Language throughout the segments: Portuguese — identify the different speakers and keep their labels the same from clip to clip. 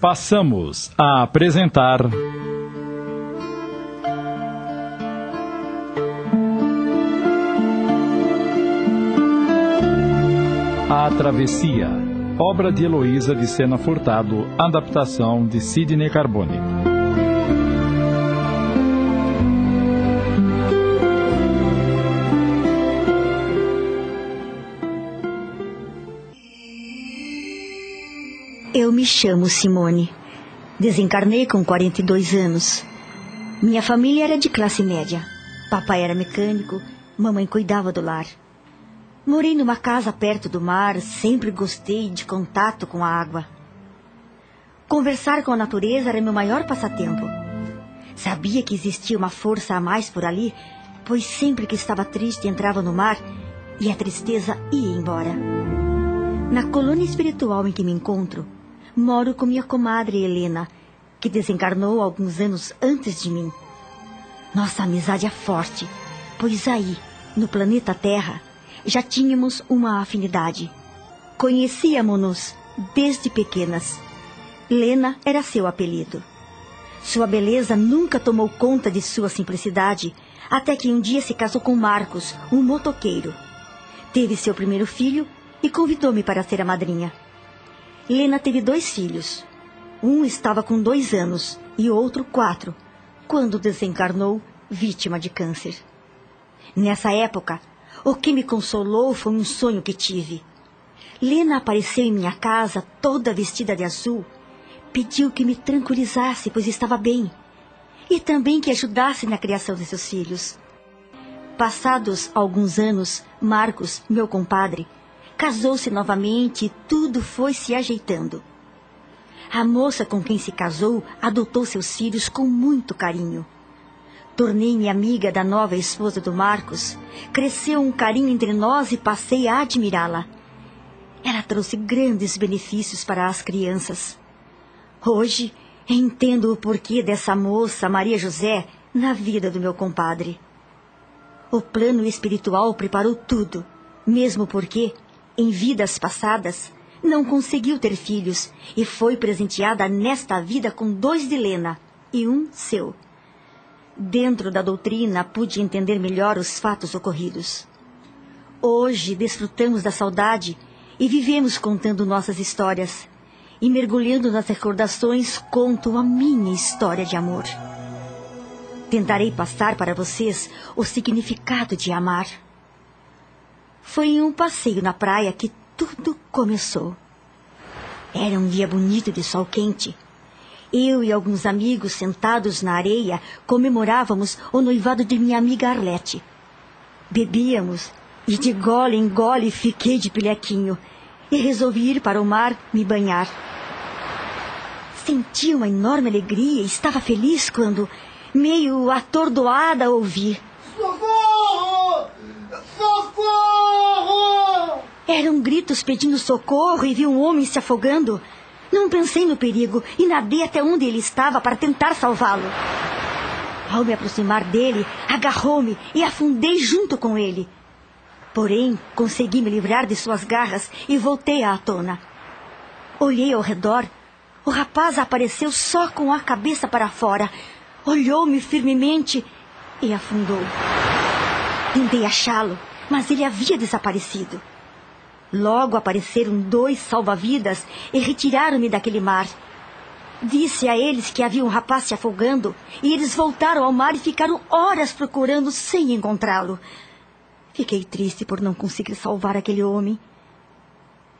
Speaker 1: Passamos a apresentar. A Travessia, obra de Heloísa de Sena Furtado, adaptação de Sidney Carbone.
Speaker 2: Chamo Simone. Desencarnei com 42 anos. Minha família era de classe média. Papai era mecânico, mamãe cuidava do lar. Morei numa casa perto do mar, sempre gostei de contato com a água. Conversar com a natureza era meu maior passatempo. Sabia que existia uma força a mais por ali, pois sempre que estava triste entrava no mar e a tristeza ia embora. Na colônia espiritual em que me encontro, moro com minha comadre Helena, que desencarnou alguns anos antes de mim. Nossa amizade é forte, pois aí, no planeta Terra, já tínhamos uma afinidade. Conhecíamos-nos desde pequenas. Lena era seu apelido. Sua beleza nunca tomou conta de sua simplicidade, até que um dia se casou com Marcos, um motoqueiro. Teve seu primeiro filho e convidou-me para ser a madrinha. Lena teve dois filhos. Um estava com dois anos e outro quatro, quando desencarnou vítima de câncer. Nessa época, o que me consolou foi um sonho que tive. Lena apareceu em minha casa toda vestida de azul. Pediu que me tranquilizasse, pois estava bem. E também que ajudasse na criação de seus filhos. Passados alguns anos, Marcos, meu compadre, casou-se novamente e tudo foi se ajeitando. A moça com quem se casou adotou seus filhos com muito carinho. Tornei-me amiga da nova esposa do Marcos. Cresceu um carinho entre nós e passei a admirá-la. Ela trouxe grandes benefícios para as crianças. Hoje entendo o porquê dessa moça, Maria José, na vida do meu compadre. O plano espiritual preparou tudo, mesmo porque, em vidas passadas, não conseguiu ter filhos e foi presenteada nesta vida com dois de Lena e um seu. Dentro da doutrina pude entender melhor os fatos ocorridos. Hoje desfrutamos da saudade e vivemos contando nossas histórias. E mergulhando nas recordações, conto a minha história de amor. Tentarei passar para vocês o significado de amar. Foi em um passeio na praia que tudo começou. Era um dia bonito de sol quente. Eu e alguns amigos sentados na areia comemorávamos o noivado de minha amiga Arlete. Bebíamos e de gole em gole fiquei de pilequinho e resolvi ir para o mar me banhar. Senti uma enorme alegria e estava feliz quando, meio atordoada, ouvi.
Speaker 3: Socorro! Socorro!
Speaker 2: Eram gritos pedindo socorro e vi um homem se afogando. Não pensei no perigo e nadei até onde ele estava para tentar salvá-lo. Ao me aproximar dele, agarrou-me e afundei junto com ele. Porém, consegui me livrar de suas garras e voltei à tona. Olhei ao redor. O rapaz apareceu só com a cabeça para fora. Olhou-me firmemente e afundou. Tentei achá-lo, mas ele havia desaparecido. Logo apareceram dois salva-vidas e retiraram-me daquele mar. Disse a eles que havia um rapaz se afogando e eles voltaram ao mar e ficaram horas procurando sem encontrá-lo. Fiquei triste por não conseguir salvar aquele homem.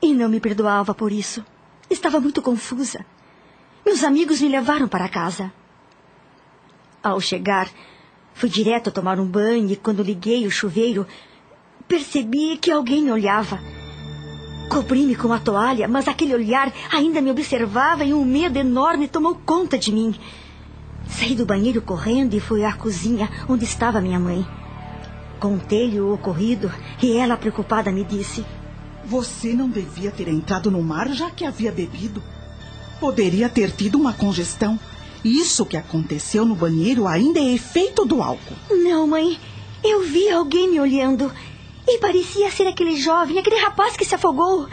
Speaker 2: E não me perdoava por isso. Estava muito confusa. Meus amigos me levaram para casa. Ao chegar, fui direto tomar um banho e quando liguei o chuveiro, percebi que alguém me olhava. Cobri-me com a toalha, mas aquele olhar ainda me observava e um medo enorme tomou conta de mim. Saí do banheiro correndo e fui à cozinha onde estava minha mãe. Contei-lhe o ocorrido e ela, preocupada, me disse:
Speaker 4: Você não devia ter entrado no mar já que havia bebido. Poderia ter tido uma congestão. Isso que aconteceu no banheiro ainda é efeito do álcool.
Speaker 2: Não, mãe. Eu vi alguém me olhando. E parecia ser aquele jovem, aquele rapaz que se afogou.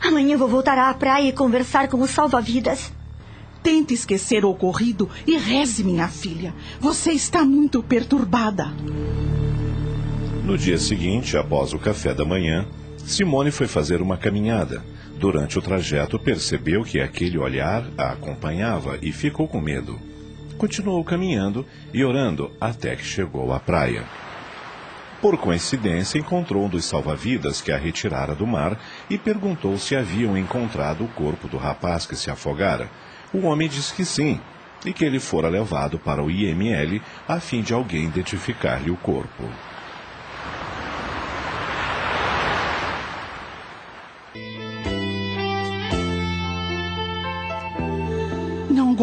Speaker 2: Amanhã vou voltar à praia e conversar com os salva-vidas.
Speaker 4: Tente esquecer o ocorrido e reze, minha filha. Você está muito perturbada.
Speaker 5: No dia seguinte, após o café da manhã, Simone foi fazer uma caminhada. Durante o trajeto, percebeu que aquele olhar a acompanhava e ficou com medo. Continuou caminhando e orando até que chegou à praia. Por coincidência, encontrou um dos salva-vidas que a retirara do mar e perguntou se haviam encontrado o corpo do rapaz que se afogara. O homem disse que sim, e que ele fora levado para o IML a fim de alguém identificar-lhe o corpo.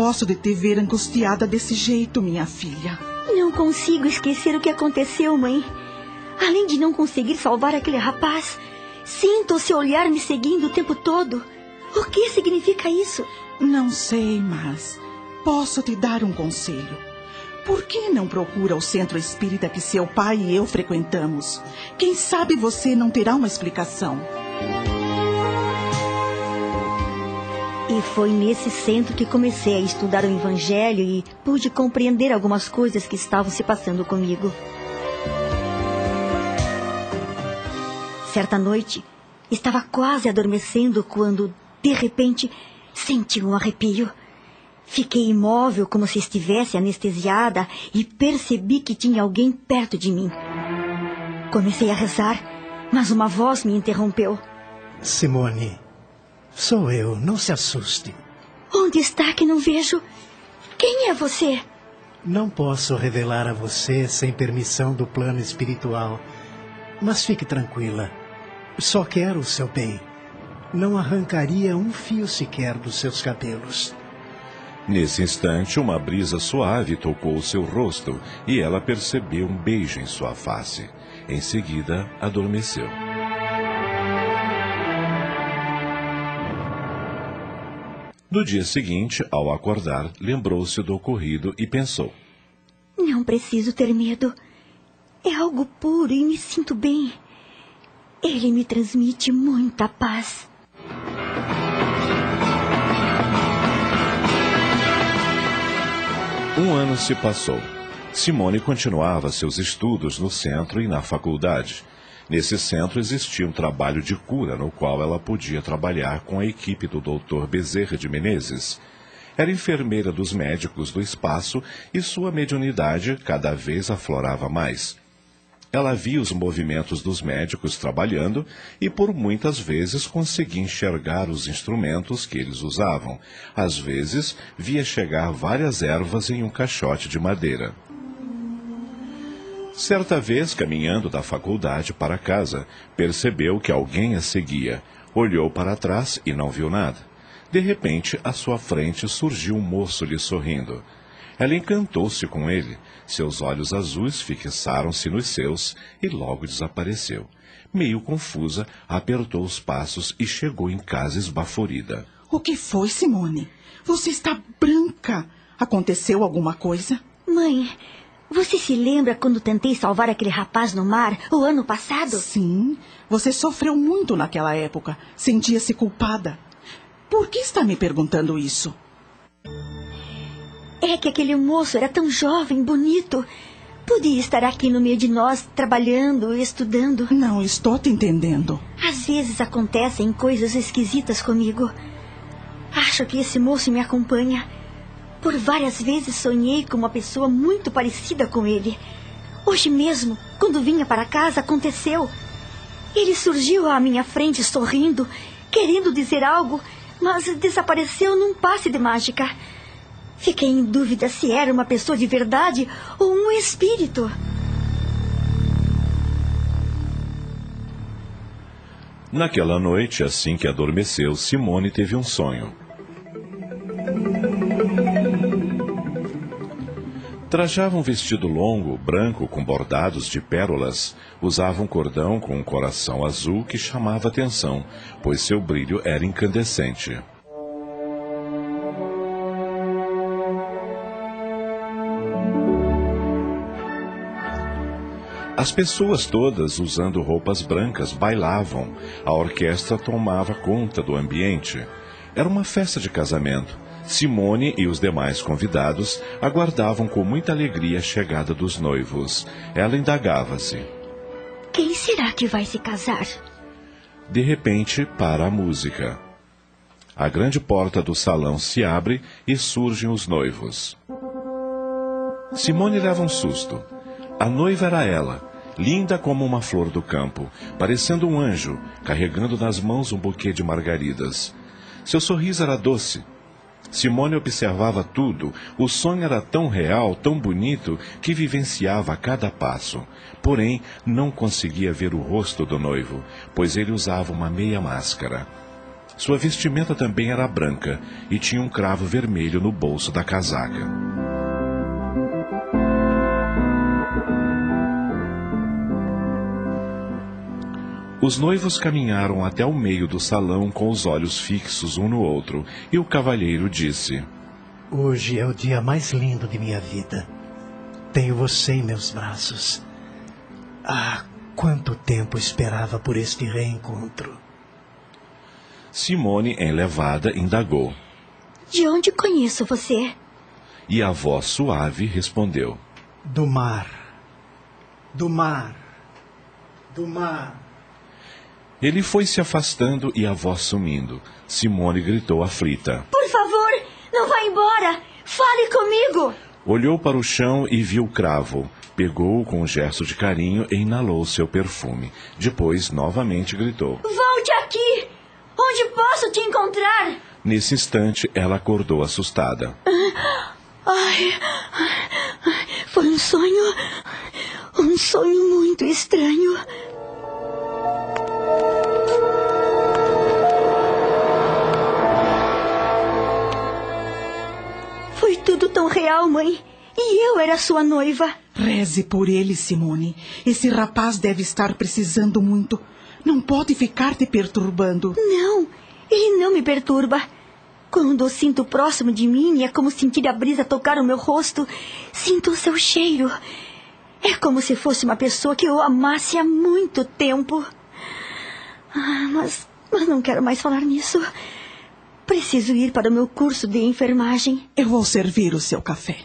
Speaker 4: Gosto de te ver angustiada desse jeito, minha filha.
Speaker 2: Não consigo esquecer o que aconteceu, mãe. Além de não conseguir salvar aquele rapaz, sinto o seu olhar me seguindo o tempo todo. O que significa isso?
Speaker 4: Não sei, mas posso te dar um conselho. Por que não procura o centro espírita que seu pai e eu frequentamos? Quem sabe você não terá uma explicação.
Speaker 2: E foi nesse centro que comecei a estudar o Evangelho e pude compreender algumas coisas que estavam se passando comigo. Certa noite, estava quase adormecendo quando, de repente, senti um arrepio. Fiquei imóvel como se estivesse anestesiada e percebi que tinha alguém perto de mim. Comecei a rezar, mas uma voz me interrompeu.
Speaker 6: Simone, sou eu, não se assuste.
Speaker 2: Onde está que não vejo? Quem é você?
Speaker 6: Não posso revelar a você sem permissão do plano espiritual. Mas fique tranquila. Só quero o seu bem. Não arrancaria um fio sequer dos seus cabelos.
Speaker 5: Nesse instante, uma brisa suave tocou o seu rosto e ela percebeu um beijo em sua face. Em seguida, adormeceu. No dia seguinte, ao acordar, lembrou-se do ocorrido e pensou:
Speaker 2: Não preciso ter medo. É algo puro e me sinto bem. Ele me transmite muita paz.
Speaker 5: Um ano se passou. Simone continuava seus estudos no centro e na faculdade. Nesse centro existia um trabalho de cura no qual ela podia trabalhar com a equipe do Dr. Bezerra de Menezes. Era enfermeira dos médicos do espaço e sua mediunidade cada vez aflorava mais. Ela via os movimentos dos médicos trabalhando e por muitas vezes conseguia enxergar os instrumentos que eles usavam. Às vezes, via chegar várias ervas em um caixote de madeira. Certa vez, caminhando da faculdade para casa, percebeu que alguém a seguia. Olhou para trás e não viu nada. De repente, à sua frente surgiu um moço lhe sorrindo. Ela encantou-se com ele. Seus olhos azuis fixaram-se nos seus e logo desapareceu. Meio confusa, apertou os passos e chegou em casa esbaforida.
Speaker 4: O que foi, Simone? Você está branca. Aconteceu alguma coisa?
Speaker 2: Mãe, você se lembra quando tentei salvar aquele rapaz no mar o ano passado?
Speaker 4: Sim. Você sofreu muito naquela época. Sentia-se culpada. Por que está me perguntando isso?
Speaker 2: É que aquele moço era tão jovem, bonito. Podia estar aqui no meio de nós, trabalhando, estudando.
Speaker 4: Não estou te entendendo.
Speaker 2: Às vezes acontecem coisas esquisitas comigo. Acho que esse moço me acompanha. Por várias vezes sonhei com uma pessoa muito parecida com ele. Hoje mesmo, quando vinha para casa, aconteceu. Ele surgiu à minha frente sorrindo, querendo dizer algo, mas desapareceu num passe de mágica. Fiquei em dúvida se era uma pessoa de verdade ou um espírito.
Speaker 5: Naquela noite, assim que adormeceu, Simone teve um sonho. Trajava um vestido longo, branco, com bordados de pérolas. Usava um cordão com um coração azul que chamava atenção, pois seu brilho era incandescente. As pessoas todas, usando roupas brancas, bailavam. A orquestra tomava conta do ambiente. Era uma festa de casamento. Simone e os demais convidados aguardavam com muita alegria a chegada dos noivos. Ela indagava-se.
Speaker 2: Quem será que vai se casar?
Speaker 5: De repente, para a música. A grande porta do salão se abre e surgem os noivos. Simone leva um susto. A noiva era ela, linda como uma flor do campo, parecendo um anjo, carregando nas mãos um buquê de margaridas. Seu sorriso era doce. Simone observava tudo. O sonho era tão real, tão bonito, que vivenciava a cada passo. Porém, não conseguia ver o rosto do noivo, pois ele usava uma meia máscara. Sua vestimenta também era branca e tinha um cravo vermelho no bolso da casaca. Os noivos caminharam até o meio do salão com os olhos fixos um no outro, e o cavalheiro disse:
Speaker 6: Hoje é o dia mais lindo de minha vida. Tenho você em meus braços. Ah, quanto tempo esperava por este reencontro.
Speaker 5: Simone, enlevada, indagou.
Speaker 2: De onde conheço você?
Speaker 5: E a voz suave respondeu:
Speaker 6: Do mar. Do mar. Do mar.
Speaker 5: Ele foi se afastando e a voz sumindo. Simone gritou aflita.
Speaker 2: Por favor, não vá embora! Fale comigo!
Speaker 5: Olhou para o chão e viu o cravo. Pegou-o com um gesto de carinho e inalou seu perfume. Depois, novamente gritou.
Speaker 2: Volte aqui! Onde posso te encontrar?
Speaker 5: Nesse instante, ela acordou assustada.
Speaker 2: Ai, foi um sonho. Um sonho muito estranho. Real, mãe. E eu era sua noiva.
Speaker 4: Reze por ele, Simone. Esse rapaz deve estar precisando muito. Não pode ficar te perturbando.
Speaker 2: Não, ele não me perturba. Quando o sinto próximo de mim, é como sentir a brisa tocar o meu rosto. Sinto o seu cheiro. É como se fosse uma pessoa que eu amasse há muito tempo. Ah, mas, mas não quero mais falar nisso. Preciso ir para o meu curso de enfermagem.
Speaker 4: Eu vou servir o seu café.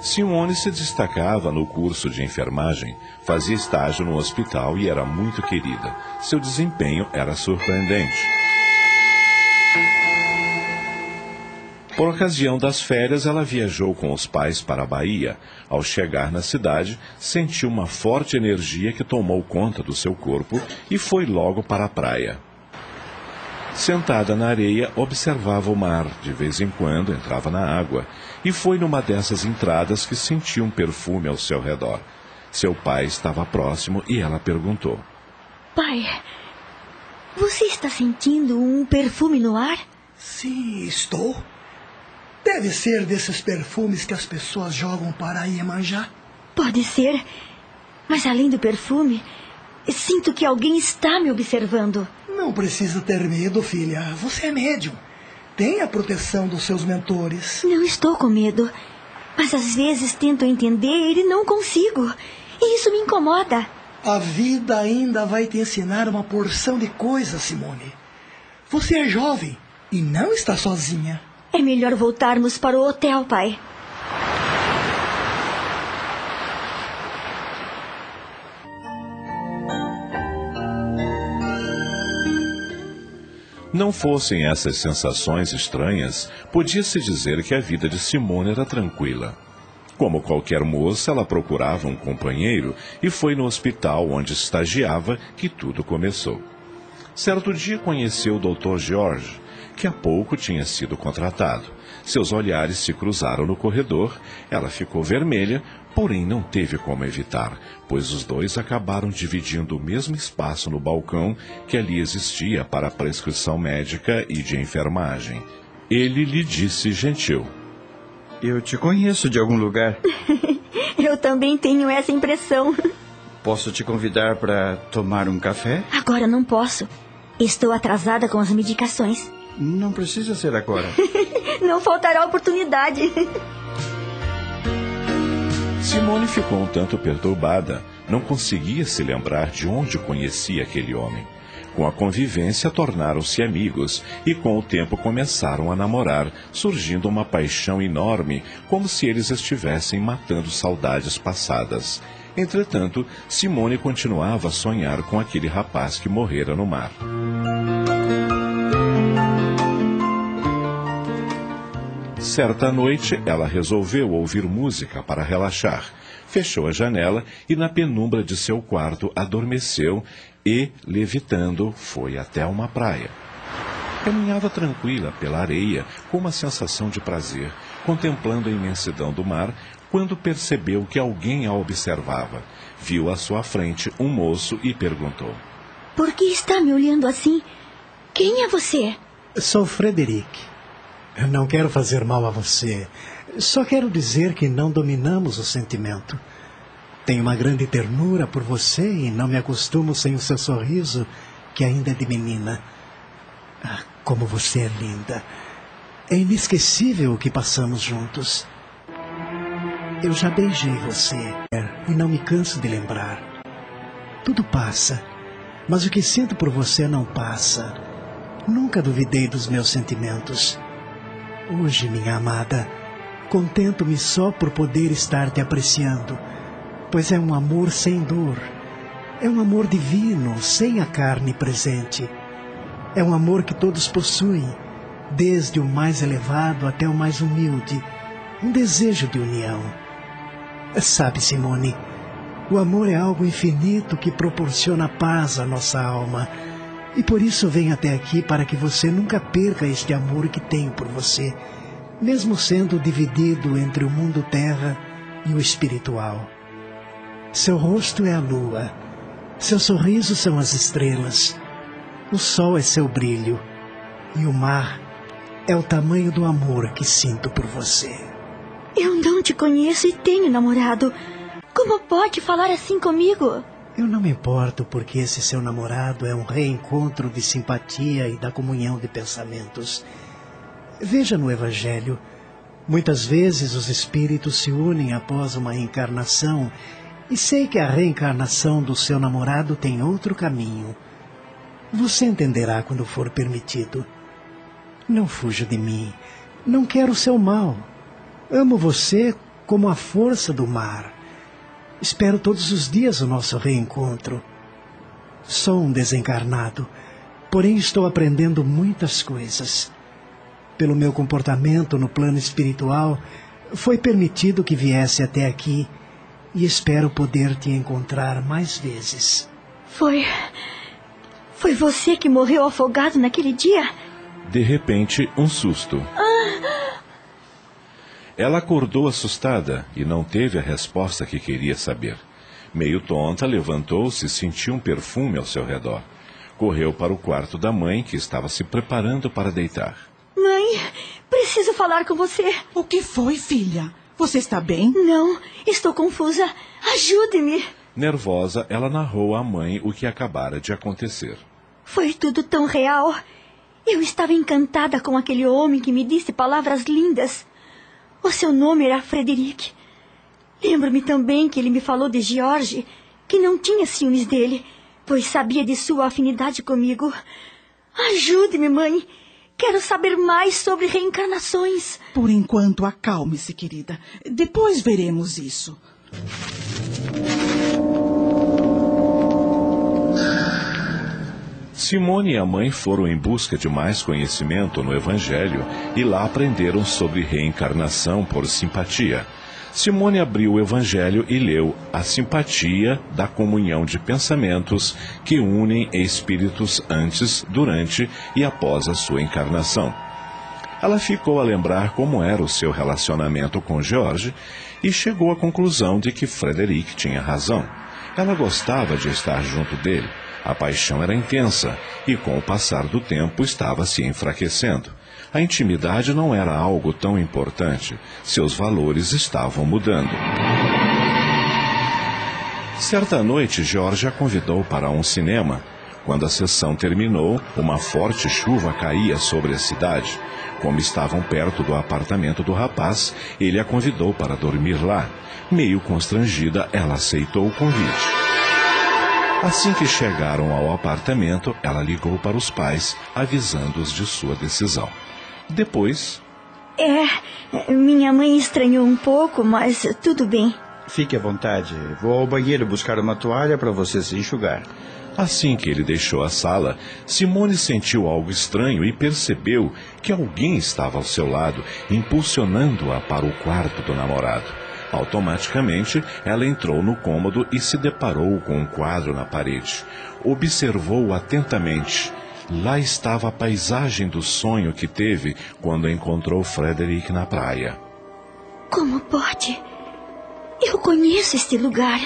Speaker 5: Simone se destacava no curso de enfermagem, fazia estágio no hospital e era muito querida. Seu desempenho era surpreendente. Por ocasião das férias, ela viajou com os pais para a Bahia. Ao chegar na cidade, sentiu uma forte energia que tomou conta do seu corpo e foi logo para a praia. Sentada na areia, observava o mar, de vez em quando entrava na água, e foi numa dessas entradas que sentiu um perfume ao seu redor. Seu pai estava próximo e ela perguntou:
Speaker 2: Pai, você está sentindo um perfume no ar?
Speaker 3: Sim, estou. Deve ser desses perfumes que as pessoas jogam para Iemanjá.
Speaker 2: Pode ser. Mas além do perfume, sinto que alguém está me observando.
Speaker 3: Não precisa ter medo, filha. Você é médium. Tem a proteção dos seus mentores.
Speaker 2: Não estou com medo. Mas às vezes tento entender e não consigo. E isso me incomoda.
Speaker 3: A vida ainda vai te ensinar uma porção de coisas, Simone. Você é jovem e não está sozinha.
Speaker 2: É melhor voltarmos para o hotel, pai.
Speaker 5: Não fossem essas sensações estranhas, podia-se dizer que a vida de Simone era tranquila. Como qualquer moça, ela procurava um companheiro e foi no hospital onde estagiava que tudo começou. Certo dia conheceu o Dr. George, que há pouco tinha sido contratado. Seus olhares se cruzaram no corredor, ela ficou vermelha, porém não teve como evitar, pois os dois acabaram dividindo o mesmo espaço no balcão que ali existia para a prescrição médica e de enfermagem. Ele lhe disse gentil:
Speaker 7: Eu te conheço de algum lugar.
Speaker 2: Eu também tenho essa impressão.
Speaker 7: Posso te convidar para tomar um café?
Speaker 2: Agora não posso. Estou atrasada com as medicações.
Speaker 7: Não precisa ser agora.
Speaker 2: Não faltará oportunidade.
Speaker 5: Simone ficou um tanto perturbada. Não conseguia se lembrar de onde conhecia aquele homem. Com a convivência, tornaram-se amigos e, com o tempo, começaram a namorar, surgindo uma paixão enorme, como se eles estivessem matando saudades passadas. Entretanto, Simone continuava a sonhar com aquele rapaz que morrera no mar. Certa noite, ela resolveu ouvir música para relaxar. Fechou a janela e, na penumbra de seu quarto, adormeceu e, levitando, foi até uma praia. Caminhava tranquila pela areia, com uma sensação de prazer, contemplando a imensidão do mar, quando percebeu que alguém a observava. Viu à sua frente um moço e perguntou:
Speaker 2: Por que está me olhando assim? Quem é você?
Speaker 6: Sou Frederic. Não quero fazer mal a você. Só quero dizer que não dominamos o sentimento. Tenho uma grande ternura por você e não me acostumo sem o seu sorriso, que ainda é de menina. Ah, como você é linda. É inesquecível o que passamos juntos. Eu já beijei você e não me canso de lembrar. Tudo passa, mas o que sinto por você não passa. Nunca duvidei dos meus sentimentos. Hoje, minha amada, contento-me só por poder estar te apreciando pois é um amor sem dor. É um amor divino, sem a carne presente. É um amor que todos possuem, desde o mais elevado até o mais humilde. Um desejo de união. Sabe, Simone, o amor é algo infinito que proporciona paz à nossa alma. E por isso venho até aqui para que você nunca perca este amor que tenho por você, mesmo sendo dividido entre o mundo terra e o espiritual. Seu rosto é a lua, seu sorriso são as estrelas, o sol é seu brilho e o mar é o tamanho do amor que sinto por você.
Speaker 2: Eu não te conheço e tenho namorado. Como pode falar assim comigo?
Speaker 6: Eu não me importo porque esse seu namorado é um reencontro de simpatia e da comunhão de pensamentos. Veja no Evangelho. Muitas vezes os espíritos se unem após uma encarnação e sei que a reencarnação do seu namorado tem outro caminho. Você entenderá quando for permitido. Não fuja de mim. Não quero o seu mal. Amo você como a força do mar. Espero todos os dias o nosso reencontro. Sou um desencarnado, porém estou aprendendo muitas coisas. Pelo meu comportamento no plano espiritual, foi permitido que viesse até aqui e espero poder te encontrar mais vezes.
Speaker 2: Foi. Foi você que morreu afogado naquele dia?
Speaker 5: De repente, um susto. Ah. Ela acordou assustada e não teve a resposta que queria saber. Meio tonta, levantou-se e sentiu um perfume ao seu redor. Correu para o quarto da mãe, que estava se preparando para deitar.
Speaker 2: Mãe, preciso falar com você.
Speaker 4: O que foi, filha? Você está bem?
Speaker 2: Não, estou confusa. Ajude-me.
Speaker 5: Nervosa, ela narrou à mãe o que acabara de acontecer.
Speaker 2: Foi tudo tão real. Eu estava encantada com aquele homem que me disse palavras lindas. O seu nome era Frederic. Lembro-me também que ele me falou de George, que não tinha ciúmes dele, pois sabia de sua afinidade comigo. Ajude-me, mãe. Quero saber mais sobre reencarnações.
Speaker 4: Por enquanto, acalme-se, querida. Depois veremos isso.
Speaker 5: Simone e a mãe foram em busca de mais conhecimento no Evangelho e lá aprenderam sobre reencarnação por simpatia. Simone abriu o Evangelho e leu a simpatia da comunhão de pensamentos que unem espíritos antes, durante e após a sua encarnação. Ela ficou a lembrar como era o seu relacionamento com George e chegou à conclusão de que Frederic tinha razão. Ela gostava de estar junto dele. A paixão era intensa e, com o passar do tempo, estava se enfraquecendo. A intimidade não era algo tão importante. Seus valores estavam mudando. Certa noite, George a convidou para um cinema. Quando a sessão terminou, uma forte chuva caía sobre a cidade. Como estavam perto do apartamento do rapaz, ele a convidou para dormir lá. Meio constrangida, ela aceitou o convite. Assim que chegaram ao apartamento, ela ligou para os pais, avisando-os de sua decisão. Depois.
Speaker 2: É, minha mãe estranhou um pouco, mas tudo bem.
Speaker 7: Fique à vontade. Vou ao banheiro buscar uma toalha para você se enxugar.
Speaker 5: Assim que ele deixou a sala, Simone sentiu algo estranho e percebeu que alguém estava ao seu lado, impulsionando-a para o quarto do namorado. Automaticamente, ela entrou no cômodo e se deparou com um quadro na parede. Observou atentamente. Lá estava a paisagem do sonho que teve quando encontrou Frederick na praia.
Speaker 2: Como pode? Eu conheço este lugar.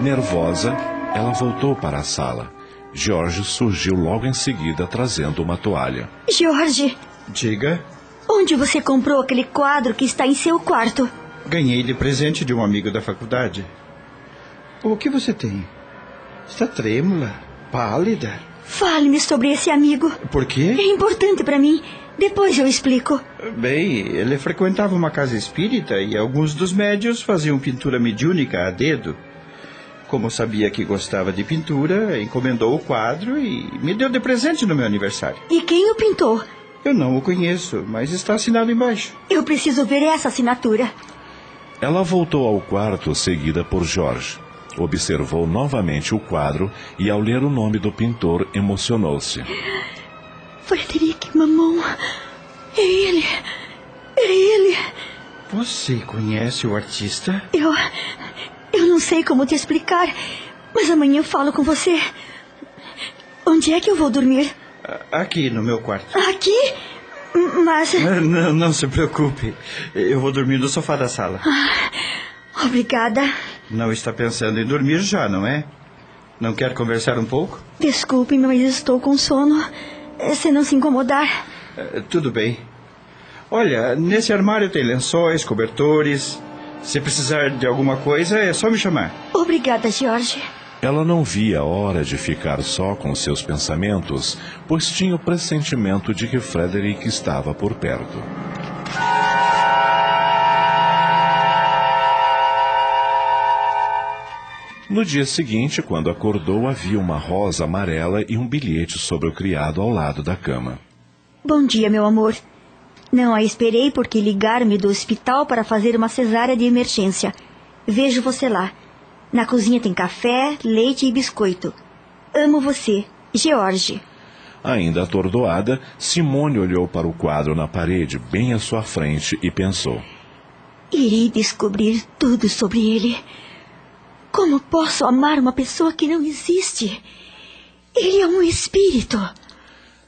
Speaker 5: Nervosa, ela voltou para a sala. George surgiu logo em seguida trazendo uma toalha.
Speaker 2: George,
Speaker 7: Diga.
Speaker 2: onde você comprou aquele quadro que está em seu quarto?
Speaker 7: Ganhei de presente de um amigo da faculdade. O que você tem? Está trêmula, pálida.
Speaker 2: Fale-me sobre esse amigo.
Speaker 7: Por
Speaker 2: É
Speaker 7: quê?
Speaker 2: importante para mim. Depois eu explico.
Speaker 7: Bem, ele frequentava uma casa espírita e alguns dos médios faziam pintura mediúnica a dedo. Como sabia que gostava de pintura, encomendou o quadro e me deu de presente no meu aniversário.
Speaker 2: E quem o pintou?
Speaker 7: Eu não o conheço, mas está assinado embaixo.
Speaker 2: Eu preciso ver essa assinatura.
Speaker 5: Ela voltou ao quarto seguida por Jorge. Observou novamente o quadro e, ao ler o nome do pintor, emocionou-se.
Speaker 2: Frederic Mamon. É ele. É ele.
Speaker 7: Você conhece o artista?
Speaker 2: Eu. Eu não sei como te explicar, mas amanhã eu falo com você. Onde é que eu vou dormir?
Speaker 7: Aqui no meu quarto.
Speaker 2: Aqui? Mas.
Speaker 7: Não, não se preocupe. Eu vou dormir no sofá da sala.
Speaker 2: Obrigada.
Speaker 7: Não está pensando em dormir já, não é? Não quer conversar um pouco?
Speaker 2: Desculpe-me, mas estou com sono. Eh, Se não se incomodar.
Speaker 7: Eh, Tudo bem. Olha, nesse armário tem lençóis, cobertores. Se precisar de alguma coisa, é só me chamar.
Speaker 2: Obrigada, Jorge.
Speaker 5: Ela não via a hora de ficar só com seus pensamentos, pois tinha o pressentimento de que Frederick estava por perto. No dia seguinte, quando acordou, havia uma rosa amarela e um bilhete sobre o criado ao lado da cama.
Speaker 2: Bom dia, meu amor. Não a esperei porque ligaram-me do hospital para fazer uma cesárea de emergência. Vejo você lá. Na cozinha tem café, leite e biscoito. Amo você, George.
Speaker 5: Ainda atordoada, Simone olhou para o quadro na parede, bem à sua frente, e pensou:
Speaker 2: Irei descobrir tudo sobre ele. Como posso amar uma pessoa que não existe? Ele é um espírito.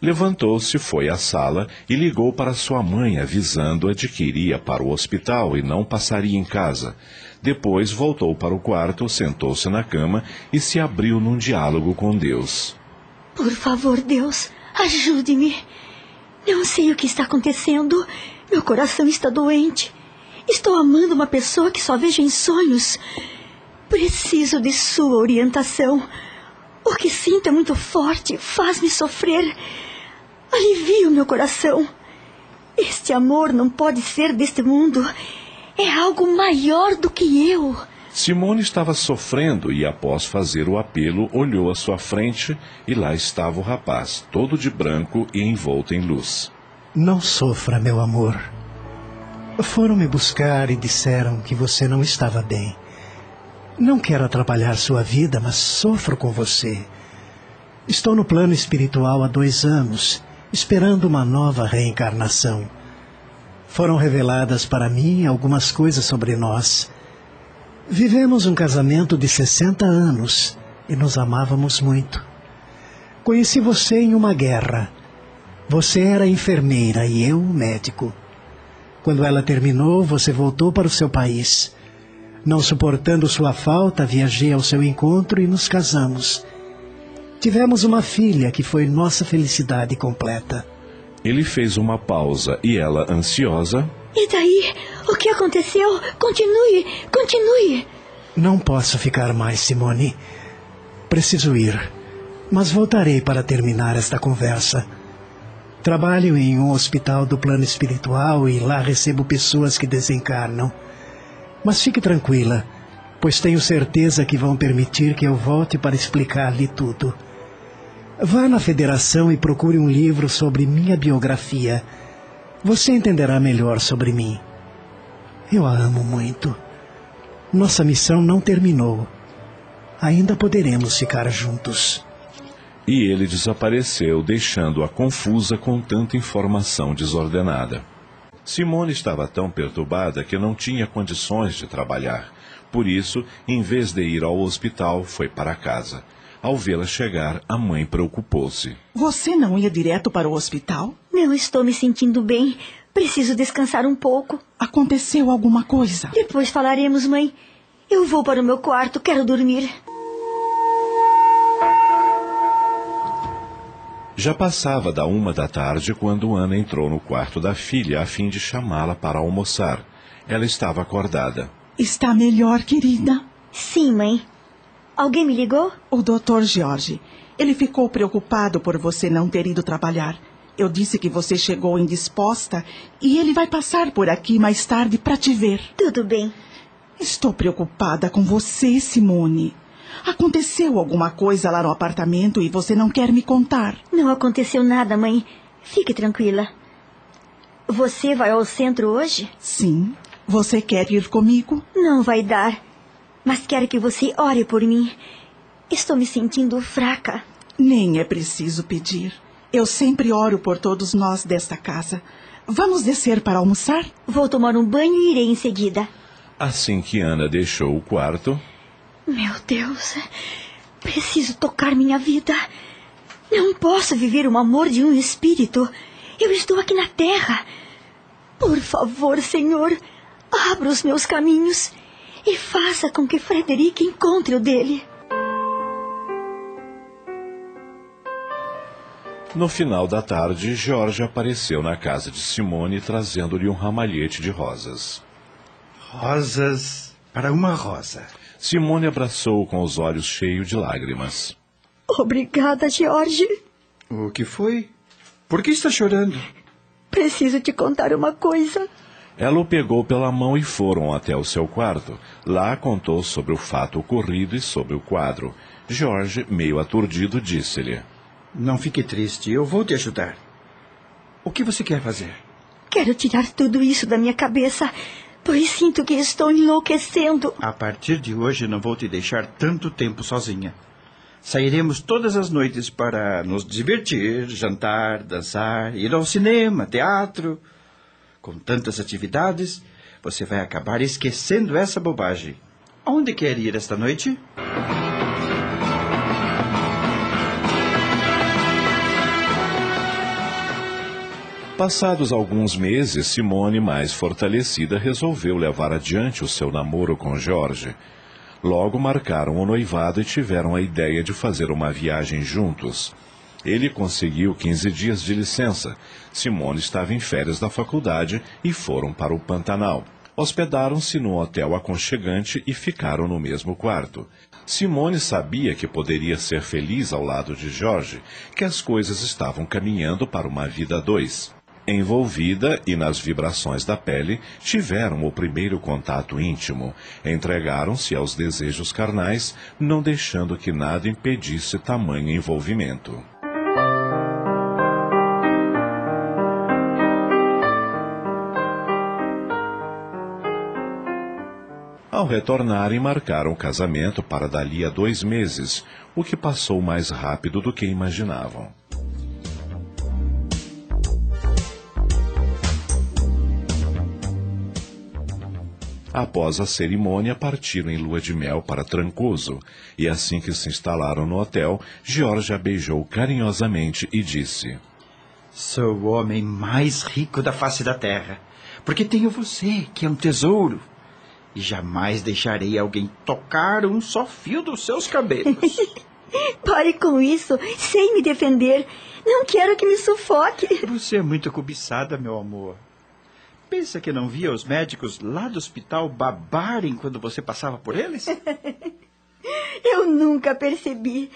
Speaker 5: Levantou-se, foi à sala e ligou para sua mãe, avisando-a de que iria para o hospital e não passaria em casa. Depois voltou para o quarto, sentou-se na cama e se abriu num diálogo com Deus.
Speaker 2: Por favor, Deus, ajude-me. Não sei o que está acontecendo. Meu coração está doente. Estou amando uma pessoa que só vejo em sonhos. Preciso de sua orientação. O que sinto é muito forte, faz-me sofrer. Alivia o meu coração. Este amor não pode ser deste mundo. É algo maior do que eu.
Speaker 5: Simone estava sofrendo e, após fazer o apelo, olhou à sua frente e lá estava o rapaz, todo de branco e envolto em luz.
Speaker 6: Não sofra, meu amor. Foram me buscar e disseram que você não estava bem. Não quero atrapalhar sua vida, mas sofro com você. Estou no plano espiritual há dois anos, esperando uma nova reencarnação. Foram reveladas para mim algumas coisas sobre nós. Vivemos um casamento de 60 anos e nos amávamos muito. Conheci você em uma guerra. Você era enfermeira e eu médico. Quando ela terminou, você voltou para o seu país. Não suportando sua falta, viajei ao seu encontro e nos casamos. Tivemos uma filha que foi nossa felicidade completa.
Speaker 5: Ele fez uma pausa e ela, ansiosa,
Speaker 2: E daí? O que aconteceu? Continue, continue.
Speaker 6: Não posso ficar mais, Simone. Preciso ir, mas voltarei para terminar esta conversa. Trabalho em um hospital do plano espiritual e lá recebo pessoas que desencarnam. Mas fique tranquila, pois tenho certeza que vão permitir que eu volte para explicar-lhe tudo. Vá na federação e procure um livro sobre minha biografia. Você entenderá melhor sobre mim. Eu a amo muito. Nossa missão não terminou. Ainda poderemos ficar juntos.
Speaker 5: E ele desapareceu, deixando-a confusa com tanta informação desordenada. Simone estava tão perturbada que não tinha condições de trabalhar. Por isso, em vez de ir ao hospital, foi para casa. Ao vê-la chegar, a mãe preocupou-se.
Speaker 4: Você não ia direto para o hospital?
Speaker 2: Não estou me sentindo bem. Preciso descansar um pouco.
Speaker 4: Aconteceu alguma coisa?
Speaker 2: Depois falaremos, mãe. Eu vou para o meu quarto, quero dormir.
Speaker 5: Já passava da uma da tarde quando Ana entrou no quarto da filha a fim de chamá-la para almoçar. Ela estava acordada.
Speaker 4: Está melhor, querida?
Speaker 2: Sim, mãe. Alguém me ligou?
Speaker 4: O doutor Jorge. Ele ficou preocupado por você não ter ido trabalhar. Eu disse que você chegou indisposta e ele vai passar por aqui mais tarde para te ver.
Speaker 2: Tudo bem.
Speaker 4: Estou preocupada com você, Simone. Aconteceu alguma coisa lá no apartamento e você não quer me contar?
Speaker 2: Não aconteceu nada, mãe. Fique tranquila. Você vai ao centro hoje?
Speaker 4: Sim. Você quer ir comigo?
Speaker 2: Não vai dar. Mas quero que você ore por mim. Estou me sentindo fraca.
Speaker 4: Nem é preciso pedir. Eu sempre oro por todos nós desta casa. Vamos descer para almoçar?
Speaker 2: Vou tomar um banho e irei em seguida.
Speaker 5: Assim que Ana deixou o quarto,
Speaker 2: meu Deus, preciso tocar minha vida. Não posso viver o amor de um espírito. Eu estou aqui na terra. Por favor, Senhor, abra os meus caminhos e faça com que Frederic encontre o dele.
Speaker 5: No final da tarde, Jorge apareceu na casa de Simone trazendo-lhe um ramalhete de rosas.
Speaker 7: Rosas para uma rosa.
Speaker 5: Simone abraçou-o com os olhos cheios de lágrimas.
Speaker 2: Obrigada, George.
Speaker 7: O que foi? Por que está chorando?
Speaker 2: Preciso te contar uma coisa.
Speaker 5: Ela o pegou pela mão e foram até o seu quarto. Lá contou sobre o fato ocorrido e sobre o quadro. Jorge, meio aturdido, disse-lhe:
Speaker 7: Não fique triste, eu vou te ajudar. O que você quer fazer?
Speaker 2: Quero tirar tudo isso da minha cabeça pois sinto que estou enlouquecendo.
Speaker 7: A partir de hoje não vou te deixar tanto tempo sozinha. Sairemos todas as noites para nos divertir, jantar, dançar, ir ao cinema, teatro. Com tantas atividades, você vai acabar esquecendo essa bobagem. Onde quer ir esta noite?
Speaker 5: Passados alguns meses, Simone, mais fortalecida, resolveu levar adiante o seu namoro com Jorge. Logo marcaram o noivado e tiveram a ideia de fazer uma viagem juntos. Ele conseguiu 15 dias de licença. Simone estava em férias da faculdade e foram para o Pantanal. Hospedaram-se num hotel aconchegante e ficaram no mesmo quarto. Simone sabia que poderia ser feliz ao lado de Jorge, que as coisas estavam caminhando para uma vida a dois envolvida e nas vibrações da pele, tiveram o primeiro contato íntimo, entregaram-se aos desejos carnais, não deixando que nada impedisse tamanho envolvimento. Ao retornarem, marcaram o casamento para dali a dois meses, o que passou mais rápido do que imaginavam. Após a cerimônia, partiram em lua de mel para Trancoso, e assim que se instalaram no hotel, George a beijou carinhosamente e disse:
Speaker 7: Sou o homem mais rico da face da terra, porque tenho você, que é um tesouro, e jamais deixarei alguém tocar um só fio dos seus cabelos.
Speaker 2: Pare com isso, sem me defender. Não quero que me sufoque.
Speaker 7: Você é muito cobiçada, meu amor. Pensa que não via os médicos lá do hospital babarem quando você passava por eles?
Speaker 2: Eu nunca percebi.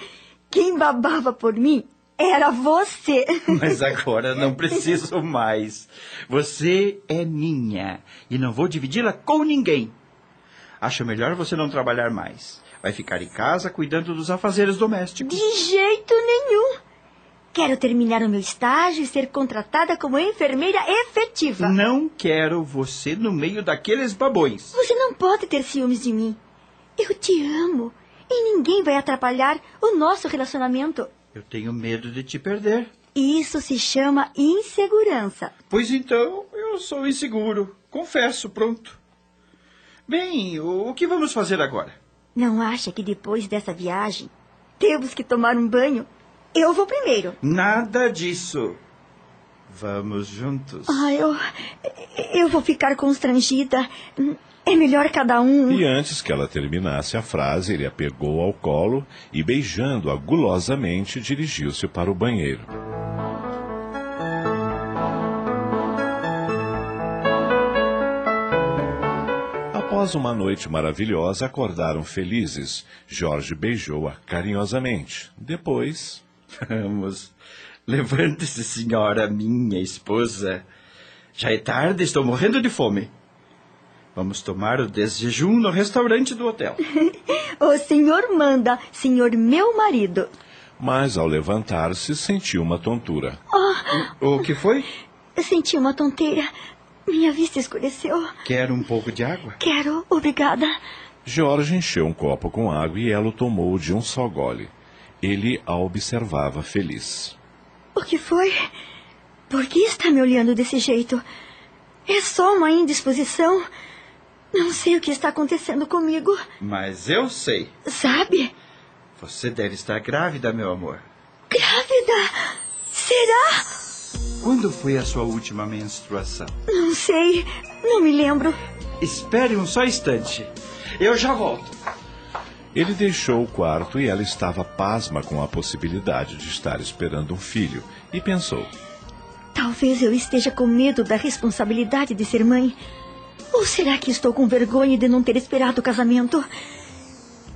Speaker 2: Quem babava por mim era você.
Speaker 7: Mas agora não preciso mais. Você é minha e não vou dividi-la com ninguém. Acho melhor você não trabalhar mais. Vai ficar em casa cuidando dos afazeres domésticos.
Speaker 2: De jeito nenhum. Quero terminar o meu estágio e ser contratada como enfermeira efetiva.
Speaker 7: Não quero você no meio daqueles babões.
Speaker 2: Você não pode ter ciúmes de mim. Eu te amo. E ninguém vai atrapalhar o nosso relacionamento.
Speaker 7: Eu tenho medo de te perder.
Speaker 2: Isso se chama insegurança.
Speaker 7: Pois então, eu sou inseguro. Confesso, pronto. Bem, o que vamos fazer agora?
Speaker 2: Não acha que depois dessa viagem temos que tomar um banho? Eu vou primeiro.
Speaker 7: Nada disso. Vamos juntos.
Speaker 2: Ah, eu. Eu vou ficar constrangida. É melhor cada um.
Speaker 5: E antes que ela terminasse a frase, ele a pegou ao colo e, beijando-a gulosamente, dirigiu-se para o banheiro. Após uma noite maravilhosa, acordaram felizes. Jorge beijou-a carinhosamente. Depois.
Speaker 7: Vamos. Levante-se, senhora, minha esposa. Já é tarde, estou morrendo de fome. Vamos tomar o desjejum no restaurante do hotel.
Speaker 2: o senhor manda, senhor meu marido.
Speaker 5: Mas ao levantar-se, sentiu uma tontura.
Speaker 7: Oh. O que foi?
Speaker 2: Senti uma tonteira. Minha vista escureceu.
Speaker 7: Quer um pouco de água?
Speaker 2: Quero, obrigada.
Speaker 5: Jorge encheu um copo com água e ela o tomou de um só gole. Ele a observava feliz.
Speaker 2: O que foi? Por que está me olhando desse jeito? É só uma indisposição? Não sei o que está acontecendo comigo.
Speaker 7: Mas eu sei.
Speaker 2: Sabe?
Speaker 7: Você deve estar grávida, meu amor.
Speaker 2: Grávida? Será?
Speaker 7: Quando foi a sua última menstruação?
Speaker 2: Não sei. Não me lembro.
Speaker 7: Espere um só instante. Eu já volto.
Speaker 5: Ele deixou o quarto e ela estava pasma com a possibilidade de estar esperando um filho e pensou:
Speaker 2: Talvez eu esteja com medo da responsabilidade de ser mãe. Ou será que estou com vergonha de não ter esperado o casamento?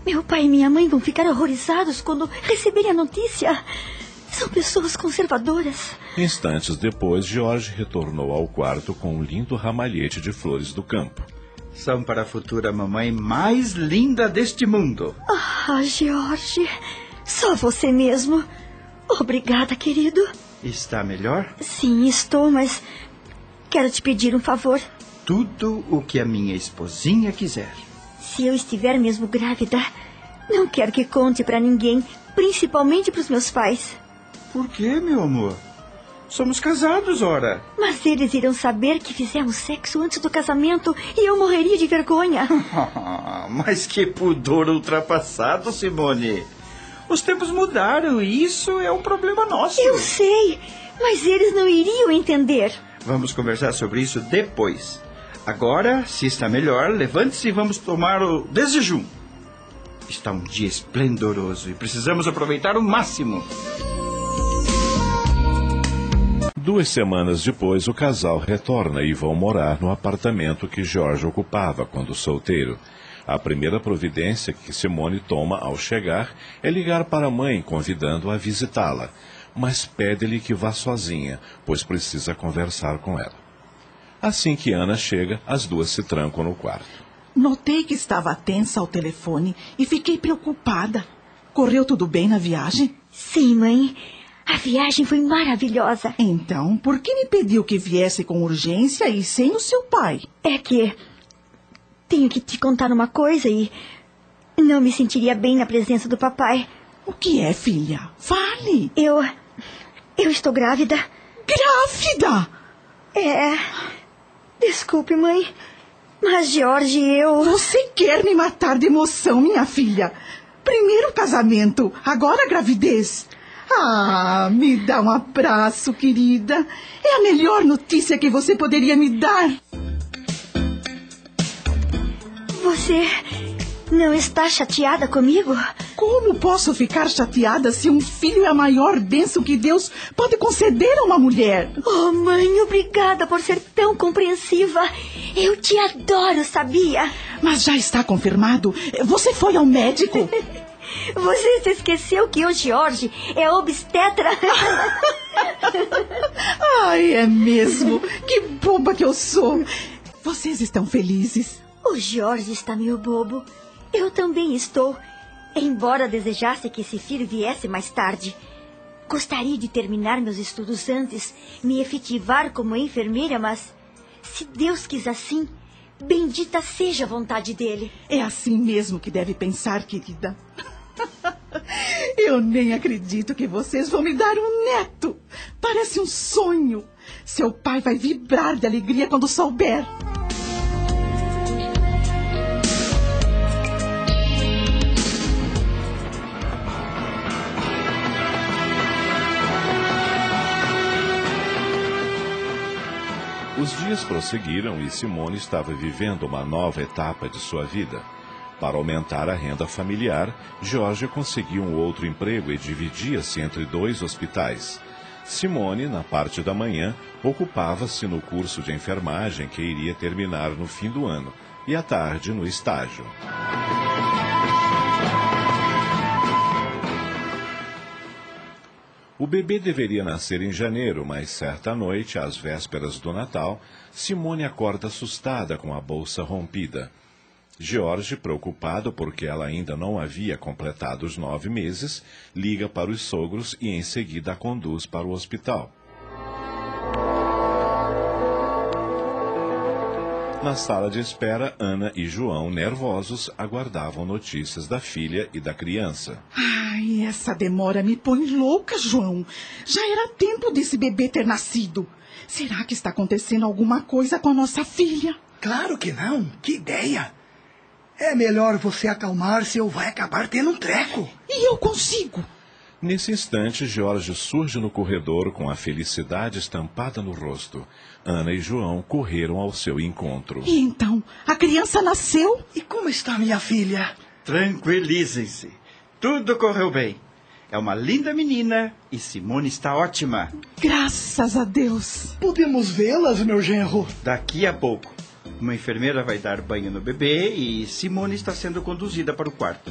Speaker 2: Meu pai e minha mãe vão ficar horrorizados quando receberem a notícia. São pessoas conservadoras.
Speaker 5: Instantes depois, George retornou ao quarto com um lindo ramalhete de flores do campo.
Speaker 7: São para a futura mamãe mais linda deste mundo.
Speaker 2: Ah, George. Só você mesmo. Obrigada, querido.
Speaker 7: Está melhor?
Speaker 2: Sim, estou, mas quero te pedir um favor.
Speaker 7: Tudo o que a minha esposinha quiser.
Speaker 2: Se eu estiver mesmo grávida, não quero que conte para ninguém, principalmente para os meus pais.
Speaker 7: Por quê, meu amor? Somos casados, ora.
Speaker 2: Mas eles irão saber que fizemos sexo antes do casamento e eu morreria de vergonha.
Speaker 7: Mas que pudor ultrapassado, Simone. Os tempos mudaram e isso é um problema nosso.
Speaker 2: Eu sei, mas eles não iriam entender.
Speaker 7: Vamos conversar sobre isso depois. Agora, se está melhor, levante-se e vamos tomar o desjejum. Está um dia esplendoroso e precisamos aproveitar o máximo.
Speaker 5: Duas semanas depois, o casal retorna e vão morar no apartamento que Jorge ocupava quando solteiro. A primeira providência que Simone toma ao chegar é ligar para a mãe, convidando-a a visitá-la, mas pede-lhe que vá sozinha, pois precisa conversar com ela. Assim que Ana chega, as duas se trancam no quarto.
Speaker 4: Notei que estava tensa ao telefone e fiquei preocupada. Correu tudo bem na viagem?
Speaker 2: Sim, mãe. A viagem foi maravilhosa.
Speaker 4: Então, por que me pediu que viesse com urgência e sem o seu pai?
Speaker 2: É que. Tenho que te contar uma coisa e. Não me sentiria bem na presença do papai.
Speaker 4: O que é, filha? Fale!
Speaker 2: Eu. Eu estou grávida.
Speaker 4: Grávida?
Speaker 2: É. Desculpe, mãe. Mas, Jorge, eu.
Speaker 4: Você quer me matar de emoção, minha filha? Primeiro casamento, agora gravidez. Ah, me dá um abraço, querida. É a melhor notícia que você poderia me dar.
Speaker 2: Você não está chateada comigo?
Speaker 4: Como posso ficar chateada se um filho é a maior bênção que Deus pode conceder a uma mulher?
Speaker 2: Oh, mãe, obrigada por ser tão compreensiva. Eu te adoro, sabia?
Speaker 4: Mas já está confirmado. Você foi ao médico?
Speaker 2: Você se esqueceu que o George é obstetra?
Speaker 4: Ai, é mesmo. Que boba que eu sou. Vocês estão felizes?
Speaker 2: O Jorge está meio bobo. Eu também estou. Embora desejasse que esse filho viesse mais tarde. Gostaria de terminar meus estudos antes, me efetivar como enfermeira, mas se Deus quis assim, bendita seja a vontade dele.
Speaker 4: É assim mesmo que deve pensar, querida. Eu nem acredito que vocês vão me dar um neto. Parece um sonho. Seu pai vai vibrar de alegria quando souber.
Speaker 5: Os dias prosseguiram e Simone estava vivendo uma nova etapa de sua vida. Para aumentar a renda familiar, Jorge conseguiu um outro emprego e dividia-se entre dois hospitais. Simone, na parte da manhã, ocupava-se no curso de enfermagem que iria terminar no fim do ano, e à tarde no estágio. O bebê deveria nascer em janeiro, mas certa noite, às vésperas do Natal, Simone acorda assustada com a bolsa rompida. George, preocupado porque ela ainda não havia completado os nove meses, liga para os sogros e em seguida a conduz para o hospital. Na sala de espera, Ana e João, nervosos, aguardavam notícias da filha e da criança.
Speaker 4: Ai, essa demora me põe louca, João. Já era tempo desse bebê ter nascido. Será que está acontecendo alguma coisa com a nossa filha?
Speaker 3: Claro que não. Que ideia. É melhor você acalmar-se ou vai acabar tendo um treco.
Speaker 4: E eu consigo.
Speaker 5: Nesse instante, Jorge surge no corredor com a felicidade estampada no rosto. Ana e João correram ao seu encontro.
Speaker 4: E então, a criança nasceu?
Speaker 3: E como está minha filha?
Speaker 7: Tranquilizem-se. Tudo correu bem. É uma linda menina e Simone está ótima.
Speaker 4: Graças a Deus.
Speaker 3: Podemos vê-las, meu genro?
Speaker 7: Daqui a pouco. Uma enfermeira vai dar banho no bebê e Simone está sendo conduzida para o quarto.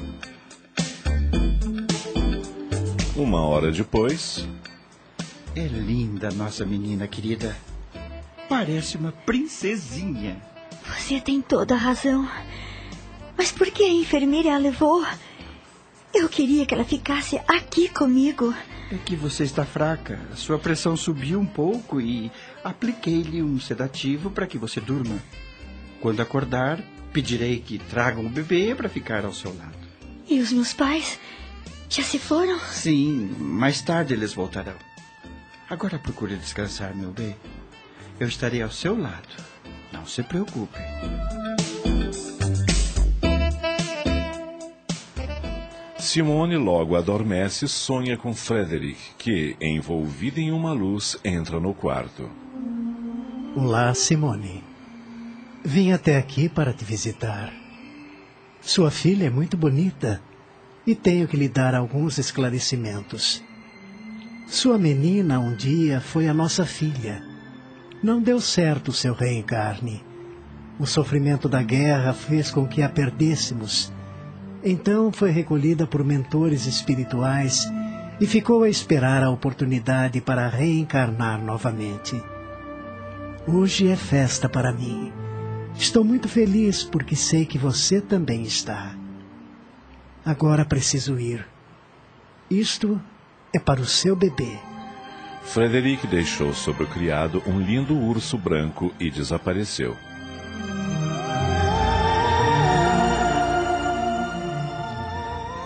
Speaker 5: Uma hora depois.
Speaker 7: É linda nossa menina querida. Parece uma princesinha.
Speaker 2: Você tem toda a razão. Mas por que a enfermeira a levou? Eu queria que ela ficasse aqui comigo.
Speaker 7: É que você está fraca. Sua pressão subiu um pouco e apliquei-lhe um sedativo para que você durma. Quando acordar, pedirei que tragam o bebê para ficar ao seu lado.
Speaker 2: E os meus pais? Já se foram?
Speaker 7: Sim, mais tarde eles voltarão. Agora procure descansar, meu bem. Eu estarei ao seu lado. Não se preocupe.
Speaker 5: Simone logo adormece e sonha com Frederick, que, envolvido em uma luz, entra no quarto.
Speaker 6: Olá, Simone. Vim até aqui para te visitar. Sua filha é muito bonita e tenho que lhe dar alguns esclarecimentos. Sua menina um dia foi a nossa filha. Não deu certo seu reencarne. O sofrimento da guerra fez com que a perdêssemos. Então foi recolhida por mentores espirituais e ficou a esperar a oportunidade para reencarnar novamente. Hoje é festa para mim. Estou muito feliz porque sei que você também está. Agora preciso ir. Isto é para o seu bebê.
Speaker 5: Frederic deixou sobre o criado um lindo urso branco e desapareceu.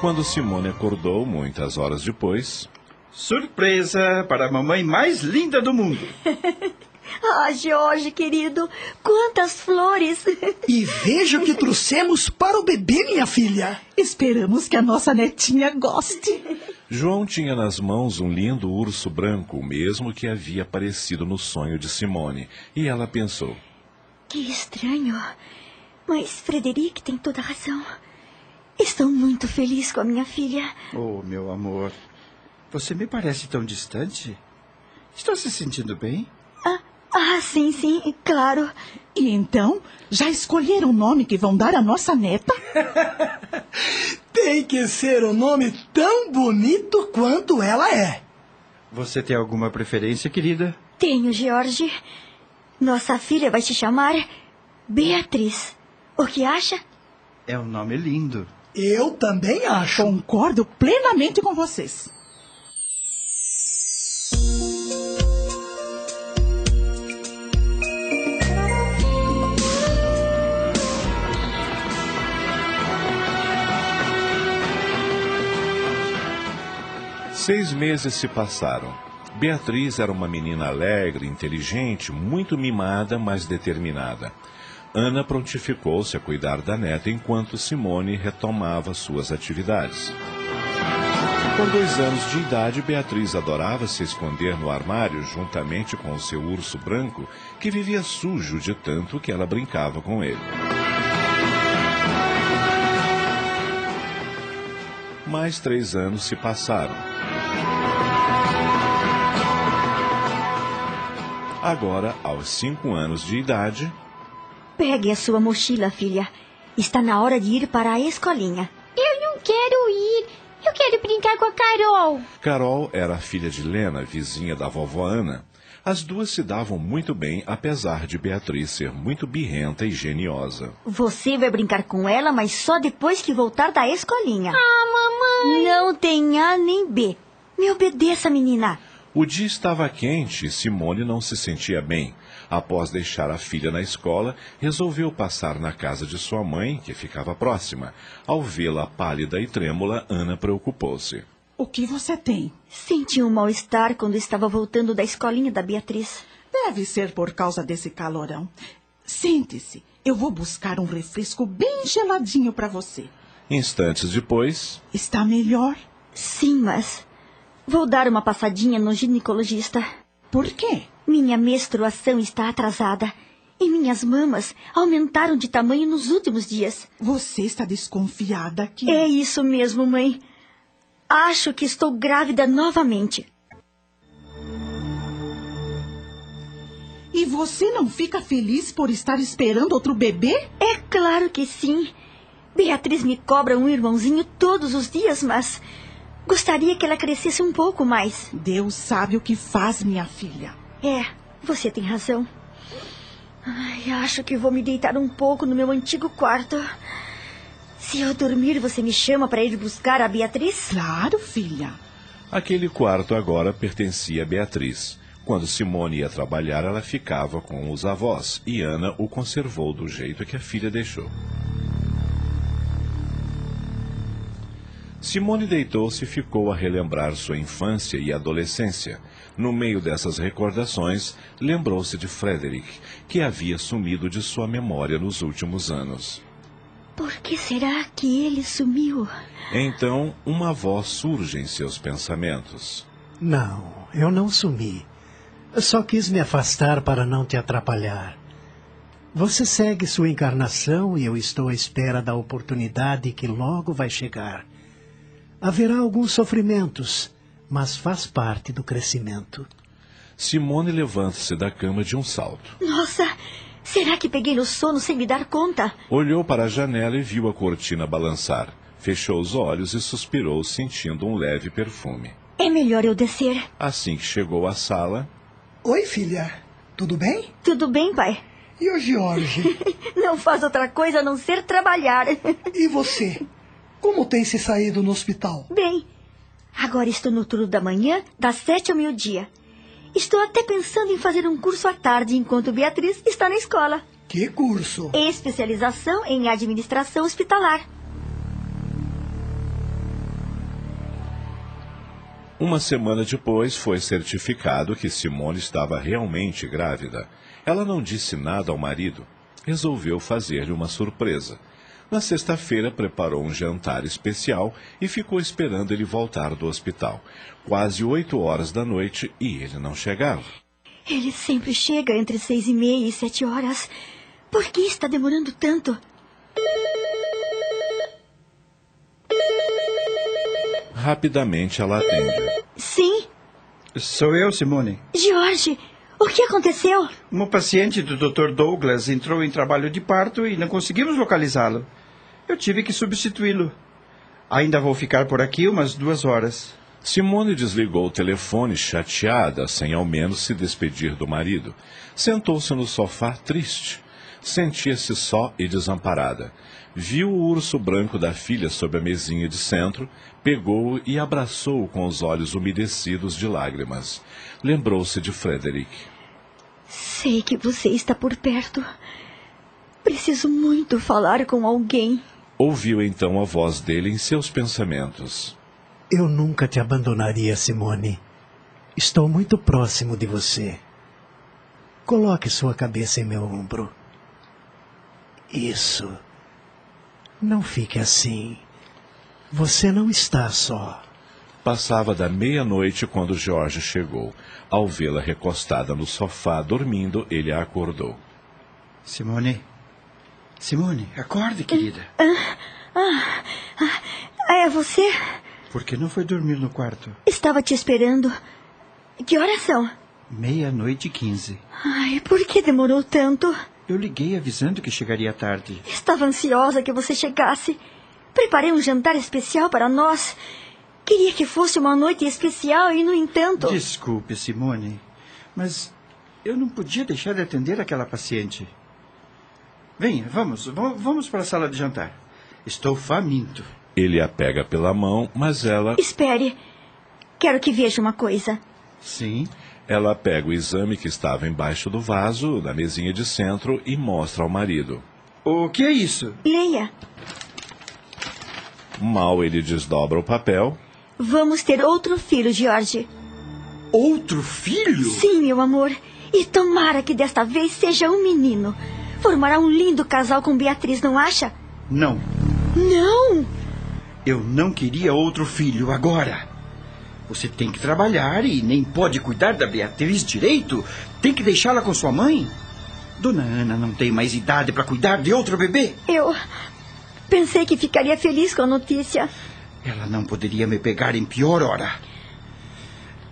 Speaker 5: Quando Simone acordou, muitas horas depois.
Speaker 7: Surpresa para a mamãe mais linda do mundo!
Speaker 2: Ah, Jorge, querido, quantas flores!
Speaker 3: E veja o que trouxemos para o bebê, minha filha.
Speaker 4: Esperamos que a nossa netinha goste.
Speaker 5: João tinha nas mãos um lindo urso branco, o mesmo que havia aparecido no sonho de Simone, e ela pensou:
Speaker 2: Que estranho. Mas Frederic tem toda a razão. Estou muito feliz com a minha filha.
Speaker 7: Oh, meu amor, você me parece tão distante. Está se sentindo bem?
Speaker 2: Ah, ah, sim, sim, claro.
Speaker 4: E então, já escolheram o nome que vão dar à nossa neta?
Speaker 3: Tem que ser um nome tão bonito quanto ela é.
Speaker 7: Você tem alguma preferência, querida?
Speaker 2: Tenho, Jorge. Nossa filha vai se chamar Beatriz. O que acha?
Speaker 7: É um nome lindo.
Speaker 3: Eu também acho.
Speaker 4: Concordo plenamente com vocês.
Speaker 5: Seis meses se passaram. Beatriz era uma menina alegre, inteligente, muito mimada, mas determinada. Ana prontificou-se a cuidar da neta enquanto Simone retomava suas atividades. Com dois anos de idade, Beatriz adorava se esconder no armário juntamente com o seu urso branco, que vivia sujo de tanto que ela brincava com ele. Mais três anos se passaram. Agora, aos cinco anos de idade,
Speaker 2: Pegue a sua mochila, filha. Está na hora de ir para a escolinha.
Speaker 8: Eu não quero ir. Eu quero brincar com a Carol.
Speaker 5: Carol era a filha de Lena, vizinha da vovó Ana. As duas se davam muito bem, apesar de Beatriz ser muito birrenta e geniosa.
Speaker 2: Você vai brincar com ela, mas só depois que voltar da escolinha.
Speaker 8: Ah, mamãe.
Speaker 2: Não tem A nem B. Me obedeça, menina.
Speaker 5: O dia estava quente e Simone não se sentia bem. Após deixar a filha na escola, resolveu passar na casa de sua mãe, que ficava próxima. Ao vê-la pálida e trêmula, Ana preocupou-se.
Speaker 4: O que você tem?
Speaker 2: Senti um mal-estar quando estava voltando da escolinha da Beatriz.
Speaker 4: Deve ser por causa desse calorão. Sente-se. Eu vou buscar um refresco bem geladinho para você.
Speaker 5: Instantes depois,
Speaker 4: Está melhor?
Speaker 2: Sim, mas vou dar uma passadinha no ginecologista.
Speaker 4: Por quê?
Speaker 2: Minha menstruação está atrasada e minhas mamas aumentaram de tamanho nos últimos dias.
Speaker 4: Você está desconfiada que.
Speaker 2: É isso mesmo, mãe. Acho que estou grávida novamente.
Speaker 4: E você não fica feliz por estar esperando outro bebê?
Speaker 2: É claro que sim. Beatriz me cobra um irmãozinho todos os dias, mas gostaria que ela crescesse um pouco mais.
Speaker 4: Deus sabe o que faz, minha filha.
Speaker 2: É, você tem razão. Ai, acho que vou me deitar um pouco no meu antigo quarto. Se eu dormir, você me chama para ir buscar a Beatriz?
Speaker 4: Claro, filha.
Speaker 5: aquele quarto agora pertencia a Beatriz. Quando Simone ia trabalhar, ela ficava com os avós e Ana o conservou do jeito que a filha deixou. Simone deitou-se e ficou a relembrar sua infância e adolescência. No meio dessas recordações, lembrou-se de Frederick, que havia sumido de sua memória nos últimos anos.
Speaker 2: Por que será que ele sumiu?
Speaker 5: Então, uma voz surge em seus pensamentos.
Speaker 6: Não, eu não sumi. Eu só quis me afastar para não te atrapalhar. Você segue sua encarnação e eu estou à espera da oportunidade que logo vai chegar. Haverá alguns sofrimentos, mas faz parte do crescimento.
Speaker 5: Simone levanta-se da cama de um salto.
Speaker 2: Nossa, será que peguei no sono sem me dar conta?
Speaker 5: Olhou para a janela e viu a cortina balançar. Fechou os olhos e suspirou, sentindo um leve perfume.
Speaker 2: É melhor eu descer.
Speaker 5: Assim que chegou à sala,
Speaker 3: Oi, filha. Tudo bem?
Speaker 2: Tudo bem, pai?
Speaker 3: E o Jorge?
Speaker 2: Não faz outra coisa a não ser trabalhar.
Speaker 3: e você? Como tem se saído no hospital?
Speaker 2: Bem, agora estou no turno da manhã, das sete ao meio-dia. Estou até pensando em fazer um curso à tarde enquanto Beatriz está na escola.
Speaker 3: Que curso?
Speaker 2: Especialização em administração hospitalar.
Speaker 5: Uma semana depois, foi certificado que Simone estava realmente grávida. Ela não disse nada ao marido. Resolveu fazer-lhe uma surpresa. Na sexta-feira, preparou um jantar especial e ficou esperando ele voltar do hospital. Quase oito horas da noite e ele não chegava.
Speaker 2: Ele sempre chega entre seis e meia e sete horas. Por que está demorando tanto?
Speaker 5: Rapidamente ela atende.
Speaker 2: Sim,
Speaker 7: Sou eu, Simone.
Speaker 2: George, o que aconteceu?
Speaker 7: Uma paciente do Dr. Douglas entrou em trabalho de parto e não conseguimos localizá-lo. Eu tive que substituí-lo. Ainda vou ficar por aqui umas duas horas.
Speaker 5: Simone desligou o telefone, chateada, sem ao menos se despedir do marido. Sentou-se no sofá, triste. Sentia-se só e desamparada. Viu o urso branco da filha sob a mesinha de centro, pegou-o e abraçou-o com os olhos umedecidos de lágrimas. Lembrou-se de Frederick.
Speaker 2: Sei que você está por perto. Preciso muito falar com alguém.
Speaker 5: Ouviu então a voz dele em seus pensamentos.
Speaker 6: Eu nunca te abandonaria, Simone. Estou muito próximo de você. Coloque sua cabeça em meu ombro. Isso. Não fique assim. Você não está só.
Speaker 5: Passava da meia-noite quando Jorge chegou. Ao vê-la recostada no sofá, dormindo, ele a acordou.
Speaker 7: Simone. Simone, acorde, querida.
Speaker 2: Ah, ah, ah, é você?
Speaker 7: Por que não foi dormir no quarto?
Speaker 2: Estava te esperando. Que horas são?
Speaker 7: Meia-noite e quinze.
Speaker 2: Ai, por que demorou tanto?
Speaker 7: Eu liguei avisando que chegaria tarde.
Speaker 2: Estava ansiosa que você chegasse. Preparei um jantar especial para nós. Queria que fosse uma noite especial e, no entanto.
Speaker 7: Desculpe, Simone, mas eu não podia deixar de atender aquela paciente. Venha, vamos, vamos para a sala de jantar. Estou faminto.
Speaker 5: Ele a pega pela mão, mas ela.
Speaker 2: Espere. Quero que veja uma coisa.
Speaker 7: Sim.
Speaker 5: Ela pega o exame que estava embaixo do vaso, na mesinha de centro, e mostra ao marido.
Speaker 7: O que é isso?
Speaker 2: Leia.
Speaker 5: Mal ele desdobra o papel.
Speaker 2: Vamos ter outro filho, George.
Speaker 7: Outro filho?
Speaker 2: Sim, meu amor. E tomara que desta vez seja um menino. Formará um lindo casal com Beatriz, não acha?
Speaker 7: Não.
Speaker 2: Não!
Speaker 7: Eu não queria outro filho agora. Você tem que trabalhar e nem pode cuidar da Beatriz direito. Tem que deixá-la com sua mãe. Dona Ana não tem mais idade para cuidar de outro bebê.
Speaker 2: Eu pensei que ficaria feliz com a notícia.
Speaker 7: Ela não poderia me pegar em pior hora.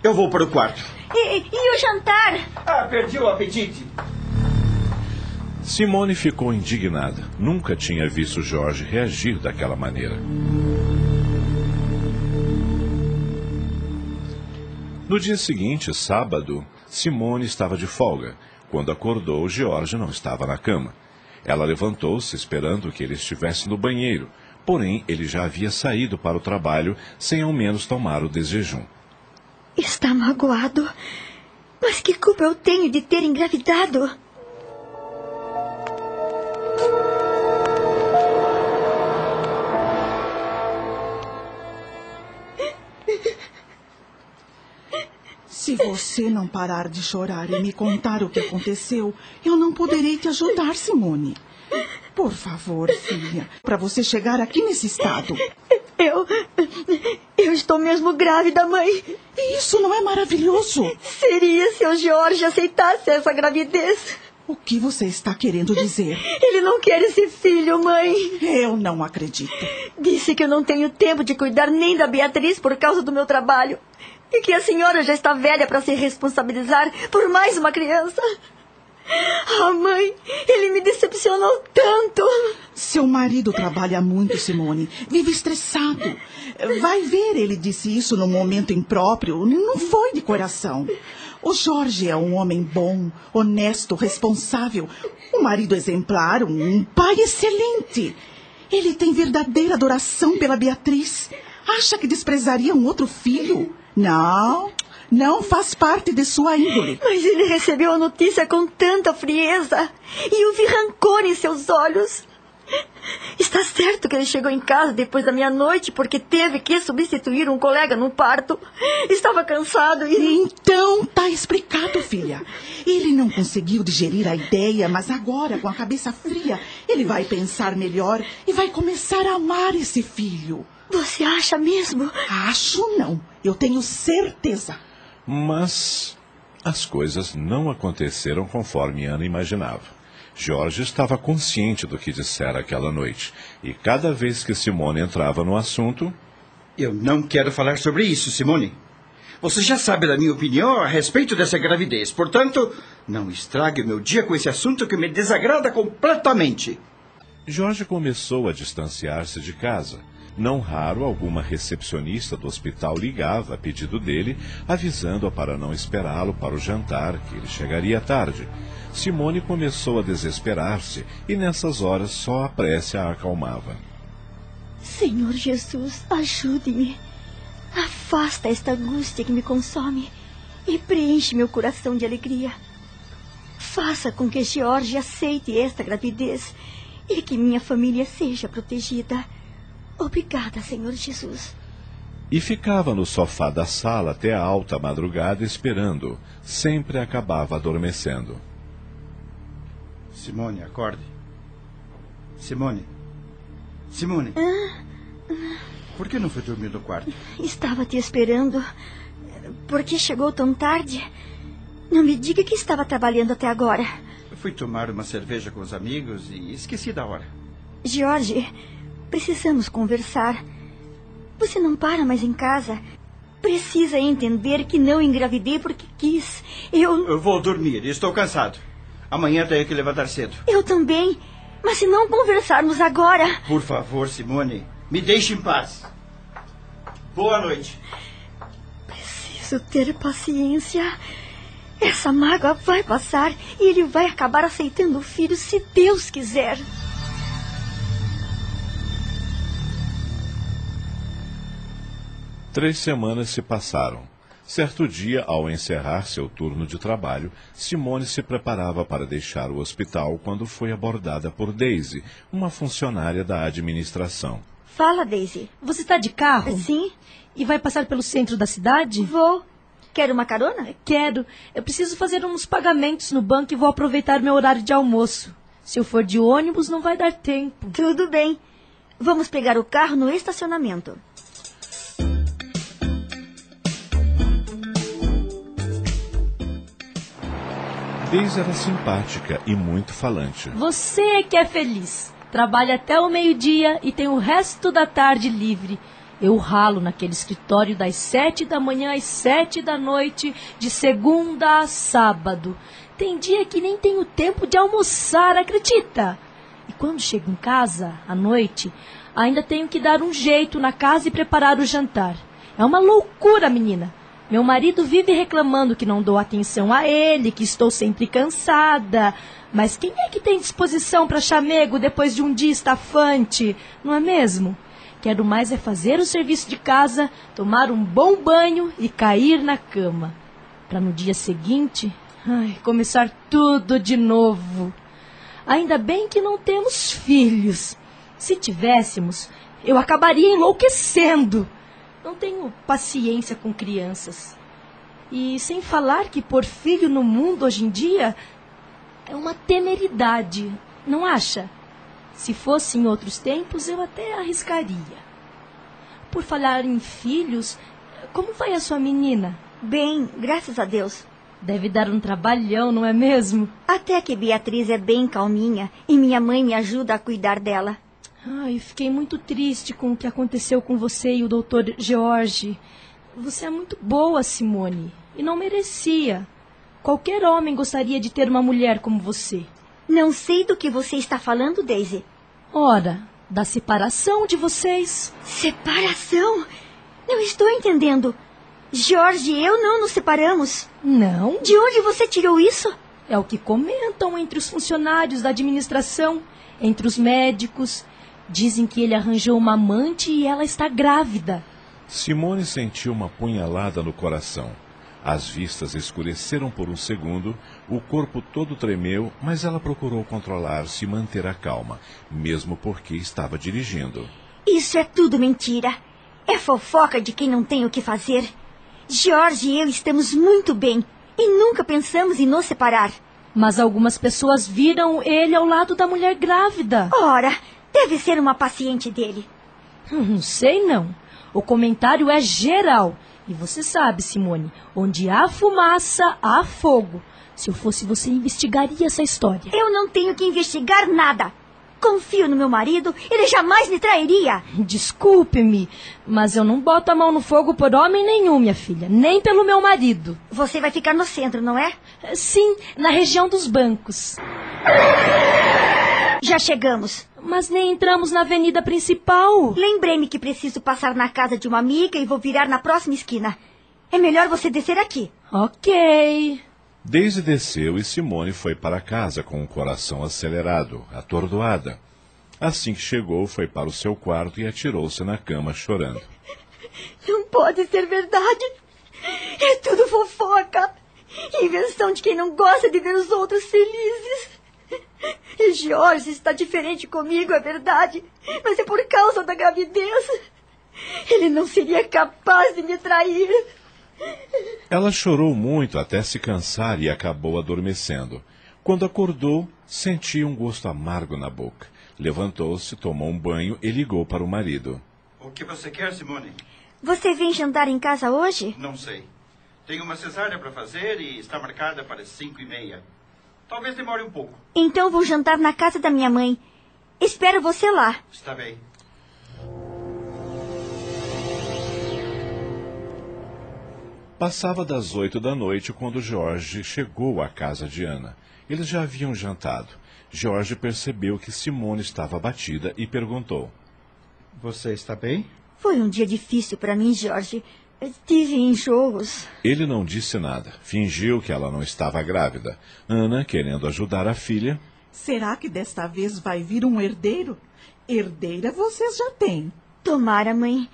Speaker 7: Eu vou para o quarto.
Speaker 2: E, e o jantar?
Speaker 7: Ah, perdi o apetite.
Speaker 5: Simone ficou indignada. Nunca tinha visto Jorge reagir daquela maneira. No dia seguinte, sábado, Simone estava de folga. Quando acordou, George não estava na cama. Ela levantou-se esperando que ele estivesse no banheiro, porém ele já havia saído para o trabalho sem ao menos tomar o desjejum.
Speaker 2: Está magoado. Mas que culpa eu tenho de ter engravidado?
Speaker 4: Se você não parar de chorar e me contar o que aconteceu, eu não poderei te ajudar, Simone. Por favor, filha, para você chegar aqui nesse estado.
Speaker 2: Eu. Eu estou mesmo grávida, mãe.
Speaker 4: Isso não é maravilhoso?
Speaker 2: Seria se o Jorge aceitasse essa gravidez.
Speaker 4: O que você está querendo dizer?
Speaker 2: Ele não quer esse filho, mãe.
Speaker 4: Eu não acredito.
Speaker 2: Disse que eu não tenho tempo de cuidar nem da Beatriz por causa do meu trabalho. E que a senhora já está velha para se responsabilizar por mais uma criança. Ah, mãe, ele me decepcionou tanto.
Speaker 4: Seu marido trabalha muito, Simone. Vive estressado. Vai ver, ele disse isso no momento impróprio. Não foi de coração. O Jorge é um homem bom, honesto, responsável, um marido exemplar, um pai excelente. Ele tem verdadeira adoração pela Beatriz. Acha que desprezaria um outro filho? Não, não faz parte de sua índole.
Speaker 2: Mas ele recebeu a notícia com tanta frieza e eu vi rancor em seus olhos. Está certo que ele chegou em casa depois da meia-noite porque teve que substituir um colega no parto. Estava cansado e.
Speaker 4: Então tá explicado, filha. Ele não conseguiu digerir a ideia, mas agora, com a cabeça fria, ele vai pensar melhor e vai começar a amar esse filho.
Speaker 2: Você acha mesmo?
Speaker 4: Acho não. Eu tenho certeza.
Speaker 5: Mas as coisas não aconteceram conforme Ana imaginava. Jorge estava consciente do que dissera aquela noite, e cada vez que Simone entrava no assunto.
Speaker 7: Eu não quero falar sobre isso, Simone. Você já sabe da minha opinião a respeito dessa gravidez, portanto, não estrague o meu dia com esse assunto que me desagrada completamente.
Speaker 5: Jorge começou a distanciar-se de casa não raro, alguma recepcionista do hospital ligava a pedido dele, avisando-a para não esperá-lo para o jantar, que ele chegaria tarde. Simone começou a desesperar-se e nessas horas só a prece a acalmava.
Speaker 2: Senhor Jesus, ajude-me. Afasta esta angústia que me consome e preenche meu coração de alegria. Faça com que George aceite esta gravidez e que minha família seja protegida. Obrigada, Senhor Jesus.
Speaker 5: E ficava no sofá da sala até a alta madrugada esperando. Sempre acabava adormecendo.
Speaker 7: Simone, acorde. Simone. Simone. Por que não foi dormir no quarto?
Speaker 2: Estava te esperando. Por que chegou tão tarde? Não me diga que estava trabalhando até agora.
Speaker 7: Eu fui tomar uma cerveja com os amigos e esqueci da hora.
Speaker 2: George, precisamos conversar. Você não para mais em casa. Precisa entender que não engravidei porque quis. Eu.
Speaker 7: Eu vou dormir, estou cansado. Amanhã tenho que levantar cedo.
Speaker 2: Eu também. Mas se não conversarmos agora.
Speaker 7: Por favor, Simone, me deixe em paz. Boa noite.
Speaker 2: Preciso ter paciência. Essa mágoa vai passar e ele vai acabar aceitando o filho se Deus quiser.
Speaker 5: Três semanas se passaram. Certo dia, ao encerrar seu turno de trabalho, Simone se preparava para deixar o hospital quando foi abordada por Daisy, uma funcionária da administração.
Speaker 2: Fala, Daisy.
Speaker 9: Você está de carro?
Speaker 2: Sim,
Speaker 9: E vai passar pelo centro da cidade?
Speaker 2: vou. Quer uma carona?
Speaker 9: Quero. Eu preciso fazer uns pagamentos no banco e vou aproveitar meu horário de almoço. Se eu for de ônibus, não vai dar tempo.
Speaker 2: Tudo bem. Vamos pegar o carro no estacionamento.
Speaker 5: Daisy era simpática e muito falante.
Speaker 9: Você é que é feliz. Trabalha até o meio-dia e tem o resto da tarde livre. Eu ralo naquele escritório das sete da manhã às sete da noite, de segunda a sábado. Tem dia que nem tenho tempo de almoçar, acredita? E quando chego em casa, à noite, ainda tenho que dar um jeito na casa e preparar o jantar. É uma loucura, menina. Meu marido vive reclamando que não dou atenção a ele, que estou sempre cansada. Mas quem é que tem disposição para chamego depois de um dia estafante, não é mesmo? Quero mais é fazer o serviço de casa, tomar um bom banho e cair na cama. Para no dia seguinte, ai, começar tudo de novo. Ainda bem que não temos filhos. Se tivéssemos, eu acabaria enlouquecendo. Não tenho paciência com crianças. E sem falar que pôr filho no mundo hoje em dia é uma temeridade, não acha? Se fosse em outros tempos, eu até arriscaria. Por falar em filhos, como vai a sua menina?
Speaker 2: Bem, graças a Deus.
Speaker 9: Deve dar um trabalhão, não é mesmo?
Speaker 2: Até que Beatriz é bem calminha e minha mãe me ajuda a cuidar dela.
Speaker 9: Ai, fiquei muito triste com o que aconteceu com você e o doutor George. Você é muito boa, Simone, e não merecia. Qualquer homem gostaria de ter uma mulher como você.
Speaker 2: Não sei do que você está falando, Daisy.
Speaker 9: Ora, da separação de vocês.
Speaker 2: Separação? Não estou entendendo. Jorge e eu não nos separamos.
Speaker 9: Não,
Speaker 2: De onde você tirou isso?
Speaker 9: é o que comentam entre os funcionários da administração, entre os médicos. Dizem que ele arranjou uma amante e ela está grávida.
Speaker 5: Simone sentiu uma punhalada no coração. As vistas escureceram por um segundo, o corpo todo tremeu, mas ela procurou controlar-se e manter a calma, mesmo porque estava dirigindo.
Speaker 2: Isso é tudo mentira. É fofoca de quem não tem o que fazer. Jorge e eu estamos muito bem e nunca pensamos em nos separar.
Speaker 9: Mas algumas pessoas viram ele ao lado da mulher grávida.
Speaker 2: Ora, deve ser uma paciente dele.
Speaker 9: Não sei não. O comentário é geral. E você sabe, Simone, onde há fumaça, há fogo. Se eu fosse você, investigaria essa história.
Speaker 2: Eu não tenho que investigar nada. Confio no meu marido, ele jamais me trairia.
Speaker 9: Desculpe-me, mas eu não boto a mão no fogo por homem nenhum, minha filha, nem pelo meu marido.
Speaker 2: Você vai ficar no centro, não é?
Speaker 9: Sim, na região dos bancos.
Speaker 2: Já chegamos.
Speaker 9: Mas nem entramos na avenida principal.
Speaker 2: Lembrei-me que preciso passar na casa de uma amiga e vou virar na próxima esquina. É melhor você descer aqui.
Speaker 9: Ok.
Speaker 5: Daisy desceu e Simone foi para casa com o coração acelerado, atordoada. Assim que chegou, foi para o seu quarto e atirou-se na cama chorando.
Speaker 2: Não pode ser verdade. É tudo fofoca. Invenção de quem não gosta de ver os outros felizes. E Jorge está diferente comigo, é verdade. Mas é por causa da gravidez. Ele não seria capaz de me trair.
Speaker 5: Ela chorou muito até se cansar e acabou adormecendo. Quando acordou, sentia um gosto amargo na boca. Levantou-se, tomou um banho e ligou para o marido.
Speaker 7: O que você quer, Simone?
Speaker 2: Você vem jantar em casa hoje?
Speaker 7: Não sei. Tenho uma cesárea para fazer e está marcada para as cinco e meia. Talvez demore um pouco.
Speaker 2: Então vou jantar na casa da minha mãe. Espero você lá.
Speaker 7: Está bem.
Speaker 5: Passava das oito da noite quando Jorge chegou à casa de Ana. Eles já haviam jantado. Jorge percebeu que Simone estava abatida e perguntou:
Speaker 7: Você está bem?
Speaker 2: Foi um dia difícil para mim, Jorge. Tive enjoos.
Speaker 5: Ele não disse nada. Fingiu que ela não estava grávida. Ana, querendo ajudar a filha.
Speaker 4: Será que desta vez vai vir um herdeiro? Herdeira vocês já têm.
Speaker 2: Tomara, mãe.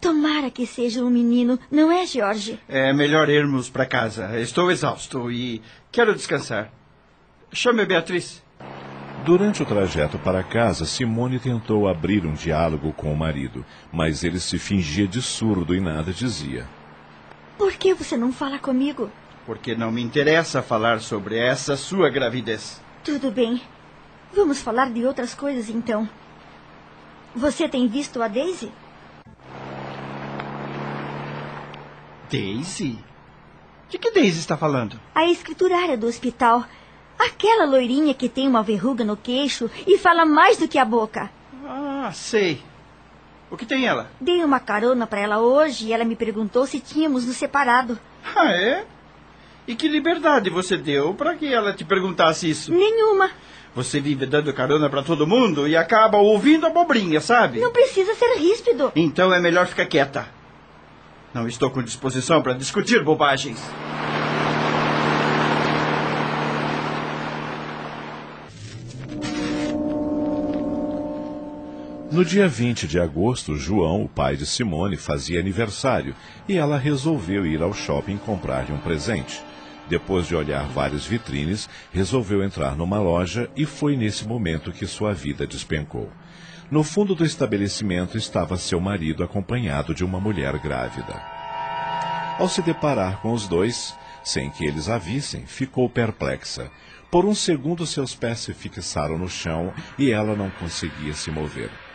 Speaker 2: Tomara que seja um menino, não é, Jorge?
Speaker 7: É melhor irmos para casa. Estou exausto e quero descansar. Chame a Beatriz.
Speaker 5: Durante o trajeto para casa, Simone tentou abrir um diálogo com o marido, mas ele se fingia de surdo e nada dizia.
Speaker 2: Por que você não fala comigo?
Speaker 7: Porque não me interessa falar sobre essa sua gravidez.
Speaker 2: Tudo bem. Vamos falar de outras coisas então. Você tem visto a Daisy?
Speaker 7: Daisy? De que Daisy está falando?
Speaker 2: A escriturária do hospital. Aquela loirinha que tem uma verruga no queixo e fala mais do que a boca.
Speaker 7: Ah, sei. O que tem ela?
Speaker 2: Dei uma carona para ela hoje e ela me perguntou se tínhamos nos separado.
Speaker 7: Ah, é? E que liberdade você deu para que ela te perguntasse isso?
Speaker 2: Nenhuma.
Speaker 7: Você vive dando carona para todo mundo e acaba ouvindo abobrinha, sabe?
Speaker 2: Não precisa ser ríspido.
Speaker 7: Então é melhor ficar quieta. Não estou com disposição para discutir bobagens.
Speaker 5: No dia 20 de agosto, João, o pai de Simone, fazia aniversário e ela resolveu ir ao shopping comprar-lhe um presente. Depois de olhar várias vitrines, resolveu entrar numa loja e foi nesse momento que sua vida despencou. No fundo do estabelecimento estava seu marido acompanhado de uma mulher grávida. Ao se deparar com os dois, sem que eles a vissem, ficou perplexa. Por um segundo seus pés se fixaram no chão e ela não conseguia se mover.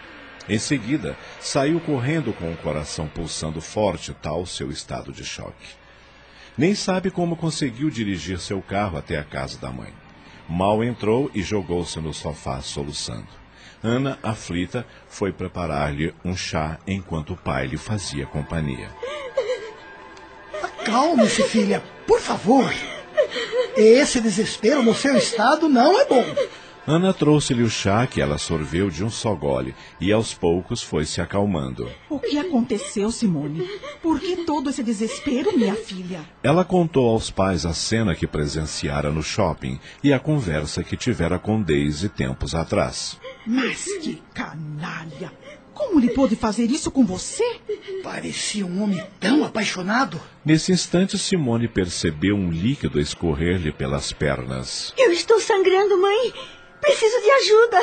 Speaker 5: Em seguida, saiu correndo com o coração pulsando forte, tal seu estado de choque. Nem sabe como conseguiu dirigir seu carro até a casa da mãe. Mal entrou e jogou-se no sofá soluçando. Ana, aflita, foi preparar-lhe um chá enquanto o pai lhe fazia companhia.
Speaker 3: Acalme-se, filha, por favor. Esse desespero no seu estado não é bom.
Speaker 5: Ana trouxe-lhe o chá que ela sorveu de um só gole e aos poucos foi se acalmando.
Speaker 4: O que aconteceu, Simone? Por que todo esse desespero, minha filha?
Speaker 5: Ela contou aos pais a cena que presenciara no shopping e a conversa que tivera com Daisy tempos atrás.
Speaker 4: Mas que canalha! Como ele pôde fazer isso com você?
Speaker 3: Parecia um homem tão apaixonado.
Speaker 5: Nesse instante, Simone percebeu um líquido escorrer-lhe pelas pernas.
Speaker 2: Eu estou sangrando, mãe. Preciso de ajuda.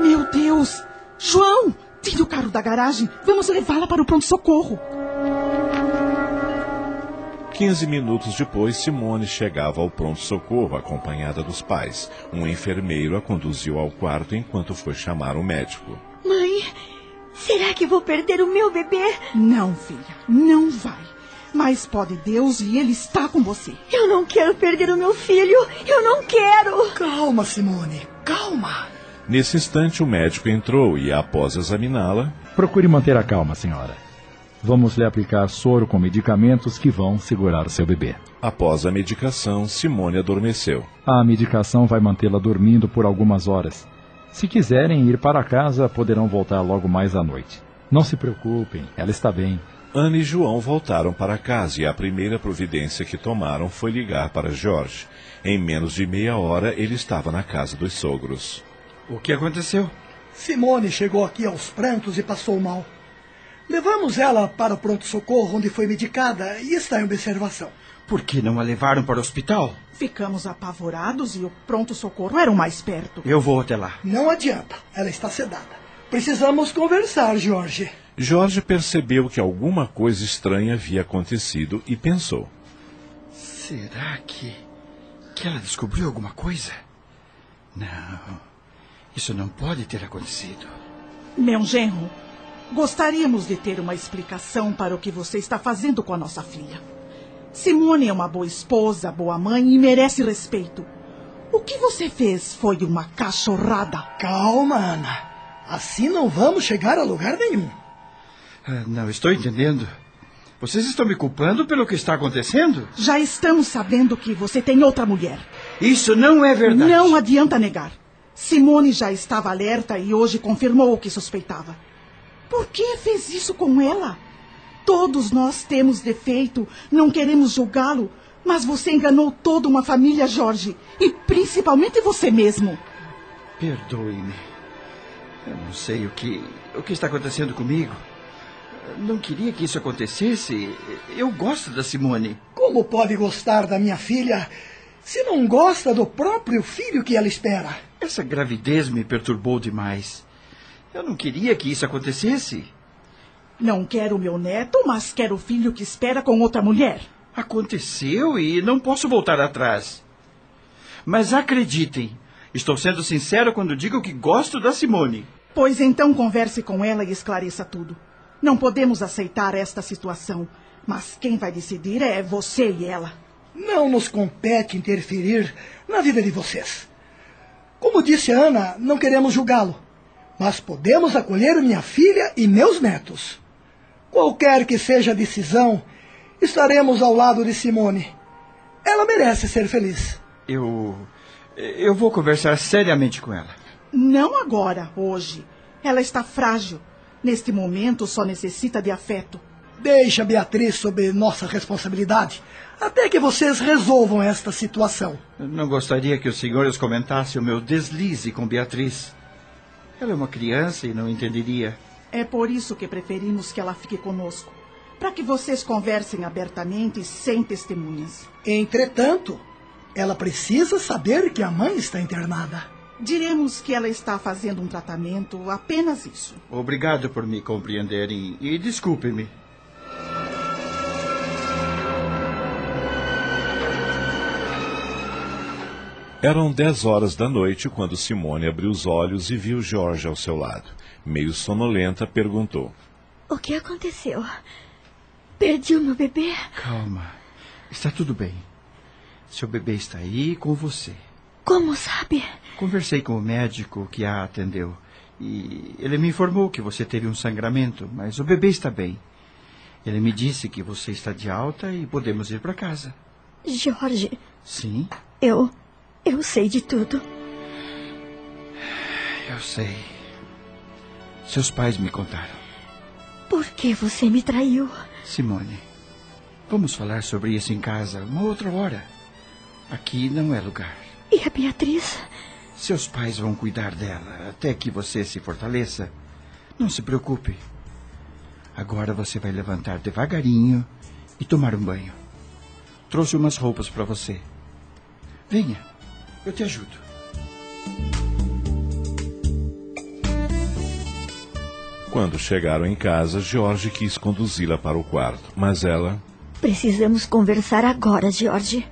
Speaker 4: Meu Deus! João, tire o carro da garagem. Vamos levá-la para o pronto-socorro.
Speaker 5: Quinze minutos depois, Simone chegava ao pronto-socorro acompanhada dos pais. Um enfermeiro a conduziu ao quarto enquanto foi chamar o médico.
Speaker 2: Mãe, será que vou perder o meu bebê?
Speaker 4: Não, filha, não vai. Mas pode Deus e ele está com você.
Speaker 2: Eu não quero perder o meu filho. Eu não quero.
Speaker 3: Calma, Simone. Calma.
Speaker 5: Nesse instante, o médico entrou e, após examiná-la,
Speaker 1: Procure manter a calma, senhora. Vamos lhe aplicar soro com medicamentos que vão segurar o seu bebê.
Speaker 5: após a medicação, Simone adormeceu.
Speaker 1: A medicação vai mantê-la dormindo por algumas horas. Se quiserem ir para casa, poderão voltar logo mais à noite. Não se preocupem, ela está bem.
Speaker 5: Ana e João voltaram para casa e a primeira providência que tomaram foi ligar para Jorge. Em menos de meia hora ele estava na casa dos sogros.
Speaker 7: O que aconteceu?
Speaker 3: Simone chegou aqui aos prantos e passou mal. Levamos ela para o pronto-socorro, onde foi medicada e está em observação.
Speaker 7: Por que não a levaram para o hospital?
Speaker 4: Ficamos apavorados e o pronto-socorro era o mais perto.
Speaker 7: Eu vou até lá.
Speaker 3: Não adianta, ela está sedada. Precisamos conversar, Jorge.
Speaker 5: Jorge percebeu que alguma coisa estranha havia acontecido e pensou:
Speaker 7: Será que. Que ela descobriu alguma coisa? Não. Isso não pode ter acontecido.
Speaker 4: Meu genro, gostaríamos de ter uma explicação para o que você está fazendo com a nossa filha. Simone é uma boa esposa, boa mãe e merece respeito. O que você fez foi uma cachorrada.
Speaker 3: Calma, Ana. Assim não vamos chegar a lugar nenhum.
Speaker 7: Ah, não estou entendendo. Vocês estão me culpando pelo que está acontecendo?
Speaker 4: Já estamos sabendo que você tem outra mulher.
Speaker 7: Isso não é verdade.
Speaker 4: Não adianta negar. Simone já estava alerta e hoje confirmou o que suspeitava. Por que fez isso com ela? Todos nós temos defeito, não queremos julgá-lo, mas você enganou toda uma família, Jorge, e principalmente você mesmo.
Speaker 7: Perdoe-me. Eu não sei o que, o que está acontecendo comigo. Não queria que isso acontecesse. Eu gosto da Simone.
Speaker 3: Como pode gostar da minha filha se não gosta do próprio filho que ela espera?
Speaker 7: Essa gravidez me perturbou demais. Eu não queria que isso acontecesse.
Speaker 4: Não quero meu neto, mas quero o filho que espera com outra mulher.
Speaker 7: Aconteceu e não posso voltar atrás. Mas acreditem, estou sendo sincero quando digo que gosto da Simone.
Speaker 4: Pois então converse com ela e esclareça tudo. Não podemos aceitar esta situação, mas quem vai decidir é você e ela.
Speaker 3: Não nos compete interferir na vida de vocês. Como disse Ana, não queremos julgá-lo, mas podemos acolher minha filha e meus netos. Qualquer que seja a decisão, estaremos ao lado de Simone. Ela merece ser feliz.
Speaker 7: Eu. Eu vou conversar seriamente com ela.
Speaker 4: Não agora, hoje. Ela está frágil. Neste momento só necessita de afeto.
Speaker 3: Deixa Beatriz sob nossa responsabilidade, até que vocês resolvam esta situação.
Speaker 7: Não gostaria que os senhores comentassem o meu deslize com Beatriz. Ela é uma criança e não entenderia.
Speaker 4: É por isso que preferimos que ela fique conosco. Para que vocês conversem abertamente sem testemunhas.
Speaker 3: Entretanto, ela precisa saber que a mãe está internada.
Speaker 4: Diremos que ela está fazendo um tratamento, apenas isso.
Speaker 7: Obrigado por me compreenderem e desculpe-me.
Speaker 5: Eram dez horas da noite quando Simone abriu os olhos e viu Jorge ao seu lado. Meio sonolenta, perguntou:
Speaker 2: O que aconteceu? Perdi o meu bebê?
Speaker 7: Calma. Está tudo bem. Seu bebê está aí com você.
Speaker 2: Como sabe?
Speaker 7: Conversei com o médico que a atendeu. E ele me informou que você teve um sangramento, mas o bebê está bem. Ele me disse que você está de alta e podemos ir para casa.
Speaker 2: Jorge.
Speaker 7: Sim?
Speaker 2: Eu. Eu sei de tudo.
Speaker 7: Eu sei. Seus pais me contaram.
Speaker 2: Por que você me traiu?
Speaker 7: Simone, vamos falar sobre isso em casa uma outra hora. Aqui não é lugar.
Speaker 2: E a Beatriz?
Speaker 7: Seus pais vão cuidar dela até que você se fortaleça. Não se preocupe. Agora você vai levantar devagarinho e tomar um banho. Trouxe umas roupas para você. Venha, eu te ajudo.
Speaker 5: Quando chegaram em casa, Jorge quis conduzi-la para o quarto, mas ela.
Speaker 2: Precisamos conversar agora, Jorge.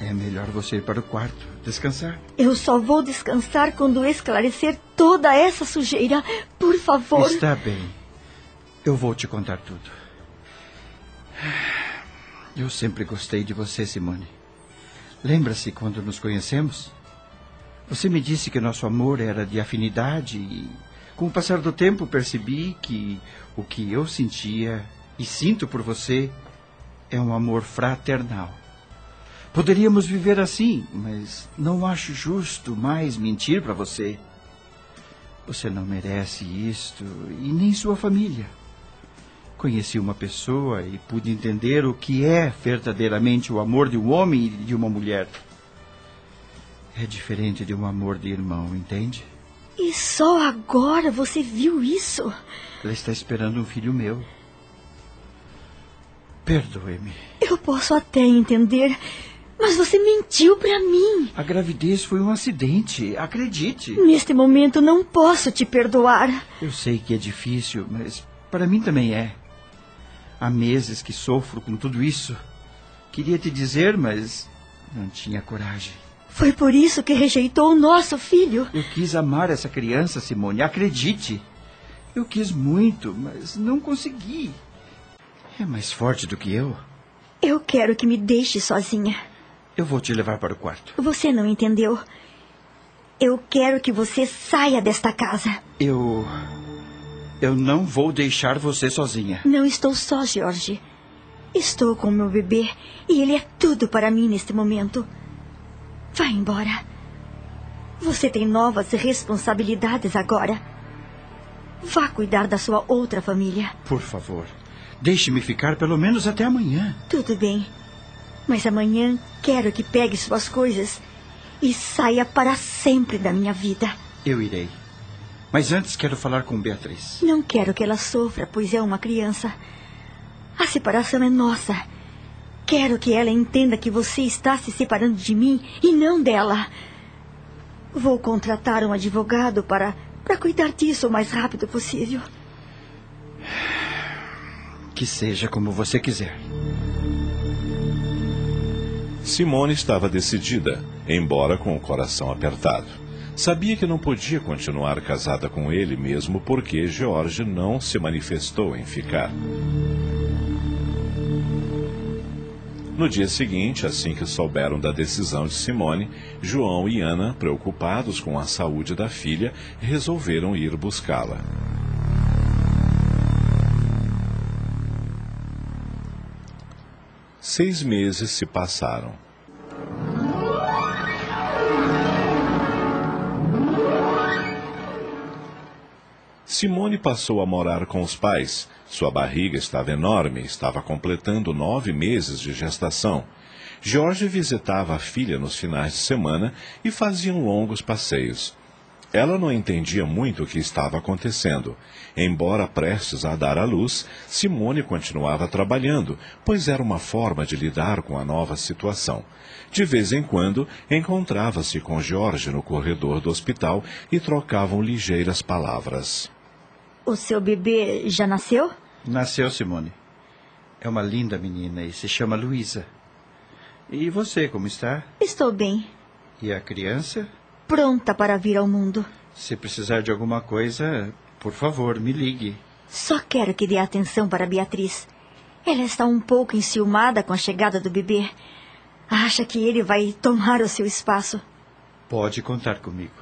Speaker 7: É melhor você ir para o quarto, descansar.
Speaker 2: Eu só vou descansar quando esclarecer toda essa sujeira. Por favor.
Speaker 7: Está bem. Eu vou te contar tudo. Eu sempre gostei de você, Simone. Lembra-se quando nos conhecemos? Você me disse que nosso amor era de afinidade e, com o passar do tempo, percebi que o que eu sentia e sinto por você é um amor fraternal. Poderíamos viver assim, mas não acho justo mais mentir para você. Você não merece isto e nem sua família. Conheci uma pessoa e pude entender o que é verdadeiramente o amor de um homem e de uma mulher. É diferente de um amor de irmão, entende?
Speaker 2: E só agora você viu isso?
Speaker 7: Ela está esperando um filho meu. Perdoe-me.
Speaker 2: Eu posso até entender, mas você mentiu para mim.
Speaker 7: A gravidez foi um acidente, acredite.
Speaker 2: Neste momento não posso te perdoar.
Speaker 7: Eu sei que é difícil, mas para mim também é. Há meses que sofro com tudo isso. Queria te dizer, mas não tinha coragem.
Speaker 2: Foi por isso que rejeitou o nosso filho.
Speaker 7: Eu quis amar essa criança, Simone, acredite. Eu quis muito, mas não consegui. É mais forte do que eu.
Speaker 2: Eu quero que me deixe sozinha.
Speaker 7: Eu vou te levar para o quarto.
Speaker 2: Você não entendeu. Eu quero que você saia desta casa.
Speaker 7: Eu. Eu não vou deixar você sozinha.
Speaker 2: Não estou só, Jorge. Estou com meu bebê e ele é tudo para mim neste momento. Vá embora. Você tem novas responsabilidades agora. Vá cuidar da sua outra família.
Speaker 7: Por favor, deixe-me ficar pelo menos até amanhã.
Speaker 2: Tudo bem. Mas amanhã quero que pegue suas coisas e saia para sempre da minha vida.
Speaker 7: Eu irei. Mas antes quero falar com Beatriz.
Speaker 2: Não quero que ela sofra, pois é uma criança. A separação é nossa. Quero que ela entenda que você está se separando de mim e não dela. Vou contratar um advogado para, para cuidar disso o mais rápido possível.
Speaker 7: Que seja como você quiser.
Speaker 5: Simone estava decidida, embora com o coração apertado. Sabia que não podia continuar casada com ele mesmo porque George não se manifestou em ficar. No dia seguinte, assim que souberam da decisão de Simone, João e Ana, preocupados com a saúde da filha, resolveram ir buscá-la. Seis meses se passaram. Simone passou a morar com os pais. Sua barriga estava enorme, estava completando nove meses de gestação. Jorge visitava a filha nos finais de semana e faziam longos passeios. Ela não entendia muito o que estava acontecendo. Embora prestes a dar à luz, Simone continuava trabalhando, pois era uma forma de lidar com a nova situação. De vez em quando, encontrava-se com Jorge no corredor do hospital e trocavam ligeiras palavras.
Speaker 2: O seu bebê já nasceu?
Speaker 7: Nasceu, Simone. É uma linda menina e se chama Luísa. E você, como está?
Speaker 2: Estou bem.
Speaker 7: E a criança?
Speaker 2: Pronta para vir ao mundo.
Speaker 7: Se precisar de alguma coisa, por favor, me ligue.
Speaker 2: Só quero que dê atenção para Beatriz. Ela está um pouco enciumada com a chegada do bebê. Acha que ele vai tomar o seu espaço.
Speaker 7: Pode contar comigo.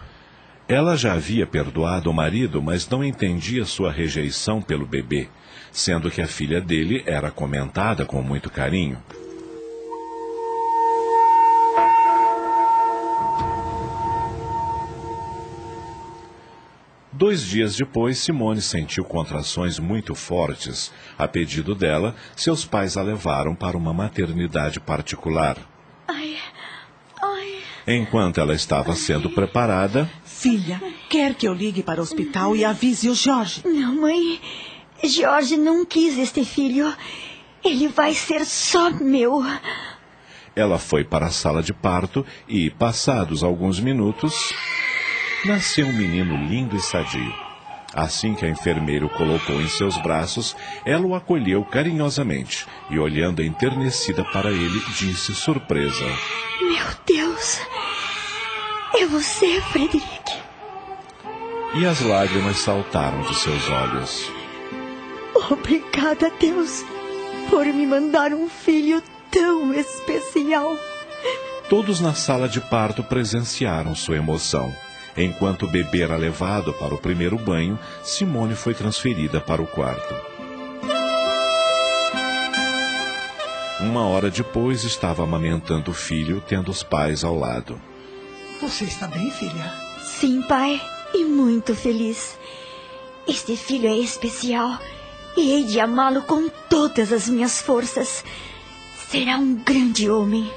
Speaker 5: Ela já havia perdoado o marido, mas não entendia sua rejeição pelo bebê, sendo que a filha dele era comentada com muito carinho. Dois dias depois, Simone sentiu contrações muito fortes. A pedido dela, seus pais a levaram para uma maternidade particular.
Speaker 2: Ai, ai.
Speaker 5: Enquanto ela estava sendo preparada.
Speaker 4: Filha, quer que eu ligue para o hospital e avise o Jorge?
Speaker 2: Não, mãe. Jorge não quis este filho. Ele vai ser só meu.
Speaker 5: Ela foi para a sala de parto e, passados alguns minutos nasceu um menino lindo e sadio. Assim que a enfermeira o colocou em seus braços, ela o acolheu carinhosamente e, olhando enternecida para ele, disse surpresa:
Speaker 2: Meu Deus! É você, Frederic?
Speaker 5: E as lágrimas saltaram de seus olhos.
Speaker 2: Obrigada, Deus, por me mandar um filho tão especial.
Speaker 5: Todos na sala de parto presenciaram sua emoção. Enquanto o bebê era levado para o primeiro banho, Simone foi transferida para o quarto. Uma hora depois, estava amamentando o filho, tendo os pais ao lado.
Speaker 3: Você está bem, filha?
Speaker 2: Sim, pai, e muito feliz. Este filho é especial e hei de amá-lo com todas as minhas forças. Será um grande homem.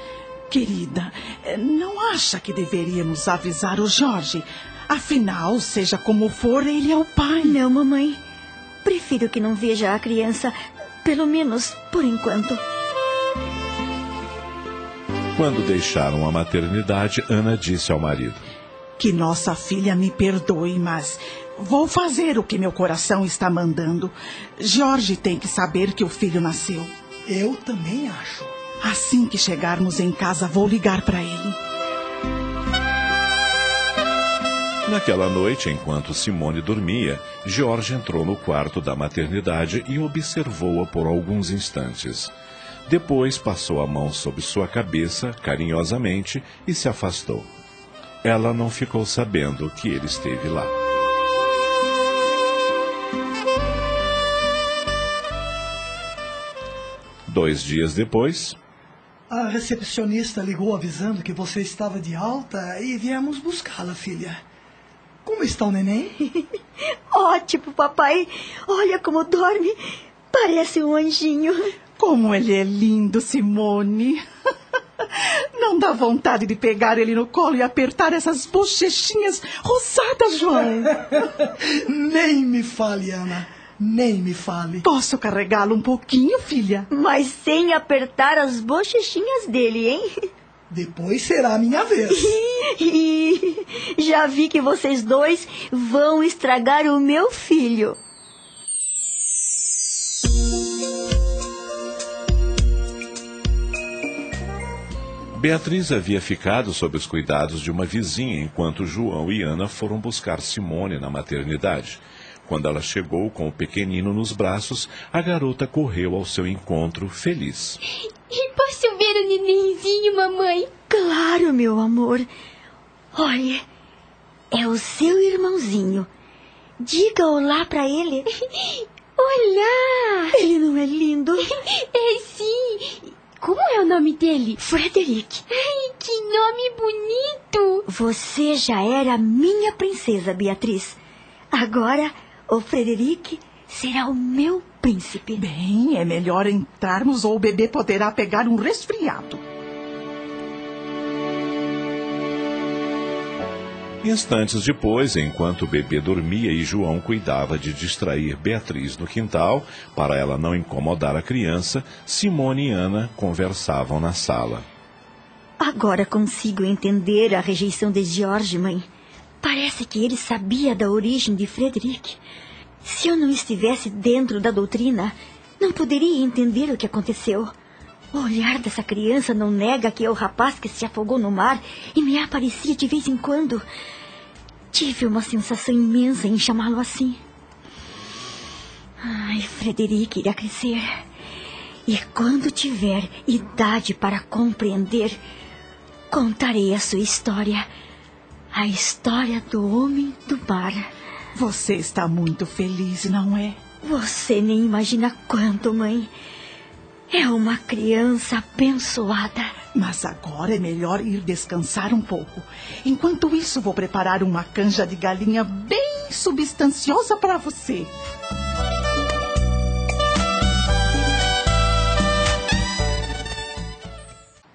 Speaker 4: Querida, eh, não acha que deveríamos avisar o Jorge? Afinal, seja como for, ele é o pai.
Speaker 2: Não, mamãe. Prefiro que não veja a criança, pelo menos por enquanto.
Speaker 5: Quando deixaram a maternidade, Ana disse ao marido:
Speaker 4: Que nossa filha me perdoe, mas vou fazer o que meu coração está mandando. Jorge tem que saber que o filho nasceu.
Speaker 3: Eu também acho.
Speaker 4: Assim que chegarmos em casa, vou ligar para ele.
Speaker 5: Naquela noite, enquanto Simone dormia, Jorge entrou no quarto da maternidade e observou-a por alguns instantes. Depois passou a mão sobre sua cabeça carinhosamente e se afastou. Ela não ficou sabendo que ele esteve lá. Dois dias depois,
Speaker 3: A recepcionista ligou avisando que você estava de alta e viemos buscá-la, filha. Como está o neném?
Speaker 2: Ótimo, papai. Olha como dorme. Parece um anjinho.
Speaker 4: Como ele é lindo, Simone. Não dá vontade de pegar ele no colo e apertar essas bochechinhas rosadas, João.
Speaker 3: Nem me fale, Ana. Nem me fale.
Speaker 4: Posso carregá-lo um pouquinho, filha?
Speaker 2: Mas sem apertar as bochechinhas dele, hein?
Speaker 3: Depois será a minha vez.
Speaker 2: E já vi que vocês dois vão estragar o meu filho.
Speaker 5: Beatriz havia ficado sob os cuidados de uma vizinha enquanto João e Ana foram buscar Simone na maternidade. Quando ela chegou com o pequenino nos braços, a garota correu ao seu encontro feliz.
Speaker 8: E posso ver o nenenzinho, mamãe?
Speaker 2: Claro, meu amor. Olha, é o seu irmãozinho. Diga olá pra ele.
Speaker 8: Olá!
Speaker 2: Ele não é lindo?
Speaker 8: É sim! Como é o nome dele?
Speaker 2: Frederic,
Speaker 8: Ai, que nome bonito!
Speaker 2: você já era minha princesa, Beatriz. Agora, o Frederic será o meu príncipe.
Speaker 4: Bem, é melhor entrarmos ou o bebê poderá pegar um resfriado.
Speaker 5: Instantes depois, enquanto o bebê dormia e João cuidava de distrair Beatriz no quintal, para ela não incomodar a criança, Simone e Ana conversavam na sala.
Speaker 2: Agora consigo entender a rejeição de George, mãe. Parece que ele sabia da origem de Frederic. Se eu não estivesse dentro da doutrina, não poderia entender o que aconteceu. O olhar dessa criança não nega que é o rapaz que se afogou no mar e me aparecia de vez em quando. Tive uma sensação imensa em chamá-lo assim. Ai, Frederic irá crescer. E quando tiver idade para compreender, contarei a sua história. A história do homem do mar.
Speaker 4: Você está muito feliz, não é?
Speaker 2: Você nem imagina quanto, mãe. É uma criança abençoada.
Speaker 4: Mas agora é melhor ir descansar um pouco. Enquanto isso, vou preparar uma canja de galinha bem substanciosa para você.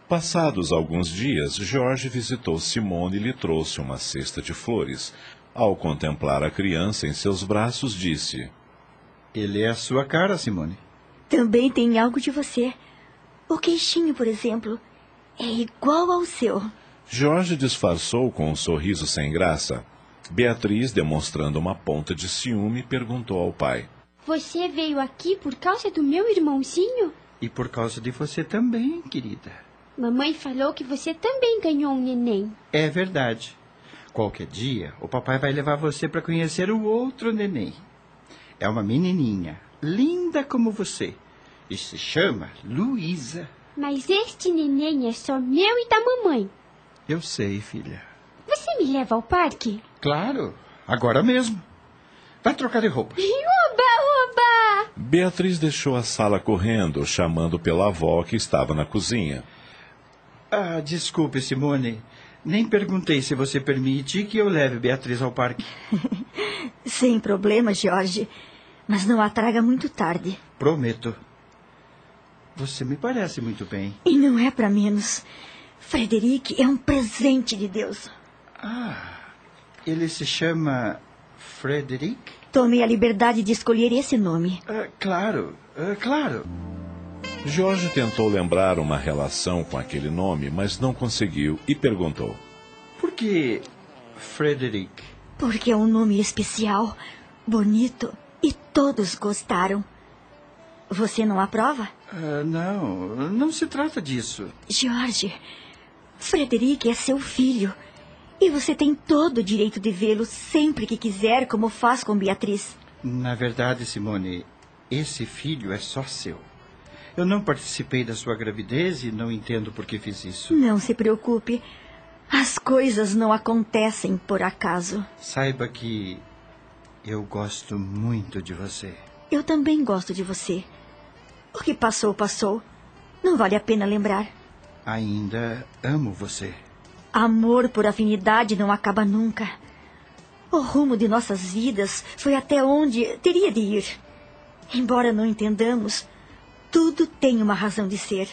Speaker 5: Passados alguns dias, Jorge visitou Simone e lhe trouxe uma cesta de flores. Ao contemplar a criança em seus braços, disse:
Speaker 7: Ele é a sua cara, Simone.
Speaker 2: Também tem algo de você. O queixinho, por exemplo, é igual ao seu.
Speaker 5: Jorge disfarçou com um sorriso sem graça. Beatriz, demonstrando uma ponta de ciúme, perguntou ao pai:
Speaker 8: Você veio aqui por causa do meu irmãozinho?
Speaker 7: E por causa de você também, querida.
Speaker 8: Mamãe falou que você também ganhou um neném.
Speaker 7: É verdade. Qualquer dia, o papai vai levar você para conhecer o outro neném. É uma menininha, linda como você. E se chama Luísa.
Speaker 8: Mas este neném é só meu e da mamãe.
Speaker 7: Eu sei, filha.
Speaker 8: Você me leva ao parque?
Speaker 7: Claro, agora mesmo. Vai trocar de roupa.
Speaker 8: Oba, oba!
Speaker 5: Beatriz deixou a sala correndo, chamando pela avó que estava na cozinha.
Speaker 7: Ah, desculpe, Simone. Nem perguntei se você permite que eu leve Beatriz ao parque.
Speaker 2: Sem problema, Jorge. Mas não a traga muito tarde.
Speaker 7: Prometo. Você me parece muito bem.
Speaker 2: E não é para menos. Frederic é um presente de Deus.
Speaker 7: Ah, ele se chama Frederic?
Speaker 2: Tomei a liberdade de escolher esse nome.
Speaker 7: Ah, claro, ah, claro.
Speaker 5: Jorge tentou lembrar uma relação com aquele nome, mas não conseguiu e perguntou:
Speaker 7: Por que Frederic?
Speaker 2: Porque é um nome especial, bonito e todos gostaram. Você não aprova?
Speaker 7: Ah, não, não se trata disso.
Speaker 2: Jorge, Frederic é seu filho. E você tem todo o direito de vê-lo sempre que quiser, como faz com Beatriz.
Speaker 7: Na verdade, Simone, esse filho é só seu. Eu não participei da sua gravidez e não entendo por que fiz isso.
Speaker 2: Não se preocupe. As coisas não acontecem por acaso.
Speaker 7: Saiba que eu gosto muito de você.
Speaker 2: Eu também gosto de você. O que passou, passou. Não vale a pena lembrar.
Speaker 7: Ainda amo você.
Speaker 2: Amor por afinidade não acaba nunca. O rumo de nossas vidas foi até onde teria de ir. Embora não entendamos, tudo tem uma razão de ser.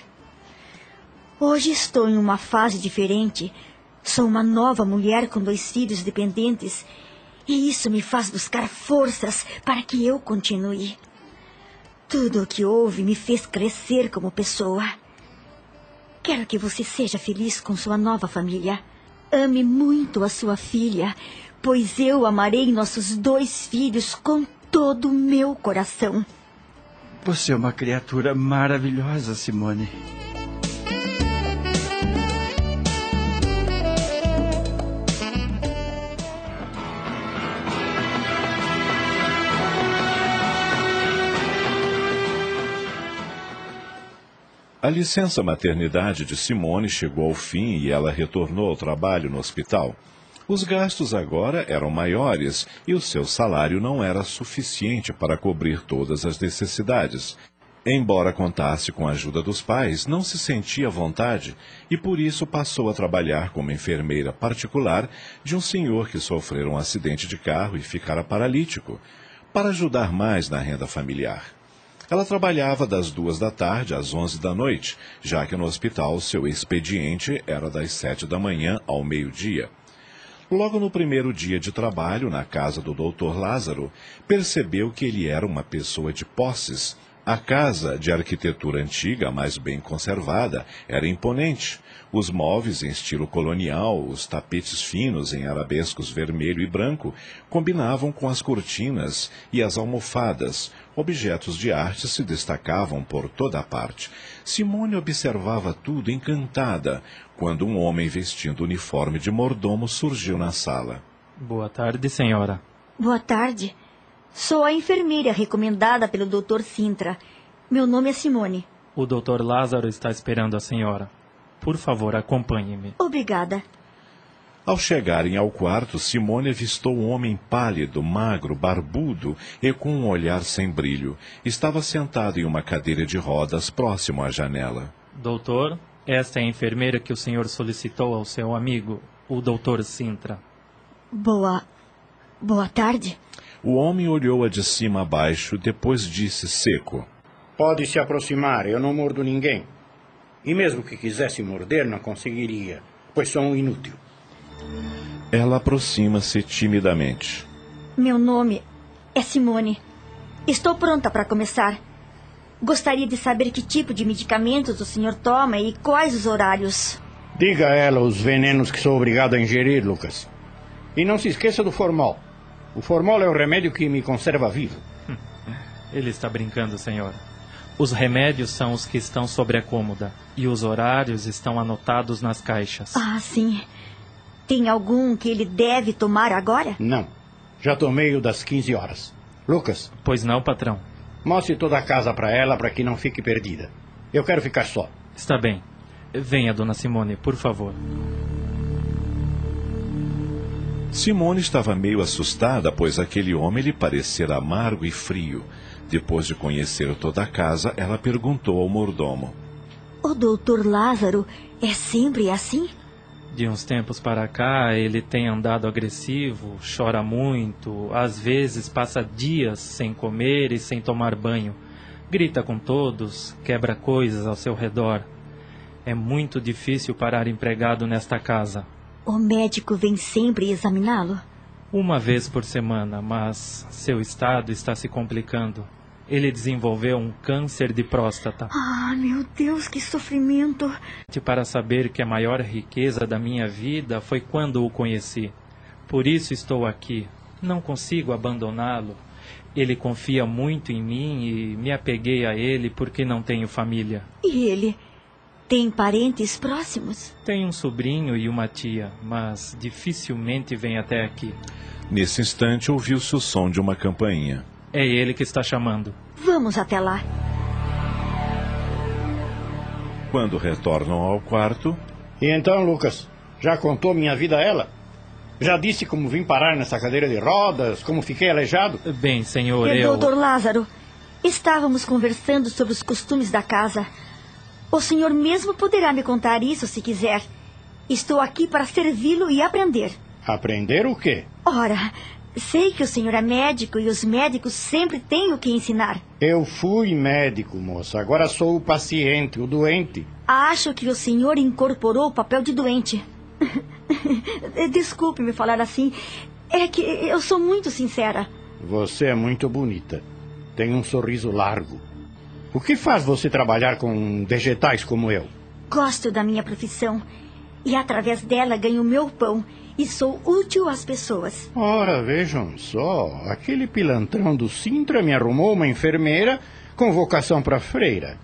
Speaker 2: Hoje estou em uma fase diferente. Sou uma nova mulher com dois filhos dependentes. E isso me faz buscar forças para que eu continue. Tudo o que houve me fez crescer como pessoa. Quero que você seja feliz com sua nova família. Ame muito a sua filha, pois eu amarei nossos dois filhos com todo o meu coração.
Speaker 7: Você é uma criatura maravilhosa, Simone.
Speaker 5: A licença maternidade de Simone chegou ao fim e ela retornou ao trabalho no hospital. Os gastos agora eram maiores e o seu salário não era suficiente para cobrir todas as necessidades. Embora contasse com a ajuda dos pais, não se sentia à vontade e por isso passou a trabalhar como enfermeira particular de um senhor que sofrera um acidente de carro e ficara paralítico, para ajudar mais na renda familiar. Ela trabalhava das duas da tarde às onze da noite, já que no hospital seu expediente era das sete da manhã ao meio-dia. Logo no primeiro dia de trabalho na casa do Dr. Lázaro, percebeu que ele era uma pessoa de posses. A casa, de arquitetura antiga, mas bem conservada, era imponente. Os móveis em estilo colonial, os tapetes finos em arabescos vermelho e branco, combinavam com as cortinas e as almofadas. Objetos de arte se destacavam por toda a parte. Simone observava tudo encantada, quando um homem vestindo uniforme de mordomo surgiu na sala.
Speaker 10: Boa tarde, senhora.
Speaker 2: Boa tarde. Sou a enfermeira recomendada pelo Dr. Sintra. Meu nome é Simone.
Speaker 10: O Dr. Lázaro está esperando a senhora. Por favor, acompanhe-me.
Speaker 2: Obrigada.
Speaker 5: Ao chegarem ao quarto, Simone avistou um homem pálido, magro, barbudo e com um olhar sem brilho. Estava sentado em uma cadeira de rodas próximo à janela.
Speaker 10: Doutor, esta é a enfermeira que o senhor solicitou ao seu amigo, o Dr. Sintra.
Speaker 2: Boa. Boa tarde.
Speaker 5: O homem olhou-a de cima a baixo, depois disse seco:
Speaker 11: Pode se aproximar, eu não mordo ninguém. E mesmo que quisesse morder, não conseguiria, pois sou um inútil.
Speaker 5: Ela aproxima-se timidamente.
Speaker 2: Meu nome é Simone. Estou pronta para começar. Gostaria de saber que tipo de medicamentos o senhor toma e quais os horários.
Speaker 11: Diga a ela os venenos que sou obrigado a ingerir, Lucas. E não se esqueça do formol. O formol é o remédio que me conserva vivo.
Speaker 10: Ele está brincando, senhora. Os remédios são os que estão sobre a cômoda e os horários estão anotados nas caixas.
Speaker 2: Ah, sim. Tem algum que ele deve tomar agora?
Speaker 11: Não. Já tomei o das 15 horas. Lucas.
Speaker 10: Pois não, patrão.
Speaker 11: Mostre toda a casa para ela para que não fique perdida. Eu quero ficar só.
Speaker 10: Está bem. Venha, dona Simone, por favor.
Speaker 5: Simone estava meio assustada, pois aquele homem lhe parecera amargo e frio. Depois de conhecer toda a casa, ela perguntou ao mordomo:
Speaker 2: O doutor Lázaro é sempre assim?
Speaker 10: De uns tempos para cá, ele tem andado agressivo, chora muito, às vezes passa dias sem comer e sem tomar banho. Grita com todos, quebra coisas ao seu redor. É muito difícil parar empregado nesta casa.
Speaker 2: O médico vem sempre examiná-lo?
Speaker 10: Uma vez por semana, mas seu estado está se complicando. Ele desenvolveu um câncer de próstata.
Speaker 2: Ah, meu Deus, que sofrimento!
Speaker 10: Para saber que a maior riqueza da minha vida foi quando o conheci. Por isso estou aqui. Não consigo abandoná-lo. Ele confia muito em mim e me apeguei a ele porque não tenho família.
Speaker 2: E ele? Tem parentes próximos?
Speaker 10: Tenho um sobrinho e uma tia, mas dificilmente vem até aqui.
Speaker 5: Nesse instante, ouviu-se o som de uma campainha.
Speaker 10: É ele que está chamando.
Speaker 2: Vamos até lá.
Speaker 5: Quando retornam ao quarto.
Speaker 11: E então, Lucas, já contou minha vida a ela? Já disse como vim parar nessa cadeira de rodas, como fiquei aleijado?
Speaker 10: Bem, senhor,
Speaker 2: é,
Speaker 10: eu.
Speaker 2: Doutor Lázaro, estávamos conversando sobre os costumes da casa. O senhor mesmo poderá me contar isso se quiser. Estou aqui para servi-lo e aprender.
Speaker 11: Aprender o quê?
Speaker 2: Ora, sei que o senhor é médico e os médicos sempre têm o que ensinar.
Speaker 11: Eu fui médico, moça. Agora sou o paciente, o doente.
Speaker 2: Acho que o senhor incorporou o papel de doente. Desculpe me falar assim. É que eu sou muito sincera.
Speaker 11: Você é muito bonita. Tem um sorriso largo. O que faz você trabalhar com vegetais como eu?
Speaker 2: Gosto da minha profissão. E através dela ganho meu pão. E sou útil às pessoas.
Speaker 11: Ora, vejam só. Aquele pilantrão do Sintra me arrumou uma enfermeira com vocação para freira.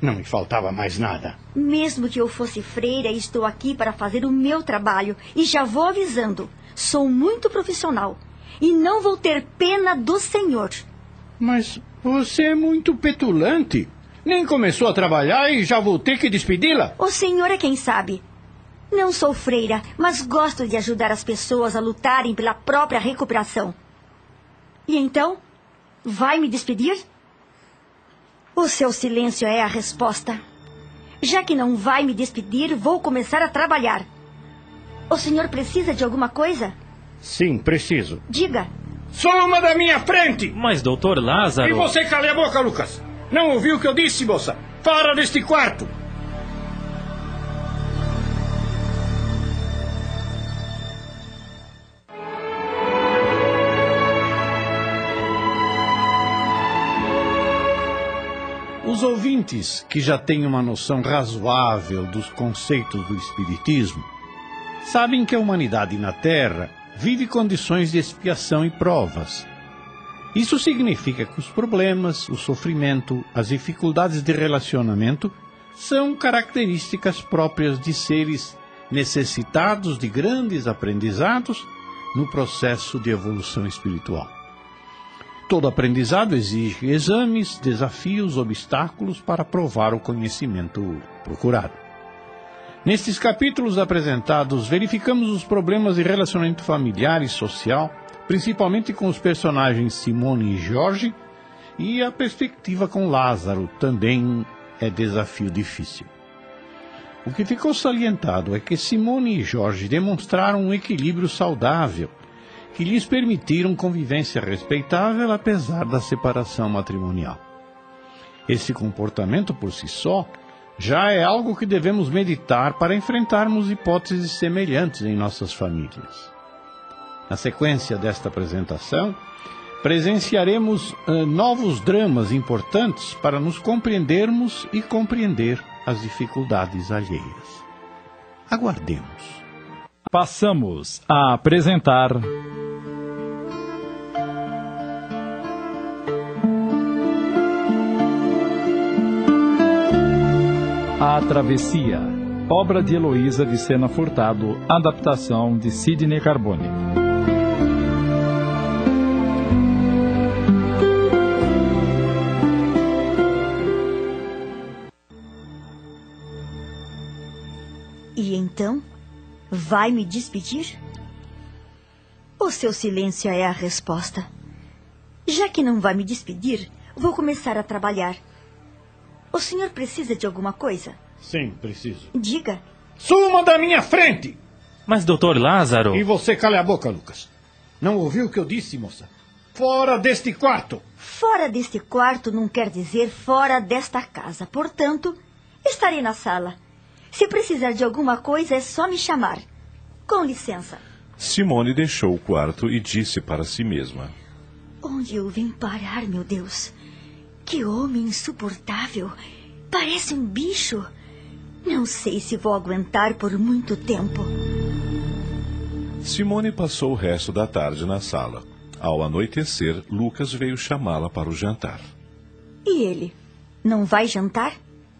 Speaker 11: Não me faltava mais nada.
Speaker 2: Mesmo que eu fosse freira, estou aqui para fazer o meu trabalho. E já vou avisando: sou muito profissional. E não vou ter pena do senhor.
Speaker 11: Mas você é muito petulante. Nem começou a trabalhar e já vou ter que despedi-la?
Speaker 2: O senhor é quem sabe. Não sou freira, mas gosto de ajudar as pessoas a lutarem pela própria recuperação. E então? Vai me despedir? O seu silêncio é a resposta. Já que não vai me despedir, vou começar a trabalhar. O senhor precisa de alguma coisa?
Speaker 11: Sim, preciso.
Speaker 2: Diga.
Speaker 11: Suma da minha frente!
Speaker 10: Mas, doutor Lázaro.
Speaker 11: E você cale a boca, Lucas! Não ouviu o que eu disse, moça? Fora deste quarto! Os ouvintes que já têm uma noção razoável dos conceitos do Espiritismo sabem que a humanidade na Terra vive condições de expiação e provas. Isso significa que os problemas, o sofrimento, as dificuldades de relacionamento são características próprias de seres necessitados de grandes aprendizados no processo de evolução espiritual. Todo aprendizado exige exames, desafios, obstáculos para provar o conhecimento procurado. Nestes capítulos apresentados, verificamos os problemas de relacionamento familiar e social, principalmente com os personagens Simone e Jorge, e a perspectiva com Lázaro também é desafio difícil. O que ficou salientado é que Simone e Jorge demonstraram um equilíbrio saudável que lhes permitiram convivência respeitável apesar da separação matrimonial. Esse comportamento por si só já é algo que devemos meditar para enfrentarmos hipóteses semelhantes em nossas famílias. Na sequência desta apresentação, presenciaremos uh, novos dramas importantes para nos compreendermos e compreender as dificuldades alheias. Aguardemos.
Speaker 1: Passamos a apresentar. A Travessia, obra de Heloísa de Sena Furtado, adaptação de Sidney Carbone.
Speaker 2: E então, vai me despedir? O seu silêncio é a resposta. Já que não vai me despedir, vou começar a trabalhar. O senhor precisa de alguma coisa?
Speaker 11: Sim, preciso.
Speaker 2: Diga.
Speaker 11: Suma da minha frente!
Speaker 10: Mas, doutor Lázaro.
Speaker 11: E você cala a boca, Lucas. Não ouviu o que eu disse, moça? Fora deste quarto!
Speaker 2: Fora deste quarto não quer dizer fora desta casa. Portanto, estarei na sala. Se precisar de alguma coisa, é só me chamar. Com licença.
Speaker 5: Simone deixou o quarto e disse para si mesma:
Speaker 2: Onde eu vim parar, meu Deus? Que homem insuportável! Parece um bicho. Não sei se vou aguentar por muito tempo.
Speaker 5: Simone passou o resto da tarde na sala. Ao anoitecer, Lucas veio chamá-la para o jantar.
Speaker 2: E ele? Não vai jantar?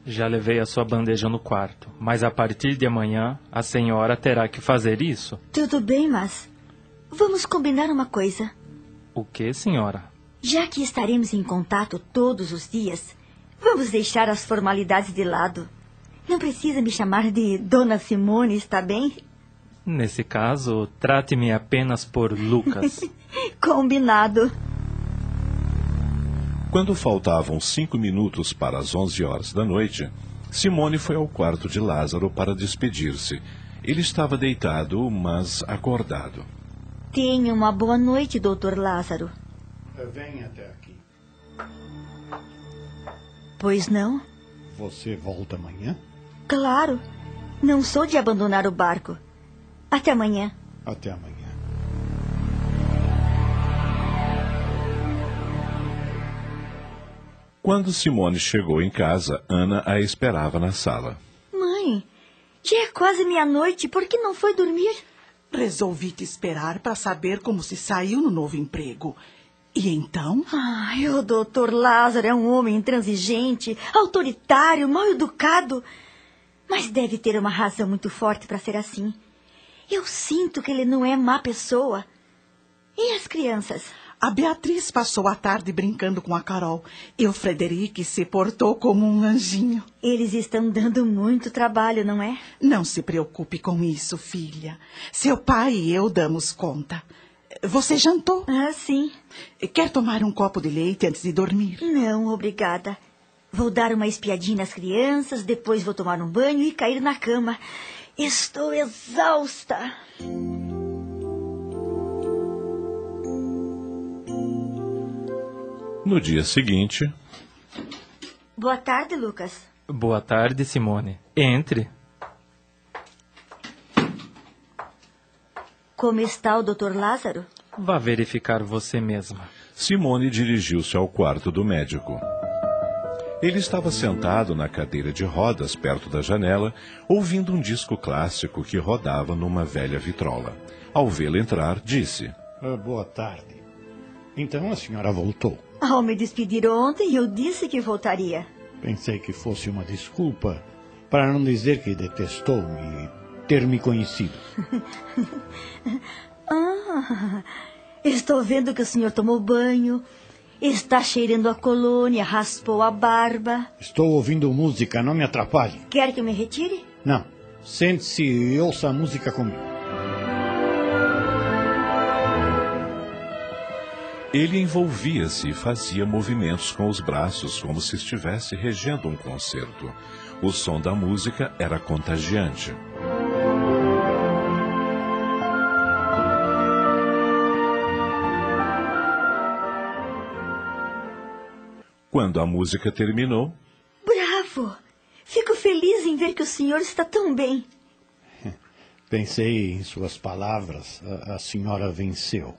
Speaker 10: Já levei a sua bandeja no quarto, mas a partir de amanhã a senhora terá que fazer isso.
Speaker 2: Tudo bem, mas. Vamos combinar uma coisa.
Speaker 10: O que, senhora?
Speaker 2: Já que estaremos em contato todos os dias, vamos deixar as formalidades de lado. Não precisa me chamar de Dona Simone, está bem?
Speaker 10: Nesse caso, trate-me apenas por Lucas.
Speaker 2: Combinado.
Speaker 5: Quando faltavam cinco minutos para as onze horas da noite, Simone foi ao quarto de Lázaro para despedir-se. Ele estava deitado, mas acordado.
Speaker 2: Tenha uma boa noite, doutor Lázaro.
Speaker 11: Venha até aqui.
Speaker 2: Pois não?
Speaker 11: Você volta amanhã?
Speaker 2: Claro. Não sou de abandonar o barco. Até amanhã.
Speaker 11: Até amanhã.
Speaker 5: Quando Simone chegou em casa, Ana a esperava na sala.
Speaker 2: Mãe, já é quase meia-noite. Por que não foi dormir?
Speaker 4: Resolvi te esperar para saber como se saiu no novo emprego. E então?
Speaker 2: Ai, o doutor Lázaro é um homem intransigente, autoritário, mal educado. Mas deve ter uma razão muito forte para ser assim. Eu sinto que ele não é má pessoa. E as crianças?
Speaker 4: A Beatriz passou a tarde brincando com a Carol e o Frederico se portou como um anjinho.
Speaker 2: Eles estão dando muito trabalho, não é?
Speaker 4: Não se preocupe com isso, filha. Seu pai e eu damos conta. Você jantou?
Speaker 2: Ah, sim.
Speaker 4: Quer tomar um copo de leite antes de dormir?
Speaker 2: Não, obrigada. Vou dar uma espiadinha nas crianças, depois vou tomar um banho e cair na cama. Estou exausta.
Speaker 5: No dia seguinte.
Speaker 2: Boa tarde, Lucas.
Speaker 10: Boa tarde, Simone. Entre.
Speaker 2: Como está o doutor Lázaro?
Speaker 10: Vá verificar você mesma.
Speaker 5: Simone dirigiu-se ao quarto do médico. Ele estava sentado na cadeira de rodas perto da janela, ouvindo um disco clássico que rodava numa velha vitrola. Ao vê-lo entrar, disse:
Speaker 11: ah, Boa tarde. Então a senhora voltou.
Speaker 2: Ao me despedir ontem, eu disse que voltaria.
Speaker 11: Pensei que fosse uma desculpa para não dizer que detestou-me e ter me conhecido.
Speaker 2: ah, estou vendo que o senhor tomou banho, está cheirando a colônia, raspou a barba.
Speaker 11: Estou ouvindo música, não me atrapalhe.
Speaker 2: Quer que eu me retire?
Speaker 11: Não. Sente-se e ouça a música comigo.
Speaker 5: Ele envolvia-se e fazia movimentos com os braços como se estivesse regendo um concerto. O som da música era contagiante. Quando a música terminou.
Speaker 2: Bravo! Fico feliz em ver que o senhor está tão bem.
Speaker 11: Pensei em suas palavras. A, a senhora venceu.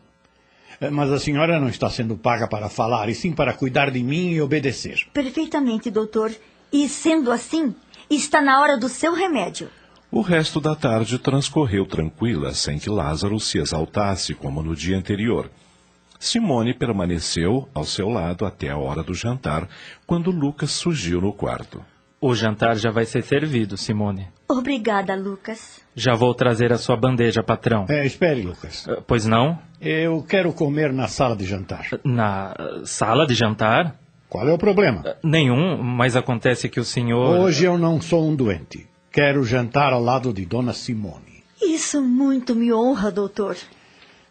Speaker 11: Mas a senhora não está sendo paga para falar, e sim para cuidar de mim e obedecer.
Speaker 2: Perfeitamente, doutor. E sendo assim, está na hora do seu remédio.
Speaker 5: O resto da tarde transcorreu tranquila, sem que Lázaro se exaltasse como no dia anterior. Simone permaneceu ao seu lado até a hora do jantar, quando Lucas surgiu no quarto.
Speaker 10: O jantar já vai ser servido, Simone.
Speaker 2: Obrigada, Lucas.
Speaker 10: Já vou trazer a sua bandeja, patrão.
Speaker 11: É, espere, Lucas.
Speaker 10: Uh, pois não?
Speaker 11: Eu quero comer na sala de jantar.
Speaker 10: Na sala de jantar?
Speaker 11: Qual é o problema?
Speaker 10: Uh, nenhum, mas acontece que o senhor.
Speaker 11: Hoje eu não sou um doente. Quero jantar ao lado de Dona Simone.
Speaker 2: Isso muito me honra, doutor.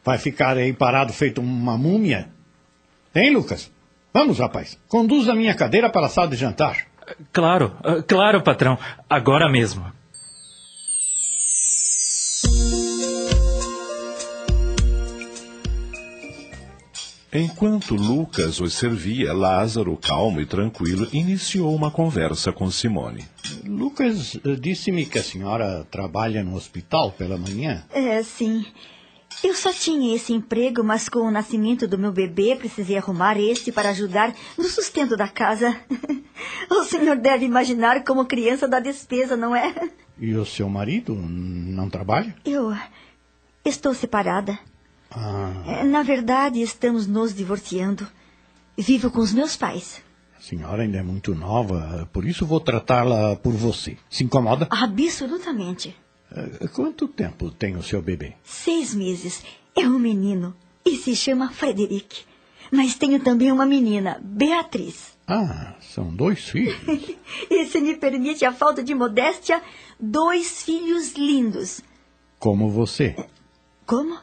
Speaker 11: Vai ficar aí parado feito uma múmia? Hein, Lucas? Vamos, rapaz. Conduz a minha cadeira para a sala de jantar.
Speaker 10: Claro, ah, claro, patrão. Agora mesmo.
Speaker 5: Enquanto Lucas os servia, Lázaro, calmo e tranquilo, iniciou uma conversa com Simone.
Speaker 11: Lucas, eh, disse-me que a senhora trabalha no hospital pela manhã?
Speaker 2: É, sim. Eu só tinha esse emprego, mas com o nascimento do meu bebê precisei arrumar este para ajudar no sustento da casa. O senhor deve imaginar como criança da despesa, não é?
Speaker 11: E o seu marido não trabalha?
Speaker 2: Eu estou separada.
Speaker 11: Ah,
Speaker 2: É, Na verdade, estamos nos divorciando. Vivo com os meus pais.
Speaker 11: a senhora ainda é muito nova, por isso vou tratá-la por você. Se incomoda?
Speaker 2: Absolutamente.
Speaker 11: Eh, Quanto tempo tem o seu bebê?
Speaker 2: Seis meses. É um menino. E se chama Frederic. Mas tenho também uma menina, Beatriz.
Speaker 11: Ah, são dois filhos.
Speaker 2: E se me permite a falta de modéstia, dois filhos lindos.
Speaker 11: Como você.
Speaker 2: Como?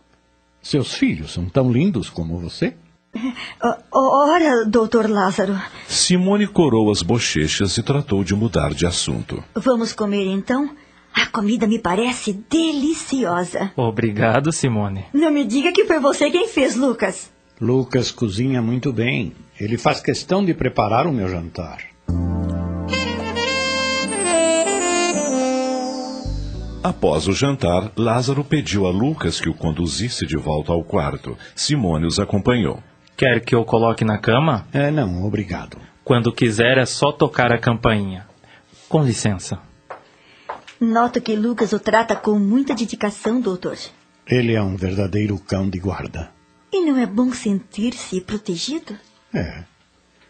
Speaker 11: Seus filhos são tão lindos como você?
Speaker 2: Ora, doutor Lázaro,
Speaker 5: Simone corou as bochechas e tratou de mudar de assunto.
Speaker 2: vamos comer então? A comida me parece deliciosa.
Speaker 10: Obrigado, Simone.
Speaker 2: Não me diga que foi você quem fez, Lucas.
Speaker 11: Lucas cozinha muito bem. Ele faz questão de preparar o meu jantar.
Speaker 5: Após o jantar, Lázaro pediu a Lucas que o conduzisse de volta ao quarto. Simone os acompanhou.
Speaker 10: Quer que eu coloque na cama?
Speaker 11: É, não, obrigado.
Speaker 10: Quando quiser é só tocar a campainha. Com licença.
Speaker 2: Noto que Lucas o trata com muita dedicação, doutor.
Speaker 11: Ele é um verdadeiro cão de guarda.
Speaker 2: E não é bom sentir-se protegido?
Speaker 11: É.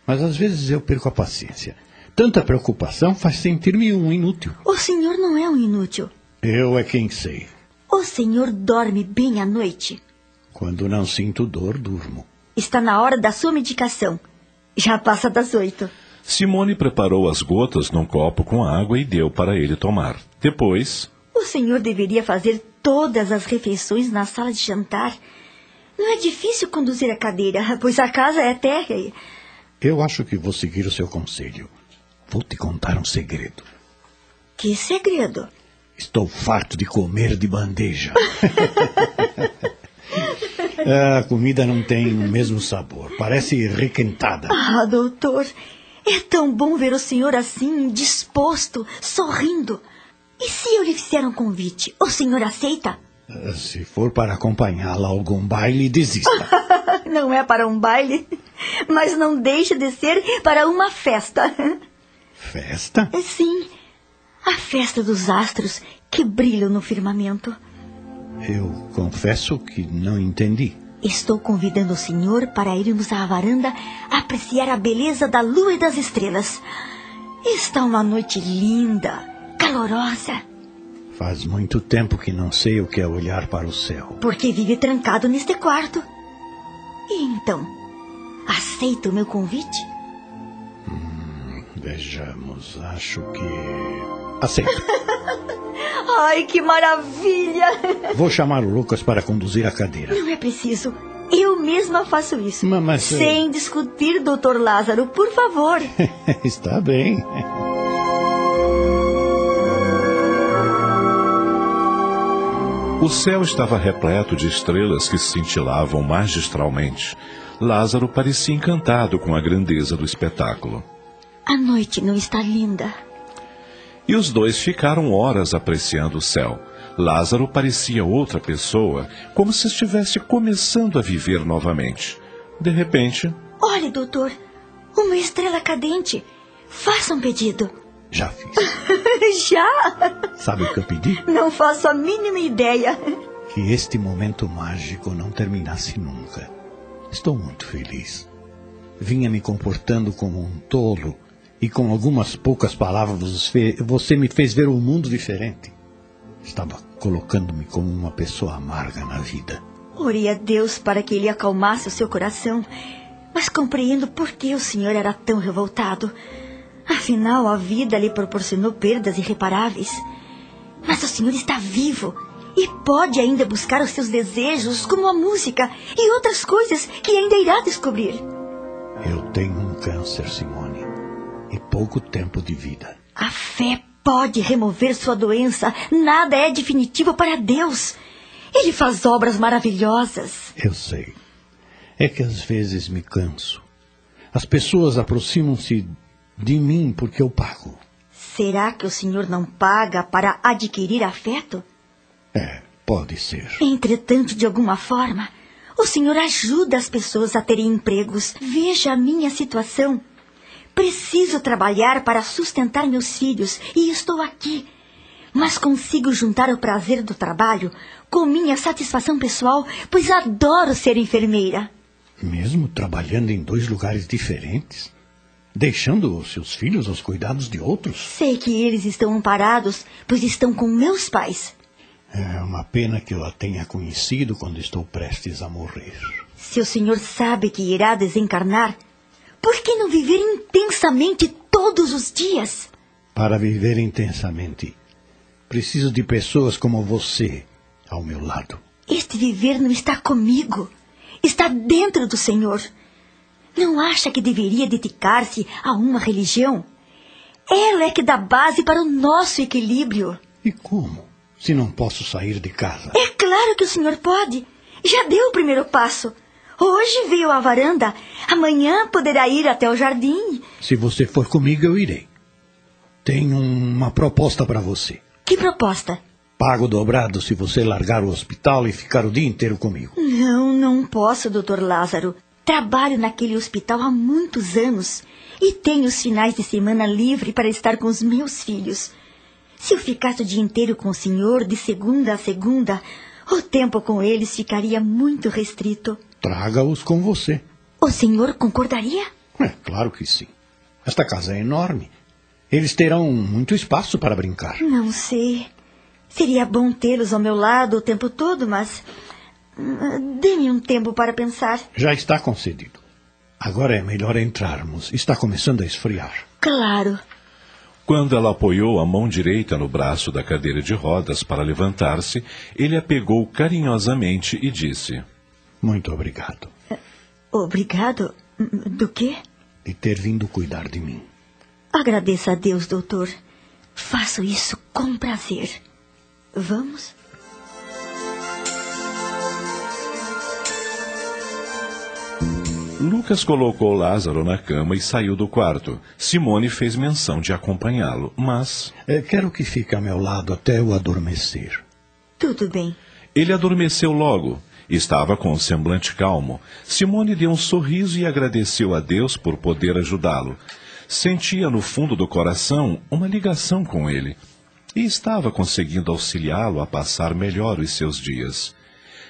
Speaker 11: Mas às vezes eu perco a paciência. Tanta preocupação faz sentir-me um inútil.
Speaker 2: O senhor não é um inútil.
Speaker 11: Eu é quem sei.
Speaker 2: O senhor dorme bem à noite.
Speaker 11: Quando não sinto dor, durmo.
Speaker 2: Está na hora da sua medicação. Já passa das oito.
Speaker 5: Simone preparou as gotas num copo com água e deu para ele tomar. Depois,
Speaker 2: O senhor deveria fazer todas as refeições na sala de jantar. Não é difícil conduzir a cadeira, pois a casa é terra. e-
Speaker 11: Eu acho que vou seguir o seu conselho. Vou te contar um segredo.
Speaker 2: Que segredo.
Speaker 11: Estou farto de comer de bandeja. a comida não tem o mesmo sabor. Parece requentada.
Speaker 2: Ah, doutor, é tão bom ver o senhor assim, disposto, sorrindo. E se eu lhe fizer um convite, o senhor aceita?
Speaker 11: Se for para acompanhá-la a algum baile, desista.
Speaker 2: Não é para um baile, mas não deixe de ser para uma festa.
Speaker 11: Festa?
Speaker 2: Sim, a festa dos astros que brilham no firmamento.
Speaker 11: Eu confesso que não entendi.
Speaker 2: Estou convidando o senhor para irmos à varanda apreciar a beleza da lua e das estrelas. Está uma noite linda, calorosa,
Speaker 11: Faz muito tempo que não sei o que é olhar para o céu.
Speaker 2: porque vive trancado neste quarto. E então, aceita o meu convite?
Speaker 11: Vejamos, acho que. Aceito.
Speaker 2: Ai, que maravilha!
Speaker 11: Vou chamar o Lucas para conduzir a cadeira.
Speaker 2: Não é preciso. Eu mesma faço isso.
Speaker 11: Ma- mas, eh,
Speaker 2: Sem discutir, doutor Lázaro, por favor.
Speaker 11: Está bem.
Speaker 5: O céu estava repleto de estrelas que cintilavam magistralmente. Lázaro parecia encantado com a grandeza do espetáculo.
Speaker 2: A noite não está linda.
Speaker 5: E os dois ficaram horas apreciando o céu. Lázaro parecia outra pessoa, como se estivesse começando a viver novamente. De repente,
Speaker 2: Olhe, doutor, uma estrela cadente. Faça um pedido.
Speaker 11: Já fiz.
Speaker 2: Já?
Speaker 11: Sabe o que eu pedi?
Speaker 2: Não faço a mínima ideia.
Speaker 11: Que este momento mágico não terminasse nunca. Estou muito feliz. Vinha me comportando como um tolo e com algumas poucas palavras você- me fez ver o mundo diferente. Estava colocando-me como uma pessoa amarga na vida.
Speaker 2: Orei a Deus para que ele acalmasse o seu coração, mas compreendo por que o senhor era tão revoltado. Afinal, a vida lhe proporcionou perdas irreparáveis. Mas o senhor está vivo e pode ainda buscar os seus desejos, como a música e outras coisas que ainda irá descobrir.
Speaker 11: Eu tenho um câncer, Simone, e pouco tempo de vida.
Speaker 2: A fé pode remover sua doença. Nada é definitivo para Deus. Ele faz obras maravilhosas.
Speaker 11: Eu sei. É que às vezes me canso. As pessoas aproximam-se de mim porque eu pago.
Speaker 2: Será que o senhor não paga para adquirir afeto?
Speaker 11: É, pode ser.
Speaker 2: Entretanto, de alguma forma, o senhor ajuda as pessoas a terem empregos. Veja a minha situação. Preciso trabalhar para sustentar meus filhos e estou aqui. Mas consigo juntar o prazer do trabalho com minha satisfação pessoal, pois adoro ser enfermeira.
Speaker 11: Mesmo trabalhando em dois lugares diferentes? Deixando os seus filhos aos cuidados de outros?
Speaker 2: Sei que eles estão amparados, pois estão com meus pais.
Speaker 11: É uma pena que eu a tenha conhecido quando estou prestes a morrer.
Speaker 2: Se o senhor sabe que irá desencarnar, por que não viver intensamente todos os dias?
Speaker 11: Para viver intensamente, preciso de pessoas como você ao meu lado.
Speaker 2: Este viver não está comigo. Está dentro do Senhor. Não acha que deveria dedicar-se a uma religião? Ela é que dá base para o nosso equilíbrio.
Speaker 11: E como? Se não posso sair de casa.
Speaker 2: É claro que o senhor pode. Já deu o primeiro passo. Hoje veio à varanda. Amanhã poderá ir até o jardim.
Speaker 11: Se você for comigo, eu irei. Tenho uma proposta para você.
Speaker 2: Que proposta?
Speaker 11: Pago dobrado se você largar o hospital e ficar o dia inteiro comigo.
Speaker 2: Não, não posso, doutor Lázaro. Trabalho naquele hospital há muitos anos e tenho os finais de semana livre para estar com os meus filhos. Se eu ficasse o dia inteiro com o senhor, de segunda a segunda, o tempo com eles ficaria muito restrito.
Speaker 11: Traga-os com você.
Speaker 2: O senhor concordaria?
Speaker 11: É, claro que sim. Esta casa é enorme. Eles terão muito espaço para brincar.
Speaker 2: Não sei. Seria bom tê-los ao meu lado o tempo todo, mas. Dê-me um tempo para pensar.
Speaker 11: Já está concedido. Agora é melhor entrarmos. Está começando a esfriar.
Speaker 2: Claro.
Speaker 5: Quando ela apoiou a mão direita no braço da cadeira de rodas para levantar-se, ele a pegou carinhosamente e disse:
Speaker 11: Muito obrigado
Speaker 2: Obrigado. Do quê?
Speaker 11: de ter vindo cuidar de mim.
Speaker 2: Agradeça a Deus, doutor. Faço isso com prazer. Vamos?
Speaker 5: Lucas colocou Lázaro na cama e saiu do quarto. Simone fez menção de acompanhá-lo, mas
Speaker 11: É, quero que fique a meu lado até eu adormecer.
Speaker 2: Tudo bem.
Speaker 5: ele adormeceu logo. Estava com o semblante calmo. Simone deu um sorriso e agradeceu a Deus por poder ajudá-lo. Sentia no fundo do coração uma ligação com ele e estava conseguindo auxiliá-lo a passar melhor os seus dias.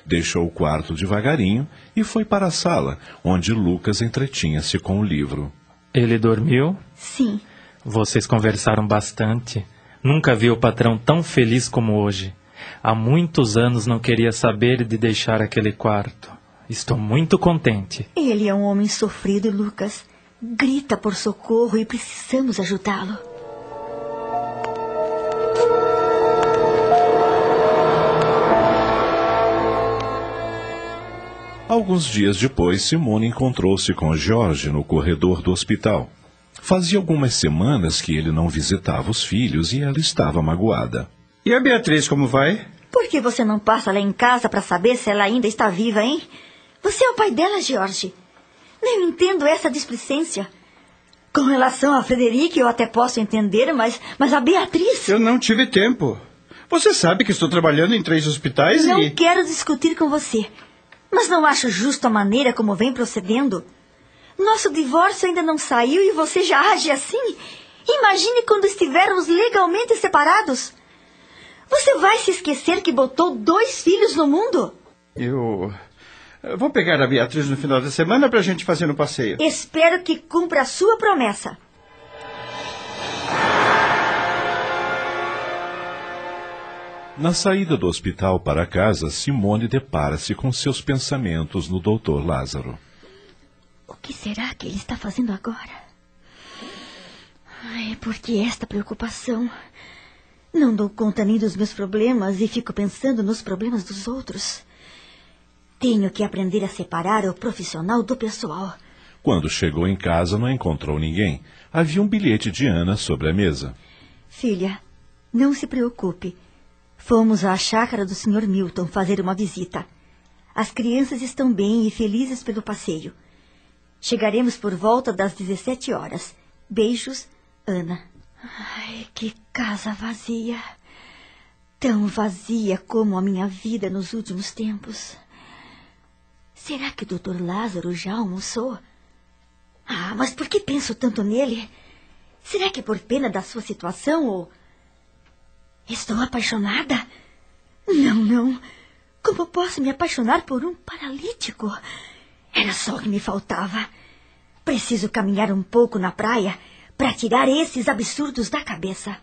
Speaker 5: Deixou o quarto devagarinho e foi para a sala, onde Lucas entretinha-se com o livro.
Speaker 10: Ele dormiu?
Speaker 2: Sim.
Speaker 10: Vocês conversaram bastante. Nunca vi o patrão tão feliz como hoje. Há muitos anos não queria saber de deixar aquele quarto. Estou muito contente.
Speaker 2: Ele é um homem sofrido, Lucas. Grita por socorro e precisamos ajudá-lo.
Speaker 5: Alguns dias depois, Simone encontrou-se com Jorge no corredor do hospital. Fazia algumas semanas que ele não visitava os filhos e ela estava magoada.
Speaker 7: E a Beatriz, como vai?
Speaker 2: Por que você não passa lá em casa para saber se ela ainda está viva, hein? Você é o pai dela, Jorge. Nem entendo essa displicência. Com relação a Frederica, eu até posso entender, mas, mas a Beatriz.
Speaker 7: Eu não tive tempo. Você sabe que estou trabalhando em três hospitais
Speaker 2: Não
Speaker 7: e.
Speaker 2: quero discutir com você. Mas não acho justo a maneira como vem procedendo. Nosso divórcio ainda não saiu e você já age assim? Imagine quando estivermos legalmente separados. Você vai se esquecer que botou dois filhos no mundo?
Speaker 7: Eu. Vou pegar a Beatriz no final da semana pra gente fazer no passeio.
Speaker 2: Espero que cumpra a sua promessa.
Speaker 5: Na saída do hospital para casa, Simone depara-se com seus pensamentos no Dr. Lázaro.
Speaker 2: O que será que ele está fazendo agora? Ai, por que esta preocupação? Não dou conta nem dos meus problemas e fico pensando nos problemas dos outros. Tenho que aprender a separar o profissional do pessoal.
Speaker 5: Quando chegou em casa, não encontrou ninguém. Havia um bilhete de Ana sobre a mesa.
Speaker 2: Filha, não se preocupe. Fomos à chácara do Sr. Milton fazer uma visita. As crianças estão bem e felizes pelo passeio. Chegaremos por volta das 17 horas. Beijos, Ana. Ai, que casa vazia. Tão vazia como a minha vida nos últimos tempos. Será que o doutor Lázaro já almoçou? Ah, mas por que penso tanto nele? Será que é por pena da sua situação ou. Estou apaixonada? Não, não. Como posso me apaixonar por um paralítico? Era só o que me faltava. Preciso caminhar um pouco na praia para tirar esses absurdos da cabeça.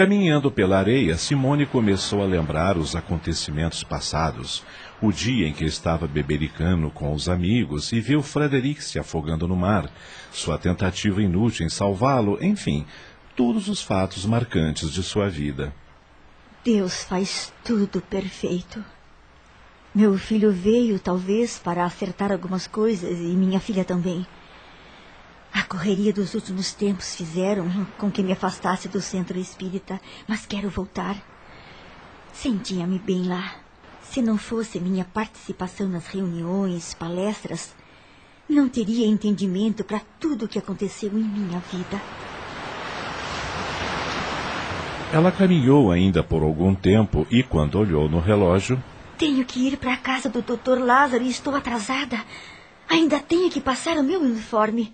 Speaker 5: Caminhando pela areia, Simone começou a lembrar os acontecimentos passados. O dia em que estava bebericando com os amigos e viu Frederic se afogando no mar, sua tentativa inútil em salvá-lo, enfim, todos os fatos marcantes de sua vida.
Speaker 2: Deus faz tudo perfeito. Meu filho veio, talvez, para acertar algumas coisas e minha filha também. A correria dos últimos tempos fizeram com que me afastasse do centro espírita, mas quero voltar. Sentia-me bem lá. Se não fosse minha participação nas reuniões, palestras, não teria entendimento para tudo o que aconteceu em minha vida.
Speaker 5: Ela caminhou ainda por algum tempo e, quando olhou no relógio.
Speaker 2: Tenho que ir para a casa do Dr. Lázaro e estou atrasada. Ainda tenho que passar o meu uniforme.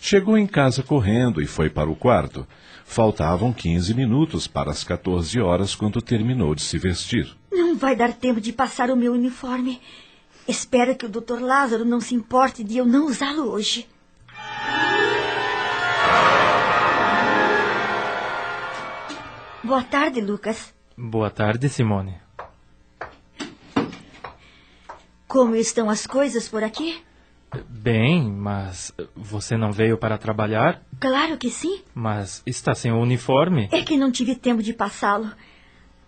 Speaker 5: Chegou em casa correndo e foi para o quarto. Faltavam 15 minutos para as 14 horas quando terminou de se vestir.
Speaker 2: Não vai dar tempo de passar o meu uniforme. Espero que o Dr. Lázaro não se importe de eu não usá-lo hoje. Boa tarde, Lucas.
Speaker 10: Boa tarde, Simone.
Speaker 2: Como estão as coisas por aqui?
Speaker 10: Bem, mas você não veio para trabalhar?
Speaker 2: Claro que sim.
Speaker 10: Mas está sem o uniforme?
Speaker 2: É que não tive tempo de passá-lo.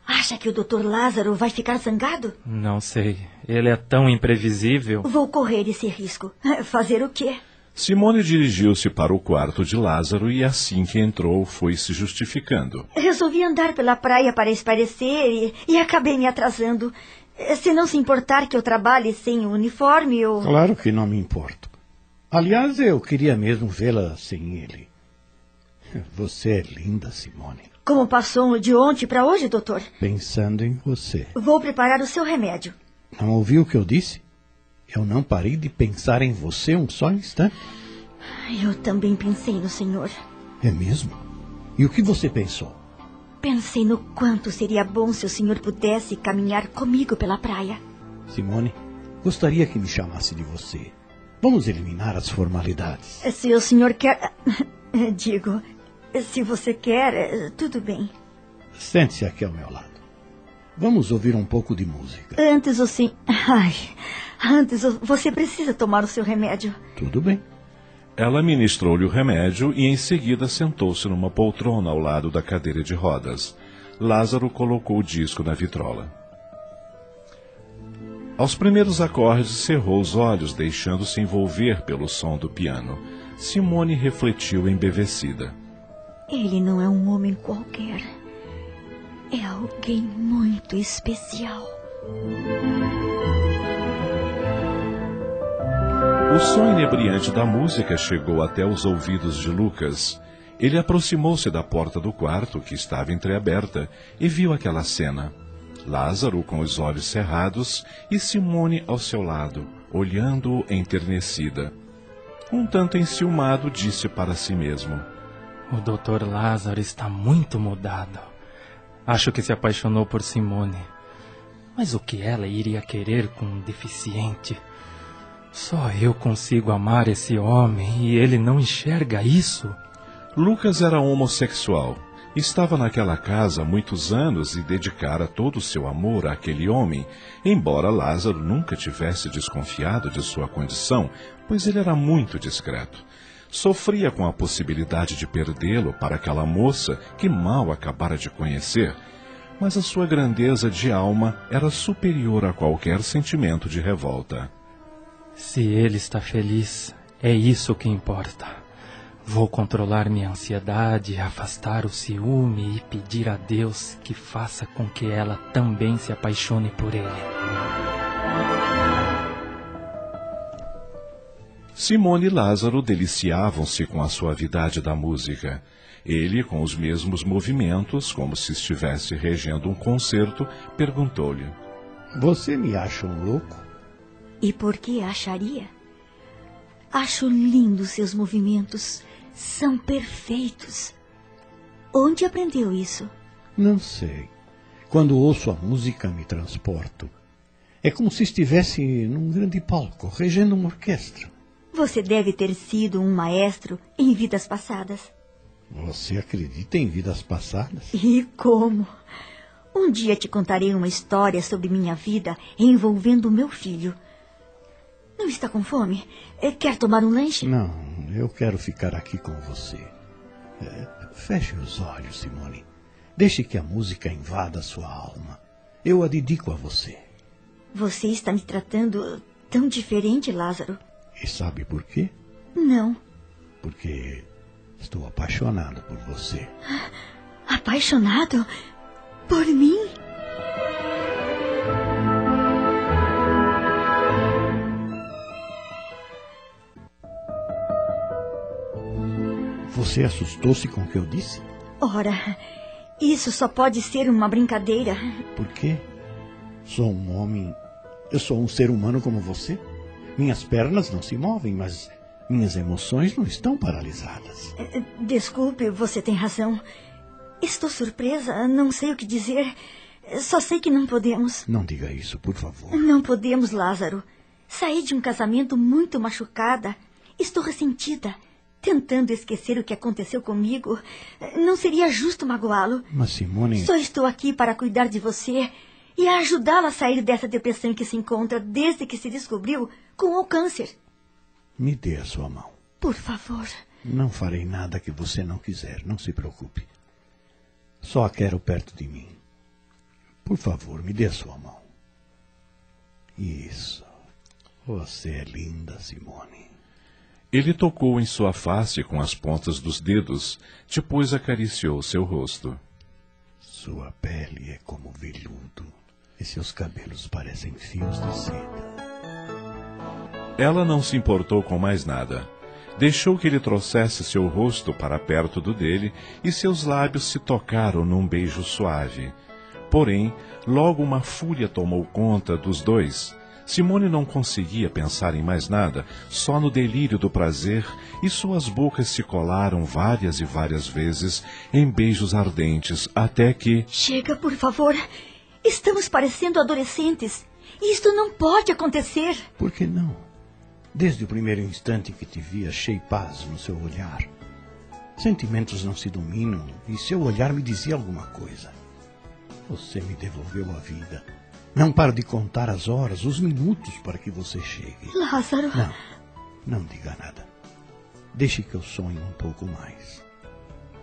Speaker 2: Acha que o Dr. Lázaro vai ficar zangado?
Speaker 10: Não sei. Ele é tão imprevisível.
Speaker 2: Vou correr esse risco. Fazer o quê?
Speaker 5: Simone dirigiu-se para o quarto de Lázaro e, assim que entrou, foi se justificando.
Speaker 2: Resolvi andar pela praia para esparecer e, e acabei me atrasando. Se não se importar que eu trabalhe sem o uniforme, eu.
Speaker 11: Claro que não me importo. Aliás, eu queria mesmo vê-la sem ele. Você é linda, Simone.
Speaker 2: Como passou de ontem para hoje, doutor?
Speaker 11: Pensando em você.
Speaker 2: Vou preparar o seu remédio.
Speaker 11: Não ouviu o que eu disse? Eu não parei de pensar em você um só instante.
Speaker 2: Eu também pensei no senhor.
Speaker 11: É mesmo? E o que você pensou?
Speaker 2: Pensei no quanto seria bom se o senhor pudesse caminhar comigo pela praia.
Speaker 11: Simone, gostaria que me chamasse de você. Vamos eliminar as formalidades.
Speaker 2: Se o senhor quer. Digo, se você quer, tudo bem.
Speaker 11: Sente-se aqui ao meu lado. Vamos ouvir um pouco de música.
Speaker 2: Antes o sim. Ai. Antes você precisa tomar o seu remédio.
Speaker 11: Tudo bem.
Speaker 5: Ela ministrou-lhe o remédio e em seguida sentou-se numa poltrona ao lado da cadeira de rodas. Lázaro colocou o disco na vitrola. Aos primeiros acordes, cerrou os olhos, deixando-se envolver pelo som do piano. Simone refletiu embevecida.
Speaker 2: Ele não é um homem qualquer. É alguém muito especial.
Speaker 5: O som inebriante da música chegou até os ouvidos de Lucas. Ele aproximou-se da porta do quarto, que estava entreaberta, e viu aquela cena. Lázaro com os olhos cerrados e Simone ao seu lado, olhando-o enternecida. Um tanto enciumado, disse para si mesmo:
Speaker 10: O doutor Lázaro está muito mudado. Acho que se apaixonou por Simone. Mas o que ela iria querer com um deficiente? Só eu consigo amar esse homem e ele não enxerga isso.
Speaker 5: Lucas era homossexual. Estava naquela casa há muitos anos e dedicara todo o seu amor àquele homem, embora Lázaro nunca tivesse desconfiado de sua condição, pois ele era muito discreto. Sofria com a possibilidade de perdê-lo para aquela moça que mal acabara de conhecer, mas a sua grandeza de alma era superior a qualquer sentimento de revolta.
Speaker 10: Se ele está feliz, é isso que importa. Vou controlar minha ansiedade, afastar o ciúme e pedir a Deus que faça com que ela também se apaixone por ele.
Speaker 5: Simone e Lázaro deliciavam-se com a suavidade da música. Ele, com os mesmos movimentos, como se estivesse regendo um concerto, perguntou-lhe:
Speaker 11: Você me acha um louco?
Speaker 2: E por que acharia? Acho lindos seus movimentos. São perfeitos. Onde aprendeu isso?
Speaker 11: Não sei. Quando ouço a música, me transporto. É como se estivesse num grande palco, regendo uma orquestra.
Speaker 2: Você deve ter sido um maestro em vidas passadas.
Speaker 11: Você acredita em vidas passadas?
Speaker 2: E como? Um dia te contarei uma história sobre minha vida envolvendo meu filho. Não está com fome? É, quer tomar um lanche?
Speaker 11: Não, eu quero ficar aqui com você. É, feche os olhos, Simone. Deixe que a música invada sua alma. Eu a dedico a você.
Speaker 2: Você está me tratando tão diferente, Lázaro.
Speaker 11: E sabe por quê?
Speaker 2: Não.
Speaker 11: Porque estou apaixonado por você.
Speaker 2: Apaixonado? Por mim?
Speaker 11: Você assustou-se com o que eu disse?
Speaker 2: Ora, isso só pode ser uma brincadeira.
Speaker 11: Por quê? Sou um homem. Eu sou um ser humano como você. Minhas pernas não se movem, mas minhas emoções não estão paralisadas.
Speaker 2: Eh, Desculpe, você tem razão. Estou surpresa, não sei o que dizer. Só sei que não podemos.
Speaker 11: Não diga isso, por favor.
Speaker 2: Não podemos, Lázaro. Saí de um casamento muito machucada. Estou ressentida. Tentando esquecer o que aconteceu comigo. Não seria justo magoá-lo.
Speaker 11: Mas, Simone.
Speaker 2: Só estou aqui para cuidar de você e ajudá-la a sair dessa depressão em que se encontra desde que se descobriu com o câncer.
Speaker 11: Me dê a sua mão.
Speaker 2: Por favor.
Speaker 11: Não farei nada que você não quiser, não se preocupe. Só a quero perto de mim. Por favor, me dê a sua mão. Isso. Você é linda, Simone.
Speaker 5: Ele tocou em sua face com as pontas dos dedos, depois acariciou seu rosto.
Speaker 11: Sua pele é como velhudo e seus cabelos parecem fios de seda.
Speaker 5: Ela não se importou com mais nada. Deixou que ele trouxesse seu rosto para perto do dele e seus lábios se tocaram num beijo suave. Porém, logo uma fúria tomou conta dos dois. Simone não conseguia pensar em mais nada, só no delírio do prazer, e suas bocas se colaram várias e várias vezes em beijos ardentes, até que.
Speaker 2: Chega, por favor. Estamos parecendo adolescentes. Isto não pode acontecer.
Speaker 11: Por que não? Desde o primeiro instante que te vi, achei paz no seu olhar. Sentimentos não se dominam e seu olhar me dizia alguma coisa. Você me devolveu a vida. Não paro de contar as horas, os minutos para que você chegue.
Speaker 2: Lázaro.
Speaker 11: Não, não diga nada. Deixe que eu sonhe um pouco mais.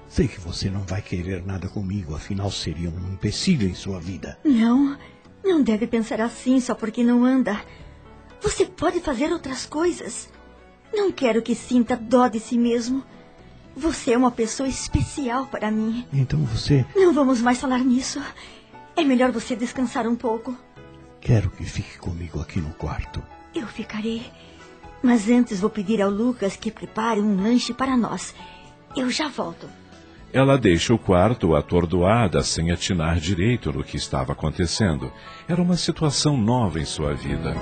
Speaker 11: Sei que você não vai querer nada comigo, afinal seria um empecilho em sua vida.
Speaker 2: Não, não deve pensar assim só porque não anda. Você pode fazer outras coisas. Não quero que sinta dó de si mesmo. Você é uma pessoa especial para mim.
Speaker 11: Então você.
Speaker 2: Não vamos mais falar nisso. É melhor você descansar um pouco.
Speaker 11: Quero que fique comigo aqui no quarto.
Speaker 2: Eu ficarei. Mas antes vou pedir ao Lucas que prepare um lanche para nós. Eu já volto.
Speaker 5: Ela deixa o quarto atordoada, sem atinar direito no que estava acontecendo. Era uma situação nova em sua vida.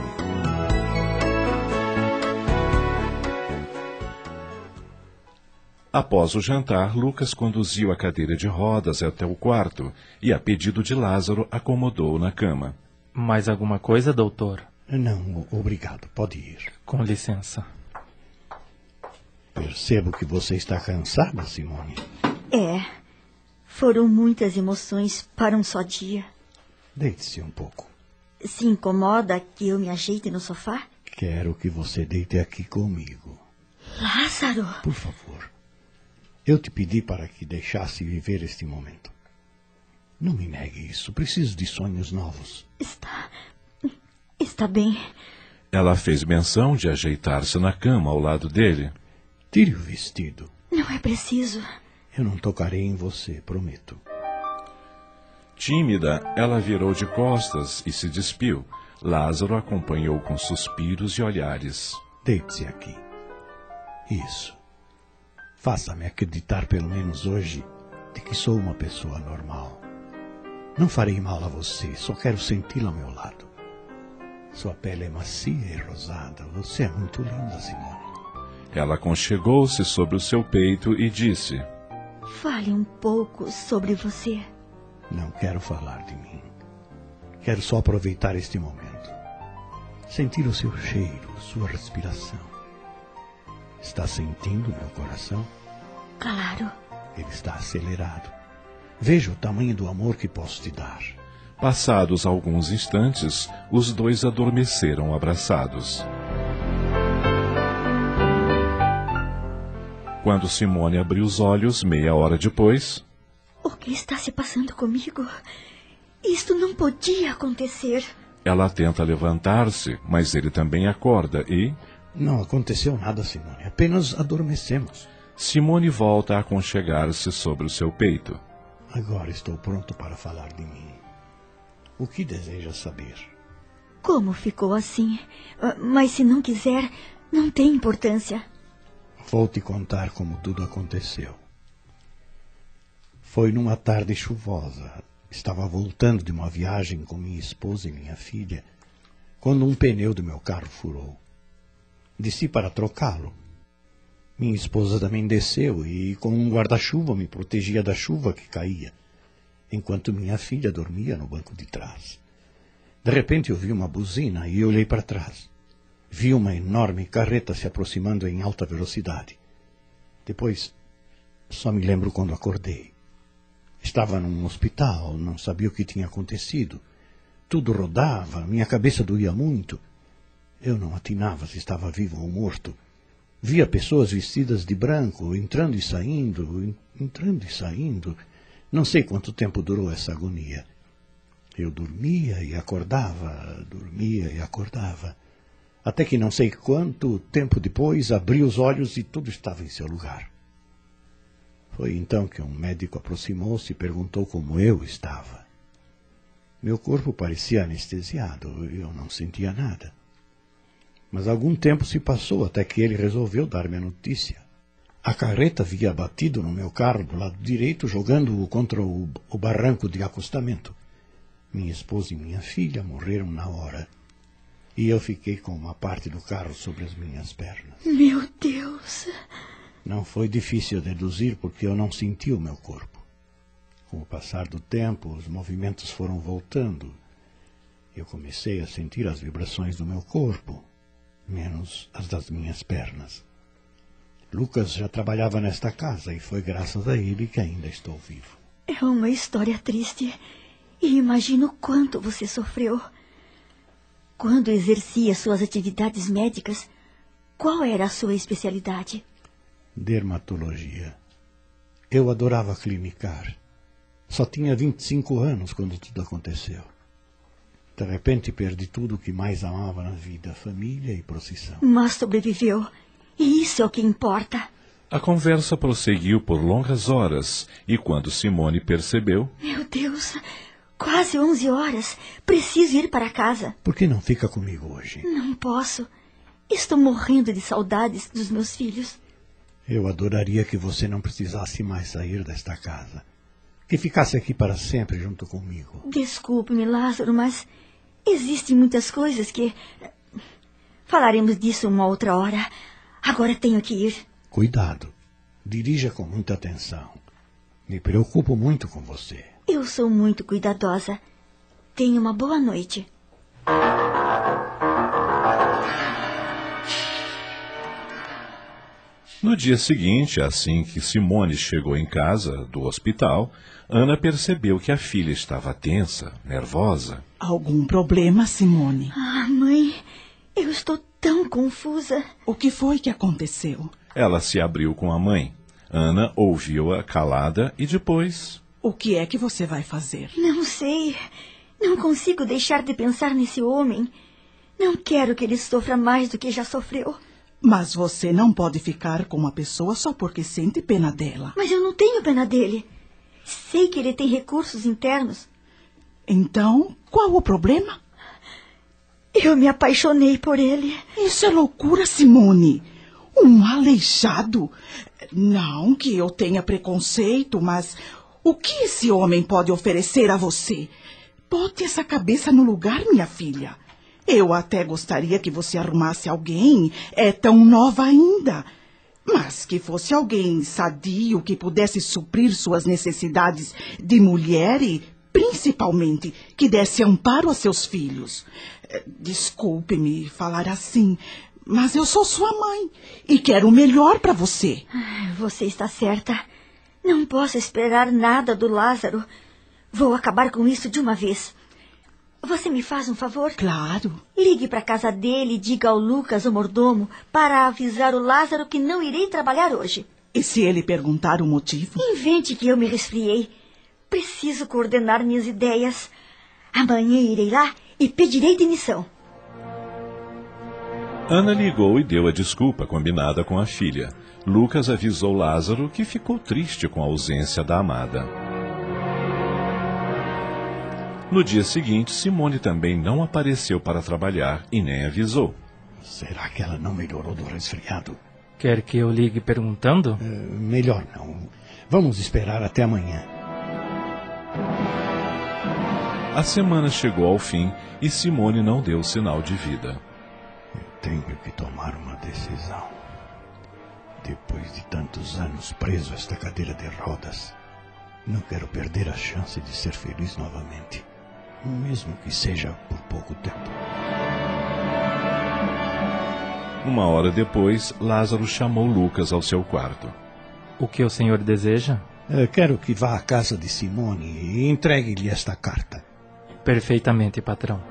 Speaker 5: Após o jantar, Lucas conduziu a cadeira de rodas até o quarto e, a pedido de Lázaro, acomodou-o na cama.
Speaker 10: Mais alguma coisa, doutor?
Speaker 11: Não, obrigado. Pode ir.
Speaker 10: Com licença.
Speaker 11: Percebo que você está cansada, Simone.
Speaker 2: É. Foram muitas emoções para um só dia.
Speaker 11: Deite-se um pouco.
Speaker 2: Se incomoda que eu me ajeite no sofá?
Speaker 11: Quero que você deite aqui comigo.
Speaker 2: Lázaro!
Speaker 11: Por favor. Eu te pedi para que deixasse viver este momento. Não me negue isso. Preciso de sonhos novos.
Speaker 2: Está. Está bem.
Speaker 5: Ela fez menção de ajeitar-se na cama ao lado dele.
Speaker 11: Tire o vestido.
Speaker 2: Não Não é preciso.
Speaker 11: Eu não tocarei em você, prometo.
Speaker 5: Tímida, ela virou de costas e se despiu. Lázaro acompanhou com suspiros e olhares.
Speaker 11: Deite-se aqui. Isso. Faça-me acreditar, pelo menos hoje, de que sou uma pessoa normal. Não farei mal a você, só quero senti-la ao meu lado. Sua pele é macia e rosada. Você é muito linda, Simone.
Speaker 5: Ela aconchegou-se sobre o seu peito e disse:
Speaker 2: Fale um pouco sobre você.
Speaker 11: Não quero falar de mim. Quero só aproveitar este momento. Sentir o seu cheiro, sua respiração. Está sentindo meu coração?
Speaker 2: Claro.
Speaker 11: Ele está acelerado. Veja o tamanho do amor que posso te dar.
Speaker 5: Passados alguns instantes, os dois adormeceram abraçados. Quando Simone abriu os olhos, meia hora depois.
Speaker 2: O que está se passando comigo? Isto não podia acontecer.
Speaker 5: Ela tenta levantar-se, mas ele também acorda e.
Speaker 11: Não aconteceu nada, Simone. Apenas adormecemos.
Speaker 5: Simone volta a aconchegar-se sobre o seu peito.
Speaker 11: Agora estou pronto para falar de mim. O que deseja saber?
Speaker 2: Como ficou assim? Ah, mas se não quiser, não tem importância.
Speaker 11: Vou te contar como tudo aconteceu. Foi numa tarde chuvosa. Estava voltando de uma viagem com minha esposa e minha filha, quando um pneu do meu carro furou. Desci para trocá-lo. Minha esposa também desceu e, com um guarda-chuva, me protegia da chuva que caía, enquanto minha filha dormia no banco de trás. De repente ouvi uma buzina e olhei para trás. Vi uma enorme carreta se aproximando em alta velocidade. Depois, só me lembro quando acordei. Estava num hospital, não sabia o que tinha acontecido. Tudo rodava, minha cabeça doía muito. Eu não atinava se estava vivo ou morto. Via pessoas vestidas de branco, entrando e saindo, entrando e saindo. Não sei quanto tempo durou essa agonia. Eu dormia e acordava, dormia e acordava até que não sei quanto tempo depois abri os olhos e tudo estava em seu lugar. Foi então que um médico aproximou-se e perguntou como eu estava. Meu corpo parecia anestesiado, eu não sentia nada. Mas algum tempo se passou até que ele resolveu dar-me a notícia. A carreta havia batido no meu carro do lado direito, jogando-o contra o, o barranco de acostamento. Minha esposa e minha filha morreram na hora e eu fiquei com uma parte do carro sobre as minhas pernas.
Speaker 2: Meu Deus!
Speaker 11: Não foi difícil deduzir porque eu não senti o meu corpo. Com o passar do tempo, os movimentos foram voltando. Eu comecei a sentir as vibrações do meu corpo, menos as das minhas pernas. Lucas já trabalhava nesta casa e foi graças a ele que ainda estou vivo.
Speaker 2: É uma história triste. E imagino quanto você sofreu. Quando exercia suas atividades médicas, qual era a sua especialidade?
Speaker 11: Dermatologia. Eu adorava clinicar. Só tinha 25 anos quando tudo aconteceu. De repente perdi tudo o que mais amava na vida, família e procissão.
Speaker 2: Mas sobreviveu. E isso é o que importa.
Speaker 5: A conversa prosseguiu por longas horas e quando Simone percebeu.
Speaker 2: Meu Deus, Quase onze horas. Preciso ir para casa.
Speaker 11: Por que não fica comigo hoje?
Speaker 2: Não posso. Estou morrendo de saudades dos meus filhos.
Speaker 11: Eu adoraria que você não precisasse mais sair desta casa. Que ficasse aqui para sempre junto comigo.
Speaker 2: Desculpe-me, Lázaro, mas existem muitas coisas que. Falaremos disso uma outra hora. Agora tenho que ir.
Speaker 11: Cuidado. Dirija com muita atenção. Me preocupo muito com você.
Speaker 2: Eu sou muito cuidadosa. Tenha uma boa noite.
Speaker 5: No dia seguinte, assim que Simone chegou em casa do hospital, Ana percebeu que a filha estava tensa, nervosa.
Speaker 4: Algum problema, Simone?
Speaker 2: Ah, mãe, eu estou tão confusa.
Speaker 4: O que foi que aconteceu?
Speaker 5: Ela se abriu com a mãe. Ana ouviu-a calada e depois
Speaker 4: o que é que você vai fazer?
Speaker 2: Não sei. Não consigo deixar de pensar nesse homem. Não quero que ele sofra mais do que já sofreu.
Speaker 4: Mas você não pode ficar com uma pessoa só porque sente pena dela.
Speaker 2: Mas eu não tenho pena dele. Sei que ele tem recursos internos.
Speaker 4: Então, qual o problema?
Speaker 2: Eu me apaixonei por ele.
Speaker 4: Isso é loucura, Simone. Um aleijado. Não que eu tenha preconceito, mas o que esse homem pode oferecer a você? Bote essa cabeça no lugar, minha filha. Eu até gostaria que você arrumasse alguém. É tão nova ainda. Mas que fosse alguém sadio que pudesse suprir suas necessidades de mulher e, principalmente, que desse amparo a seus filhos. Eh, desculpe-me falar assim, mas eu sou sua mãe e quero o melhor para você.
Speaker 2: Ah, você está certa. Não posso esperar nada do Lázaro. Vou acabar com isso de uma vez. Você me faz um favor?
Speaker 4: Claro.
Speaker 2: Ligue para a casa dele e diga ao Lucas, o mordomo, para avisar o Lázaro que não irei trabalhar hoje.
Speaker 4: E se ele perguntar o motivo?
Speaker 2: Invente que eu me resfriei. Preciso coordenar minhas ideias. Amanhã irei lá e pedirei demissão.
Speaker 5: Ana ligou e deu a desculpa combinada com a filha. Lucas avisou Lázaro que ficou triste com a ausência da amada. No dia seguinte, Simone também não apareceu para trabalhar e nem avisou.
Speaker 6: Será que ela não melhorou do resfriado?
Speaker 10: Quer que eu ligue perguntando?
Speaker 6: Uh, melhor não. Vamos esperar até amanhã.
Speaker 5: A semana chegou ao fim e Simone não deu sinal de vida.
Speaker 6: Tenho que tomar uma decisão. Depois de tantos anos preso a esta cadeira de rodas, não quero perder a chance de ser feliz novamente, mesmo que seja por pouco tempo.
Speaker 5: Uma hora depois, Lázaro chamou Lucas ao seu quarto.
Speaker 10: O que o senhor deseja?
Speaker 6: Eu quero que vá à casa de Simone e entregue-lhe esta carta.
Speaker 10: Perfeitamente, patrão.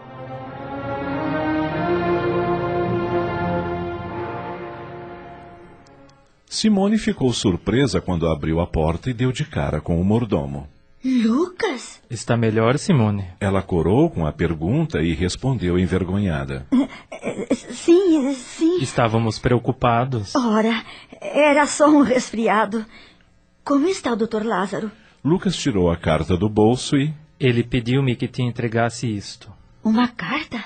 Speaker 5: Simone ficou surpresa quando abriu a porta e deu de cara com o mordomo.
Speaker 2: Lucas?
Speaker 10: Está melhor, Simone?
Speaker 5: Ela corou com a pergunta e respondeu envergonhada.
Speaker 2: Sim, sim.
Speaker 10: Estávamos preocupados.
Speaker 2: Ora, era só um resfriado. Como está o doutor Lázaro?
Speaker 5: Lucas tirou a carta do bolso e.
Speaker 10: Ele pediu-me que te entregasse isto.
Speaker 2: Uma carta?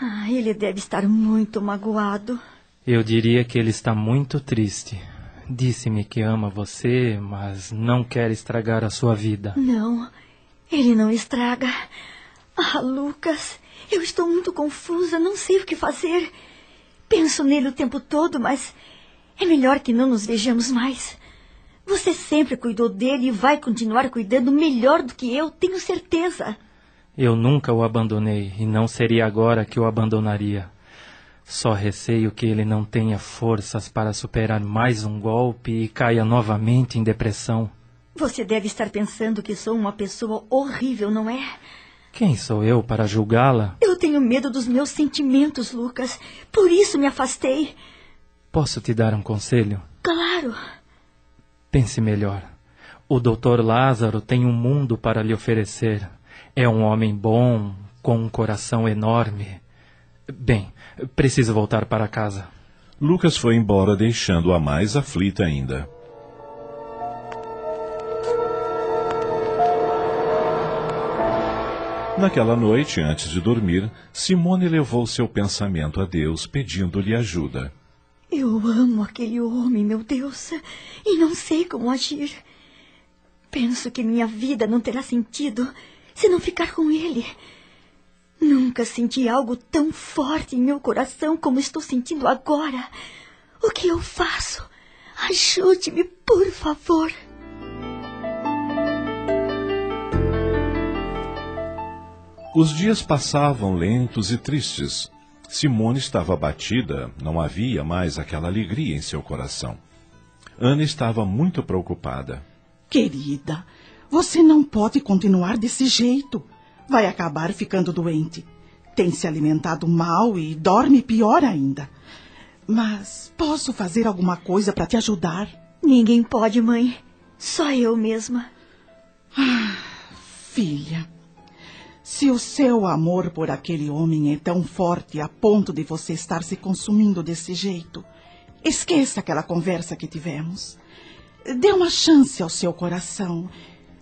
Speaker 2: Ah, ele deve estar muito magoado.
Speaker 10: Eu diria que ele está muito triste. Disse-me que ama você, mas não quer estragar a sua vida.
Speaker 2: Não, ele não estraga. Ah, Lucas, eu estou muito confusa, não sei o que fazer. Penso nele o tempo todo, mas é melhor que não nos vejamos mais. Você sempre cuidou dele e vai continuar cuidando melhor do que eu, tenho certeza.
Speaker 10: Eu nunca o abandonei e não seria agora que o abandonaria. Só receio que ele não tenha forças para superar mais um golpe e caia novamente em depressão.
Speaker 2: Você deve estar pensando que sou uma pessoa horrível, não é?
Speaker 10: Quem sou eu para julgá-la?
Speaker 2: Eu tenho medo dos meus sentimentos, Lucas. Por isso me afastei.
Speaker 10: Posso te dar um conselho?
Speaker 2: Claro.
Speaker 10: Pense melhor. O doutor Lázaro tem um mundo para lhe oferecer. É um homem bom, com um coração enorme. Bem, preciso voltar para casa.
Speaker 5: Lucas foi embora, deixando-a mais aflita ainda. Naquela noite, antes de dormir, Simone levou seu pensamento a Deus, pedindo-lhe ajuda.
Speaker 2: Eu amo aquele homem, meu Deus, e não sei como agir. Penso que minha vida não terá sentido se não ficar com ele. Nunca senti algo tão forte em meu coração como estou sentindo agora. O que eu faço? Ajude-me, por favor.
Speaker 5: Os dias passavam lentos e tristes. Simone estava abatida, não havia mais aquela alegria em seu coração. Ana estava muito preocupada.
Speaker 4: Querida, você não pode continuar desse jeito. Vai acabar ficando doente. Tem se alimentado mal e dorme pior ainda. Mas posso fazer alguma coisa para te ajudar?
Speaker 2: Ninguém pode, mãe. Só eu mesma.
Speaker 4: Ah, filha. Se o seu amor por aquele homem é tão forte a ponto de você estar se consumindo desse jeito, esqueça aquela conversa que tivemos. Dê uma chance ao seu coração.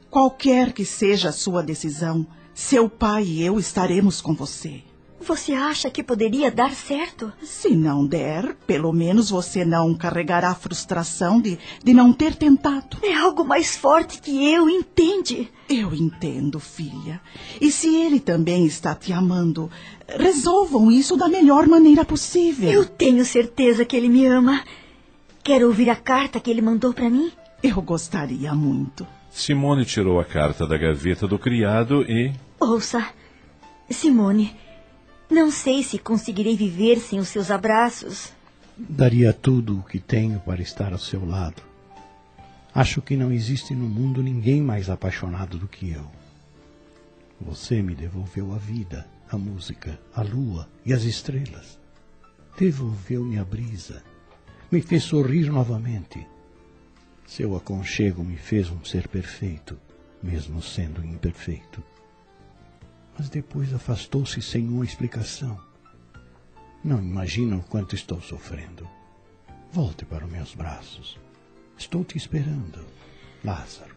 Speaker 4: Qualquer que seja a sua decisão, seu pai e eu estaremos com você.
Speaker 2: Você acha que poderia dar certo?
Speaker 4: Se não der, pelo menos você não carregará a frustração de, de não ter tentado.
Speaker 2: É algo mais forte que eu, entende?
Speaker 4: Eu entendo, filha. E se ele também está te amando, resolvam isso da melhor maneira possível.
Speaker 2: Eu tenho certeza que ele me ama. Quer ouvir a carta que ele mandou para mim?
Speaker 4: Eu gostaria muito.
Speaker 5: Simone tirou a carta da gaveta do criado e.
Speaker 2: Ouça, Simone. Não sei se conseguirei viver sem os seus abraços.
Speaker 6: Daria tudo o que tenho para estar ao seu lado. Acho que não existe no mundo ninguém mais apaixonado do que eu. Você me devolveu a vida, a música, a lua e as estrelas. Devolveu-me a brisa. Me fez sorrir novamente. Seu aconchego me fez um ser perfeito, mesmo sendo imperfeito mas depois afastou-se sem uma explicação. Não imagina o quanto estou sofrendo. Volte para os meus braços. Estou te esperando, Lázaro.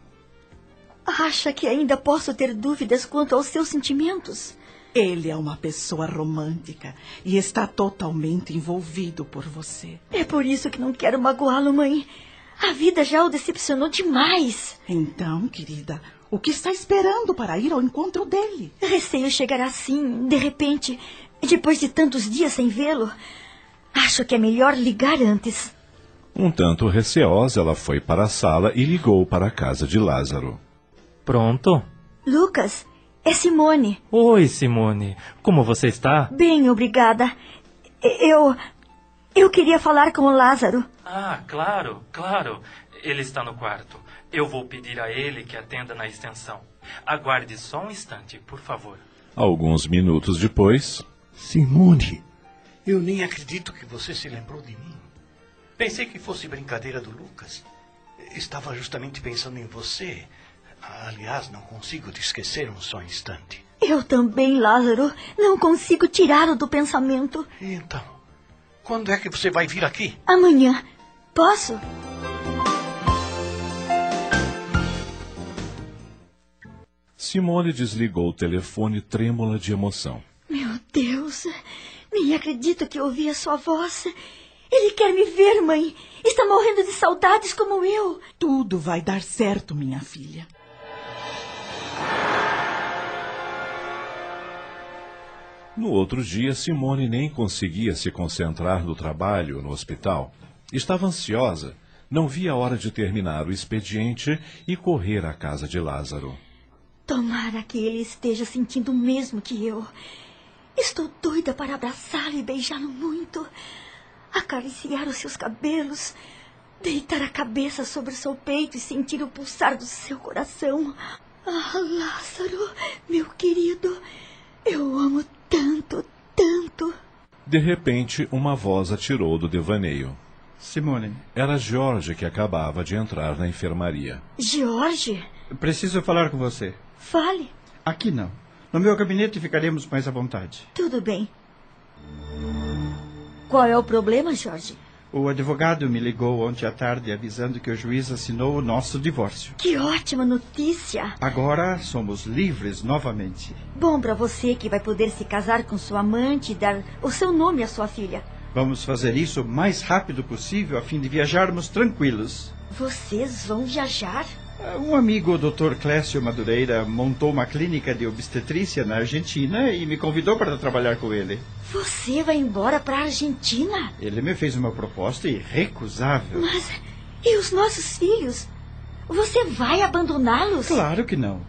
Speaker 2: Acha que ainda posso ter dúvidas quanto aos seus sentimentos?
Speaker 4: Ele é uma pessoa romântica e está totalmente envolvido por você.
Speaker 2: É por isso que não quero magoá-lo, mãe. A vida já o decepcionou demais.
Speaker 4: Então, querida, o que está esperando para ir ao encontro dele?
Speaker 2: Receio chegar assim, de repente, depois de tantos dias sem vê-lo. Acho que é melhor ligar antes.
Speaker 5: Um tanto receosa, ela foi para a sala e ligou para a casa de Lázaro.
Speaker 10: Pronto?
Speaker 2: Lucas, é Simone.
Speaker 10: Oi, Simone. Como você está?
Speaker 2: Bem, obrigada. Eu. Eu queria falar com o Lázaro.
Speaker 10: Ah, claro, claro. Ele está no quarto. Eu vou pedir a ele que atenda na extensão. Aguarde só um instante, por favor.
Speaker 5: Alguns minutos depois.
Speaker 6: Simone, eu nem acredito que você se lembrou de mim. Pensei que fosse brincadeira do Lucas. Estava justamente pensando em você. Aliás, não consigo te esquecer um só instante.
Speaker 2: Eu também, Lázaro. Não consigo tirá-lo do pensamento.
Speaker 6: Então, quando é que você vai vir aqui?
Speaker 2: Amanhã. Posso?
Speaker 5: Simone desligou o telefone trêmula de emoção.
Speaker 2: Meu Deus, nem acredito que ouvi a sua voz. Ele quer me ver, mãe. Está morrendo de saudades como eu.
Speaker 4: Tudo vai dar certo, minha filha.
Speaker 5: No outro dia, Simone nem conseguia se concentrar no trabalho no hospital. Estava ansiosa, não via a hora de terminar o expediente e correr à casa de Lázaro.
Speaker 2: Tomara que ele esteja sentindo o mesmo que eu. Estou doida para abraçá-lo e beijá-lo muito. Acariciar os seus cabelos. Deitar a cabeça sobre o seu peito e sentir o pulsar do seu coração. Ah, Lázaro, meu querido, eu amo tanto, tanto.
Speaker 5: De repente, uma voz atirou do devaneio.
Speaker 7: Simone.
Speaker 5: Era Jorge que acabava de entrar na enfermaria.
Speaker 2: Jorge?
Speaker 7: Preciso falar com você.
Speaker 2: Fale.
Speaker 7: Aqui não. No meu gabinete ficaremos mais à vontade.
Speaker 2: Tudo bem. Qual é o problema, Jorge?
Speaker 7: O advogado me ligou ontem à tarde avisando que o juiz assinou o nosso divórcio.
Speaker 2: Que ótima notícia!
Speaker 7: Agora somos livres novamente.
Speaker 2: Bom para você que vai poder se casar com sua amante e dar o seu nome à sua filha.
Speaker 7: Vamos fazer isso o mais rápido possível a fim de viajarmos tranquilos.
Speaker 2: Vocês vão viajar?
Speaker 7: Um amigo, o Dr. Clécio Madureira, montou uma clínica de obstetrícia na Argentina e me convidou para trabalhar com ele.
Speaker 2: Você vai embora para a Argentina?
Speaker 7: Ele me fez uma proposta irrecusável.
Speaker 2: Mas e os nossos filhos? Você vai abandoná-los?
Speaker 7: Claro que não.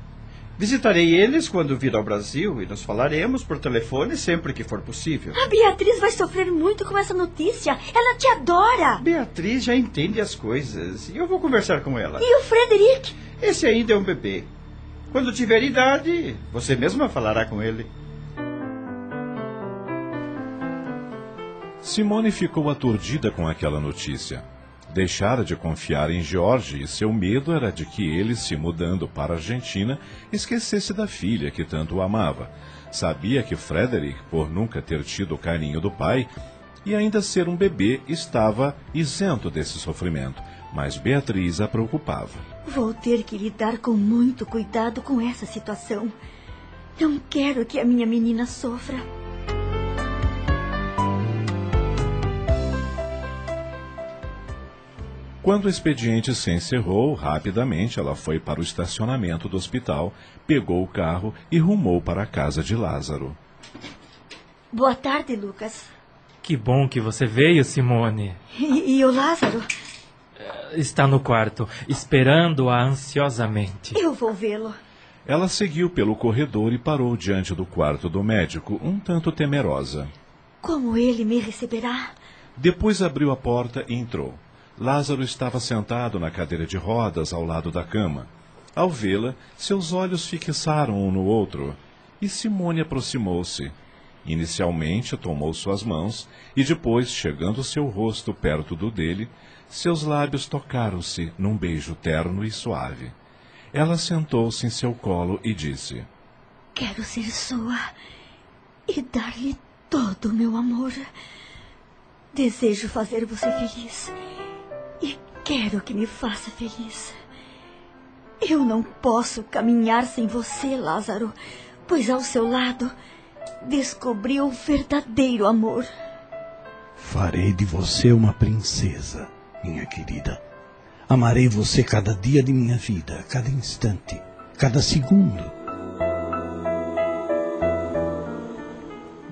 Speaker 7: Visitarei eles quando vir ao Brasil e nos falaremos por telefone sempre que for possível.
Speaker 2: A Beatriz vai sofrer muito com essa notícia. Ela te adora.
Speaker 7: Beatriz já entende as coisas e eu vou conversar com ela.
Speaker 2: E o Frederic?
Speaker 7: Esse ainda é um bebê. Quando tiver idade, você mesma falará com ele.
Speaker 5: Simone ficou aturdida com aquela notícia. Deixara de confiar em Jorge e seu medo era de que ele, se mudando para a Argentina, esquecesse da filha que tanto o amava. Sabia que Frederick, por nunca ter tido o carinho do pai e ainda ser um bebê, estava isento desse sofrimento, mas Beatriz a preocupava.
Speaker 2: Vou ter que lidar com muito cuidado com essa situação. Não quero que a minha menina sofra.
Speaker 5: Quando o expediente se encerrou, rapidamente ela foi para o estacionamento do hospital, pegou o carro e rumou para a casa de Lázaro.
Speaker 2: Boa tarde, Lucas.
Speaker 10: Que bom que você veio, Simone.
Speaker 2: E, e o Lázaro?
Speaker 10: Está no quarto, esperando-a ansiosamente.
Speaker 2: Eu vou vê-lo.
Speaker 5: Ela seguiu pelo corredor e parou diante do quarto do médico, um tanto temerosa.
Speaker 2: Como ele me receberá?
Speaker 5: Depois abriu a porta e entrou. Lázaro estava sentado na cadeira de rodas ao lado da cama. Ao vê-la, seus olhos fixaram um no outro, e Simone aproximou-se. Inicialmente tomou suas mãos e depois, chegando seu rosto perto do dele, seus lábios tocaram-se num beijo terno e suave. Ela sentou-se em seu colo e disse:
Speaker 2: Quero ser sua e dar-lhe todo o meu amor. Desejo fazer você feliz quero que me faça feliz. Eu não posso caminhar sem você, Lázaro, pois ao seu lado descobri o verdadeiro amor.
Speaker 11: Farei de você uma princesa, minha querida. Amarei você cada dia de minha vida, cada instante, cada segundo.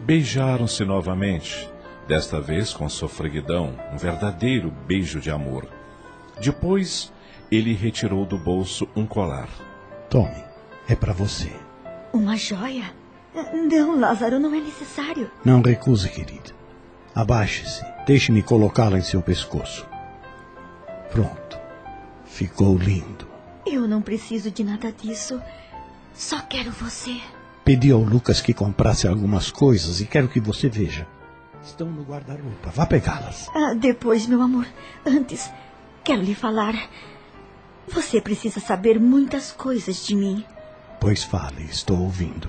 Speaker 5: Beijaram-se novamente, desta vez com sofreguidão, um verdadeiro beijo de amor. Depois, ele retirou do bolso um colar.
Speaker 11: Tome, é para você.
Speaker 2: Uma joia? Não, Lázaro, não é necessário.
Speaker 11: Não recuse, querida. Abaixe-se. Deixe-me colocá-la em seu pescoço. Pronto. Ficou lindo.
Speaker 2: Eu não preciso de nada disso. Só quero você.
Speaker 11: Pedi ao Lucas que comprasse algumas coisas e quero que você veja. Estão no guarda-roupa. Vá pegá-las.
Speaker 2: Ah, depois, meu amor. Antes, quero lhe falar. Você precisa saber muitas coisas de mim.
Speaker 11: Pois fale, estou ouvindo.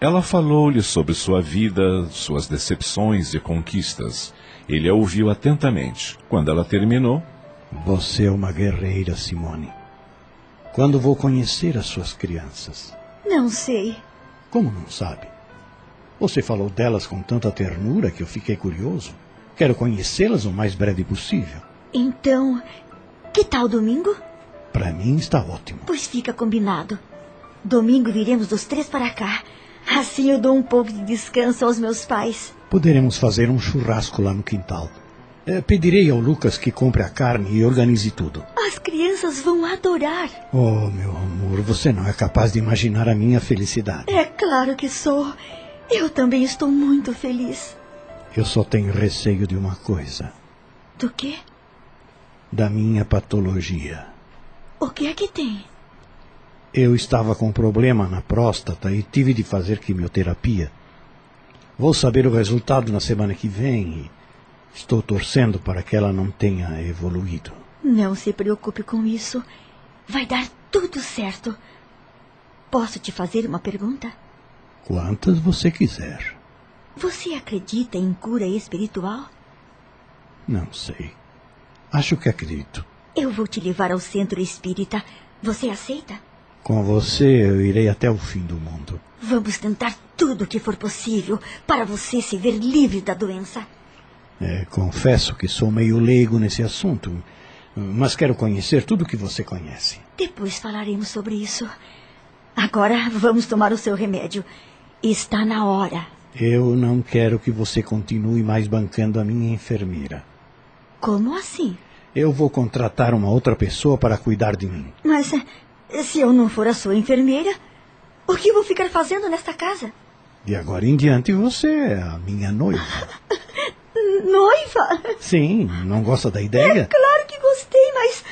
Speaker 5: Ela falou-lhe sobre sua vida, suas decepções e conquistas. Ele a ouviu atentamente. Quando ela terminou,
Speaker 11: Você é uma guerreira, Simone. Quando vou conhecer as suas crianças?
Speaker 2: Não sei.
Speaker 11: Como não sabe? Você falou delas com tanta ternura que eu fiquei curioso. Quero conhecê-las o mais breve possível.
Speaker 2: Então, que tal domingo?
Speaker 11: Para mim está ótimo.
Speaker 2: Pois fica combinado. Domingo viremos os três para cá. Assim eu dou um pouco de descanso aos meus pais.
Speaker 11: Poderemos fazer um churrasco lá no quintal. Eh, pedirei ao Lucas que compre a carne e organize tudo.
Speaker 2: As crianças vão adorar.
Speaker 11: Oh, meu amor, você não é capaz de imaginar a minha felicidade.
Speaker 2: É claro que sou. Eu também estou muito feliz.
Speaker 11: Eu só tenho receio de uma coisa:
Speaker 2: Do quê?
Speaker 11: Da minha patologia.
Speaker 2: O que é que tem?
Speaker 11: Eu estava com problema na próstata e tive de fazer quimioterapia. Vou saber o resultado na semana que vem e estou torcendo para que ela não tenha evoluído.
Speaker 2: Não se preocupe com isso. Vai dar tudo certo. Posso te fazer uma pergunta?
Speaker 11: Quantas você quiser.
Speaker 2: Você acredita em cura espiritual?
Speaker 11: Não sei. Acho que acredito.
Speaker 2: Eu vou te levar ao centro espírita. Você aceita?
Speaker 11: Com você eu irei até o fim do mundo.
Speaker 2: Vamos tentar tudo o que for possível para você se ver livre da doença.
Speaker 11: É, confesso que sou meio leigo nesse assunto, mas quero conhecer tudo o que você conhece.
Speaker 2: Depois falaremos sobre isso. Agora vamos tomar o seu remédio. Está na hora.
Speaker 11: Eu não quero que você continue mais bancando a minha enfermeira.
Speaker 2: Como assim?
Speaker 11: Eu vou contratar uma outra pessoa para cuidar de mim.
Speaker 2: Mas eh, se eu não for a sua enfermeira, o que vou ficar fazendo nesta casa?
Speaker 11: De agora em diante você é a minha noiva.
Speaker 2: Noiva?
Speaker 11: Sim, não gosta da ideia?
Speaker 2: Claro que gostei, mas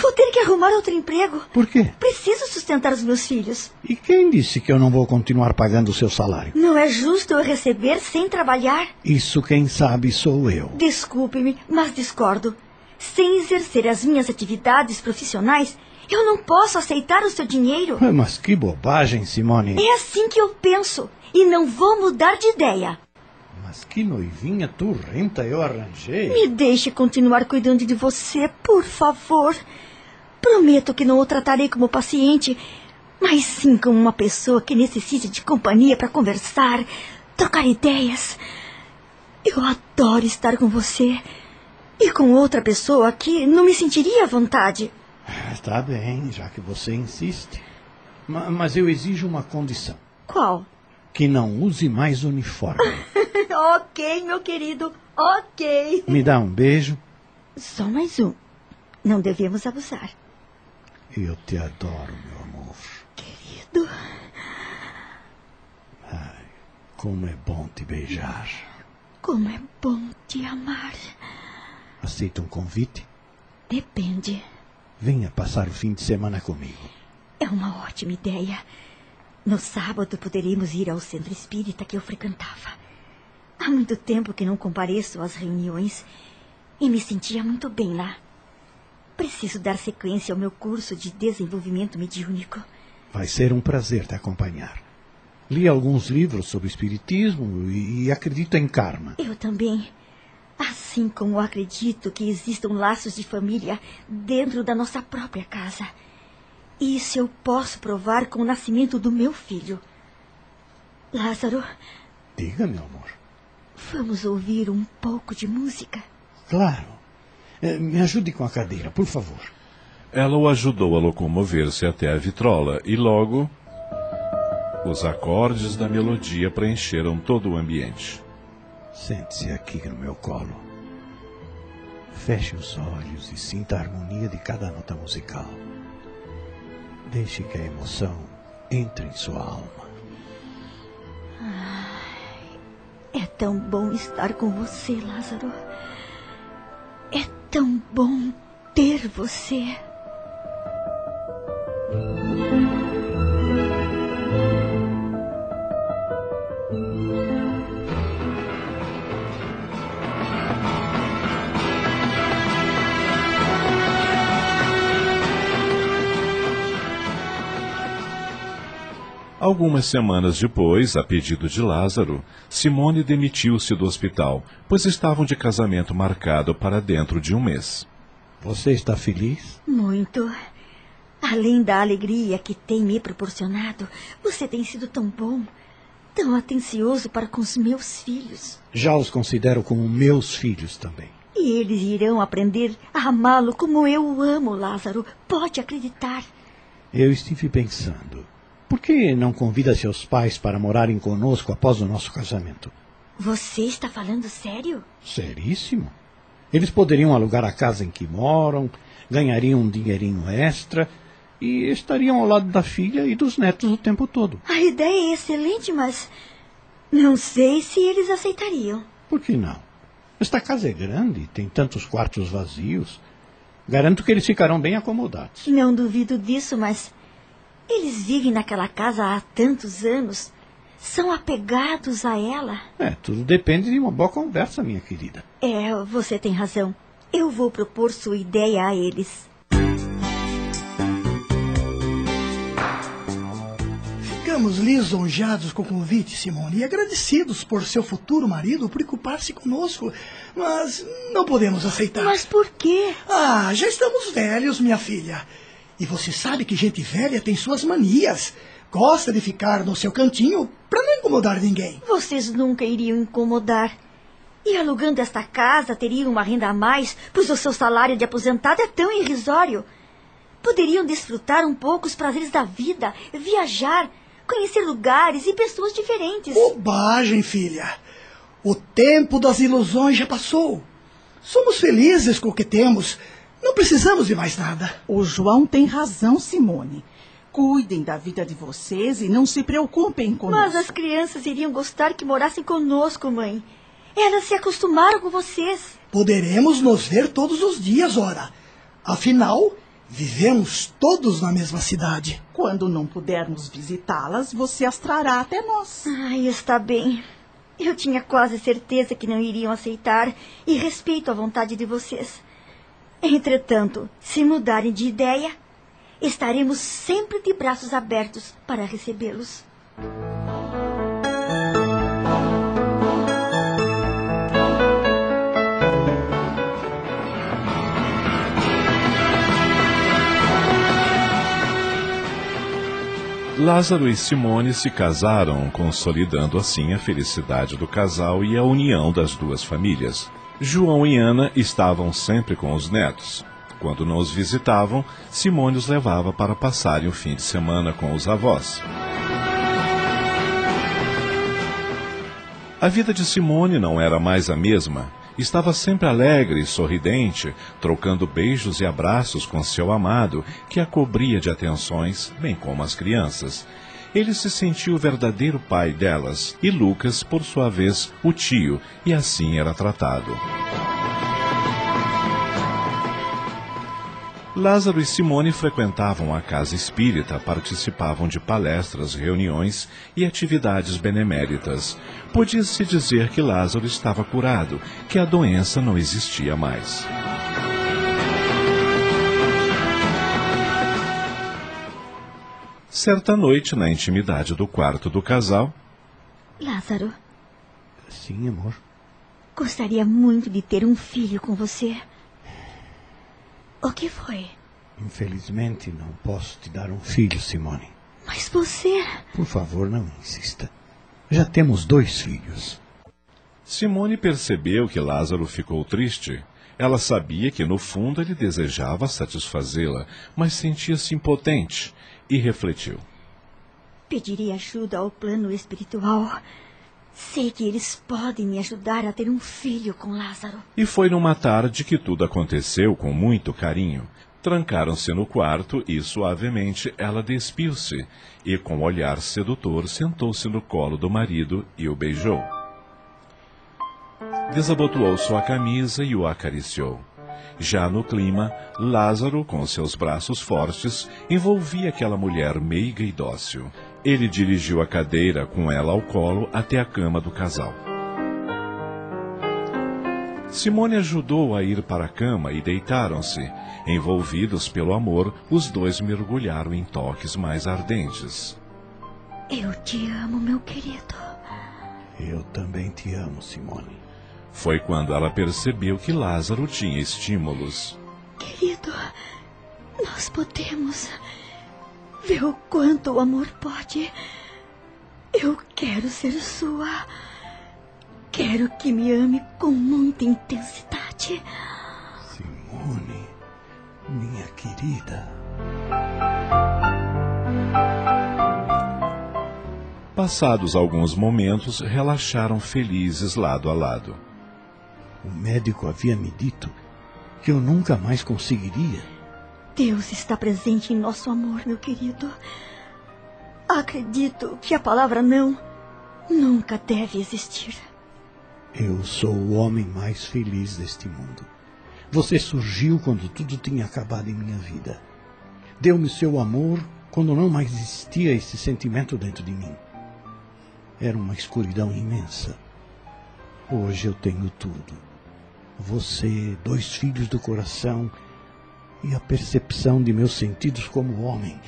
Speaker 2: vou ter que arrumar outro emprego.
Speaker 11: Por quê?
Speaker 2: Preciso sustentar os meus filhos.
Speaker 11: E quem disse que eu não vou continuar pagando o seu salário?
Speaker 2: Não é justo eu receber sem trabalhar?
Speaker 11: Isso quem sabe sou eu.
Speaker 2: Desculpe-me, mas discordo. Sem exercer as minhas atividades profissionais, eu não posso aceitar o seu dinheiro.
Speaker 11: Mas que bobagem, Simone.
Speaker 2: É assim que eu penso. E não vou mudar de ideia.
Speaker 11: Mas que noivinha turrenta eu arranjei.
Speaker 2: Me deixe continuar cuidando de você, por favor. Prometo que não o tratarei como paciente, mas sim como uma pessoa que necessita de companhia para conversar, trocar ideias. Eu adoro estar com você. E com outra pessoa aqui não me sentiria à vontade.
Speaker 11: Está bem, já que você insiste. Ma- Mas eu exijo uma condição:
Speaker 2: Qual?
Speaker 11: que não use mais uniforme.
Speaker 2: ok, meu querido, ok.
Speaker 11: Me dá um beijo.
Speaker 2: Só mais um. Não devemos abusar.
Speaker 11: Eu te adoro, meu amor.
Speaker 2: Querido,
Speaker 11: Como é bom te beijar.
Speaker 2: como é bom te amar.
Speaker 11: Aceita um convite?
Speaker 2: Depende.
Speaker 11: Venha passar o fim de semana comigo.
Speaker 2: É uma ótima ideia. No sábado poderíamos ir ao centro espírita que eu frequentava. Há muito tempo que não compareço às reuniões e me sentia muito bem lá. Preciso dar sequência ao meu curso de desenvolvimento mediúnico.
Speaker 11: Vai ser um prazer te acompanhar. Li alguns livros sobre espiritismo e, e acredito em karma.
Speaker 2: Eu também. Assim como acredito que existam laços de família dentro da nossa própria casa. Isso eu posso provar com o nascimento do meu filho. Lázaro,
Speaker 11: Diga, meu amor.
Speaker 2: vamos ouvir um pouco de música?
Speaker 11: Claro. Eh, Me ajude com a cadeira, por favor.
Speaker 5: Ela o ajudou a locomover-se até a vitrola e logo os acordes da melodia preencheram todo o ambiente.
Speaker 11: Sente-se aqui no meu colo. Feche os olhos e sinta a harmonia de cada nota musical. Deixe que a emoção entre em sua alma.
Speaker 2: É tão bom estar com você, Lázaro. É tão bom ter você.
Speaker 5: Algumas semanas depois, a pedido de Lázaro, Simone demitiu-se do hospital, pois estavam de casamento marcado para dentro de um mês.
Speaker 11: Você está feliz?
Speaker 2: Muito. Além da alegria que tem me proporcionado, você tem sido tão bom, tão atencioso para com os meus filhos.
Speaker 11: Já os considero como meus filhos também.
Speaker 2: E eles irão aprender a amá-lo como eu o amo, Lázaro. Pode acreditar.
Speaker 11: Eu estive pensando. Por que não convida seus pais para morarem conosco após o nosso casamento?
Speaker 2: Você está falando sério?
Speaker 11: Seríssimo. Eles poderiam alugar a casa em que moram, ganhariam um dinheirinho extra e estariam ao lado da filha e dos netos o tempo todo.
Speaker 2: A ideia é excelente, mas não sei se eles aceitariam.
Speaker 11: Por que não? Esta casa é grande, tem tantos quartos vazios. Garanto que eles ficarão bem acomodados.
Speaker 2: Não duvido disso, mas eles vivem naquela casa há tantos anos. São apegados a ela.
Speaker 11: É, tudo depende de uma boa conversa, minha querida.
Speaker 2: É, você tem razão. Eu vou propor sua ideia a eles.
Speaker 3: Ficamos lisonjeados com o convite, Simone, e agradecidos por seu futuro marido preocupar-se conosco. Mas não podemos aceitar.
Speaker 2: Mas por quê?
Speaker 3: Ah, já estamos velhos, minha filha. E você sabe que gente velha tem suas manias. Gosta de ficar no seu cantinho para não incomodar ninguém.
Speaker 2: Vocês nunca iriam incomodar. E alugando esta casa teriam uma renda a mais, pois o seu salário de aposentado é tão irrisório. Poderiam desfrutar um pouco os prazeres da vida, viajar, conhecer lugares e pessoas diferentes.
Speaker 3: Bobagem, filha. O tempo das ilusões já passou. Somos felizes com o que temos. Não precisamos de mais nada.
Speaker 4: O João tem razão, Simone. Cuidem da vida de vocês e não se preocupem com
Speaker 2: Mas
Speaker 4: isso.
Speaker 2: as crianças iriam gostar que morassem conosco, mãe. Elas se acostumaram com vocês.
Speaker 3: Poderemos nos ver todos os dias, ora. Afinal, vivemos todos na mesma cidade.
Speaker 4: Quando não pudermos visitá-las, você as trará até nós.
Speaker 2: Ai, está bem. Eu tinha quase certeza que não iriam aceitar e respeito a vontade de vocês. Entretanto, se mudarem de ideia, estaremos sempre de braços abertos para recebê-los.
Speaker 5: Lázaro e Simone se casaram, consolidando assim a felicidade do casal e a união das duas famílias. João e Ana estavam sempre com os netos. Quando não os visitavam, Simone os levava para passarem o fim de semana com os avós. A vida de Simone não era mais a mesma. Estava sempre alegre e sorridente, trocando beijos e abraços com seu amado, que a cobria de atenções, bem como as crianças. Ele se sentiu o verdadeiro pai delas, e Lucas, por sua vez, o tio, e assim era tratado. Lázaro e Simone frequentavam a casa espírita, participavam de palestras, reuniões e atividades beneméritas. Podia-se dizer que Lázaro estava curado, que a doença não existia mais. Certa noite, na intimidade do quarto do casal.
Speaker 2: Lázaro.
Speaker 11: Sim, amor.
Speaker 2: Gostaria muito de ter um filho com você. O que foi?
Speaker 11: Infelizmente, não posso te dar um filho, Simone.
Speaker 2: Mas você.
Speaker 11: Por favor, não insista. Já temos dois filhos.
Speaker 5: Simone percebeu que Lázaro ficou triste. Ela sabia que, no fundo, ele desejava satisfazê-la, mas sentia-se impotente e refletiu.
Speaker 2: Pediria ajuda ao plano espiritual. Sei que eles podem me ajudar a ter um filho com Lázaro.
Speaker 5: E foi numa tarde que tudo aconteceu com muito carinho. Trancaram-se no quarto e, suavemente, ela despiu-se e, com olhar sedutor, sentou-se no colo do marido e o beijou. Desabotoou sua camisa e o acariciou. Já no clima, Lázaro, com seus braços fortes, envolvia aquela mulher meiga e dócil. Ele dirigiu a cadeira com ela ao colo até a cama do casal. Simone ajudou a ir para a cama e deitaram-se. Envolvidos pelo amor, os dois mergulharam em toques mais ardentes.
Speaker 2: Eu te amo, meu querido.
Speaker 11: Eu também te amo, Simone.
Speaker 5: Foi quando ela percebeu que Lázaro tinha estímulos.
Speaker 2: Querido, nós podemos ver o quanto o amor pode. Eu quero ser sua. Quero que me ame com muita intensidade.
Speaker 11: Simone, minha querida.
Speaker 5: Passados alguns momentos, relaxaram felizes lado a lado.
Speaker 11: O médico havia me dito que eu nunca mais conseguiria.
Speaker 2: Deus está presente em nosso amor, meu querido. Acredito que a palavra não nunca deve existir.
Speaker 11: Eu sou o homem mais feliz deste mundo. Você surgiu quando tudo tinha acabado em minha vida. Deu-me seu amor quando não mais existia esse sentimento dentro de mim. Era uma escuridão imensa. Hoje eu tenho tudo. Você, dois filhos do coração e a percepção de meus sentidos como homem.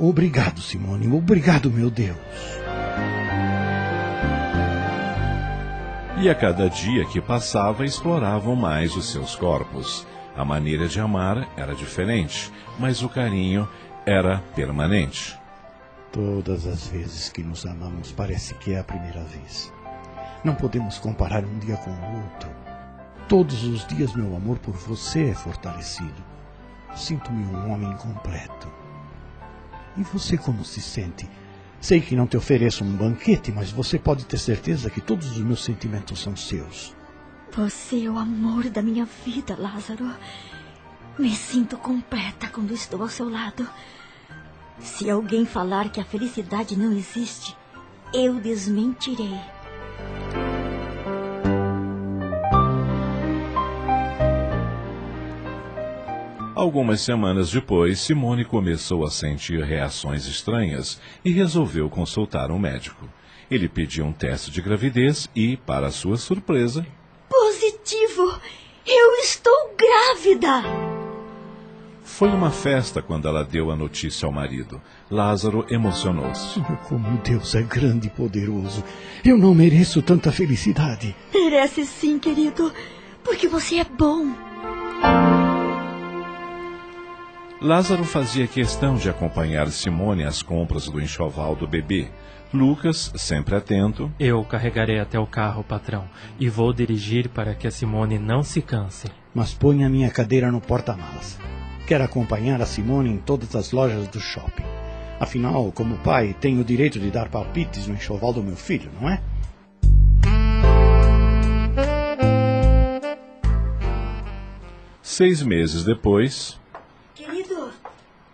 Speaker 11: Obrigado, Simone. Obrigado, meu Deus.
Speaker 5: E a cada dia que passava, exploravam mais os seus corpos. A maneira de amar era diferente, mas o carinho era permanente.
Speaker 11: Todas as vezes que nos amamos parece que é a primeira vez. Não podemos comparar um dia com o outro. Todos os dias meu amor por você é fortalecido. Sinto-me um homem completo. E você como se sente? Sei que não te ofereço um banquete, mas você pode ter certeza que todos os meus sentimentos são seus.
Speaker 2: Você é o amor da minha vida, Lázaro. Me sinto completa quando estou ao seu lado. Se alguém falar que a felicidade não existe, eu desmentirei.
Speaker 5: Algumas semanas depois, Simone começou a sentir reações estranhas e resolveu consultar um médico. Ele pediu um teste de gravidez e, para sua surpresa,
Speaker 2: Positivo! Eu estou grávida!
Speaker 5: Foi uma festa quando ela deu a notícia ao marido. Lázaro emocionou-se.
Speaker 11: Como Deus é grande e poderoso. Eu não mereço tanta felicidade.
Speaker 2: Merece sim, querido. Porque você é bom.
Speaker 5: Lázaro fazia questão de acompanhar Simone às compras do enxoval do bebê. Lucas, sempre atento.
Speaker 10: Eu carregarei até o carro, patrão, e vou dirigir para que a Simone não se canse.
Speaker 11: Mas ponha minha cadeira no porta-malas. Quero acompanhar a Simone em todas as lojas do shopping. Afinal, como pai, tenho o direito de dar palpites no enxoval do meu filho, não é?
Speaker 5: Seis meses depois.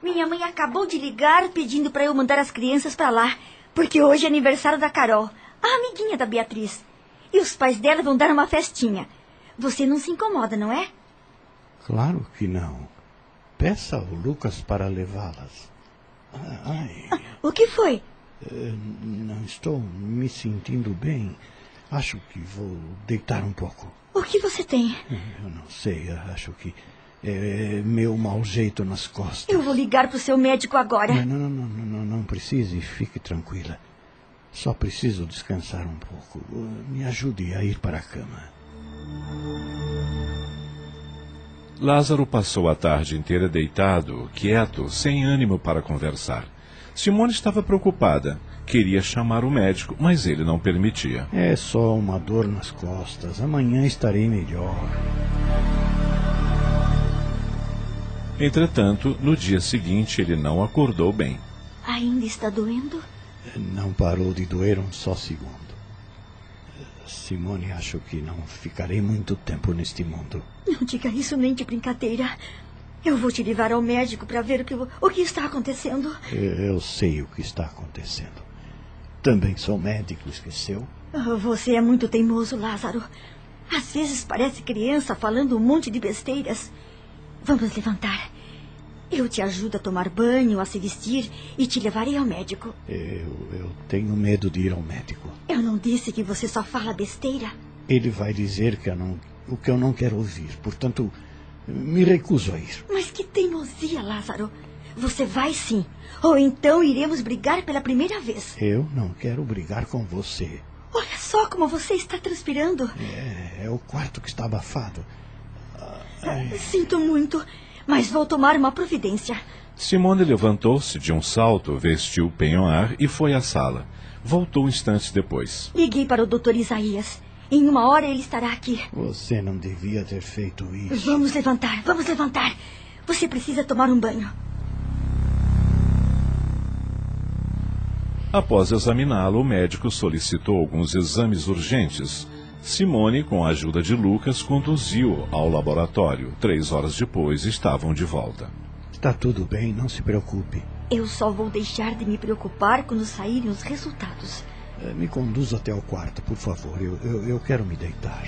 Speaker 2: Minha mãe acabou de ligar pedindo para eu mandar as crianças para lá, porque hoje é aniversário da Carol, a amiguinha da Beatriz. E os pais dela vão dar uma festinha. Você não se incomoda, não é?
Speaker 11: Claro que não. Peça ao Lucas para levá-las. Ai.
Speaker 2: Ah, o que foi?
Speaker 11: Eh, não estou me sentindo bem. Acho que vou deitar um pouco.
Speaker 2: O que você tem?
Speaker 11: Eu não sei, acho que é meu mau jeito nas costas.
Speaker 2: Eu vou ligar para o seu médico agora.
Speaker 11: Não, não, não, não, não, não precise, fique tranquila. Só preciso descansar um pouco. Me ajude a ir para a cama.
Speaker 5: Lázaro passou a tarde inteira deitado, quieto, sem ânimo para conversar. Simone estava preocupada. Queria chamar o médico, mas ele não permitia.
Speaker 11: É só uma dor nas costas. Amanhã estarei melhor.
Speaker 5: Entretanto, no dia seguinte ele não acordou bem.
Speaker 2: Ainda está doendo?
Speaker 11: Não parou de doer um só segundo. Simone, acho que não ficarei muito tempo neste mundo.
Speaker 2: Não diga isso nem de brincadeira. Eu vou te levar ao médico para ver o que, o que está acontecendo.
Speaker 11: Eu sei o que está acontecendo. Também sou médico, esqueceu?
Speaker 2: Oh, você é muito teimoso, Lázaro. Às vezes parece criança falando um monte de besteiras. Vamos levantar. Eu te ajudo a tomar banho, a se vestir e te levarei ao médico.
Speaker 11: Eu, eu tenho medo de ir ao médico.
Speaker 2: Eu não disse que você só fala besteira?
Speaker 11: Ele vai dizer que eu não, o que eu não quero ouvir. Portanto, me recuso a ir.
Speaker 2: Mas que teimosia, Lázaro. Você vai sim. Ou então iremos brigar pela primeira vez.
Speaker 11: Eu não quero brigar com você.
Speaker 2: Olha só como você está transpirando.
Speaker 11: É, é o quarto que está abafado.
Speaker 2: Sinto muito, mas vou tomar uma providência.
Speaker 5: Simone levantou-se de um salto, vestiu o penhoar e foi à sala. Voltou instantes depois.
Speaker 2: Liguei para o doutor Isaías. Em uma hora ele estará aqui.
Speaker 11: Você não devia ter feito isso.
Speaker 2: Vamos levantar, vamos levantar. Você precisa tomar um banho.
Speaker 5: Após examiná-lo, o médico solicitou alguns exames urgentes. Simone, com a ajuda de Lucas, conduziu ao laboratório. Três horas depois, estavam de volta.
Speaker 11: Está tudo bem, não se preocupe.
Speaker 2: Eu só vou deixar de me preocupar quando saírem os resultados.
Speaker 11: Me conduza até o quarto, por favor. Eu, eu, eu quero me deitar.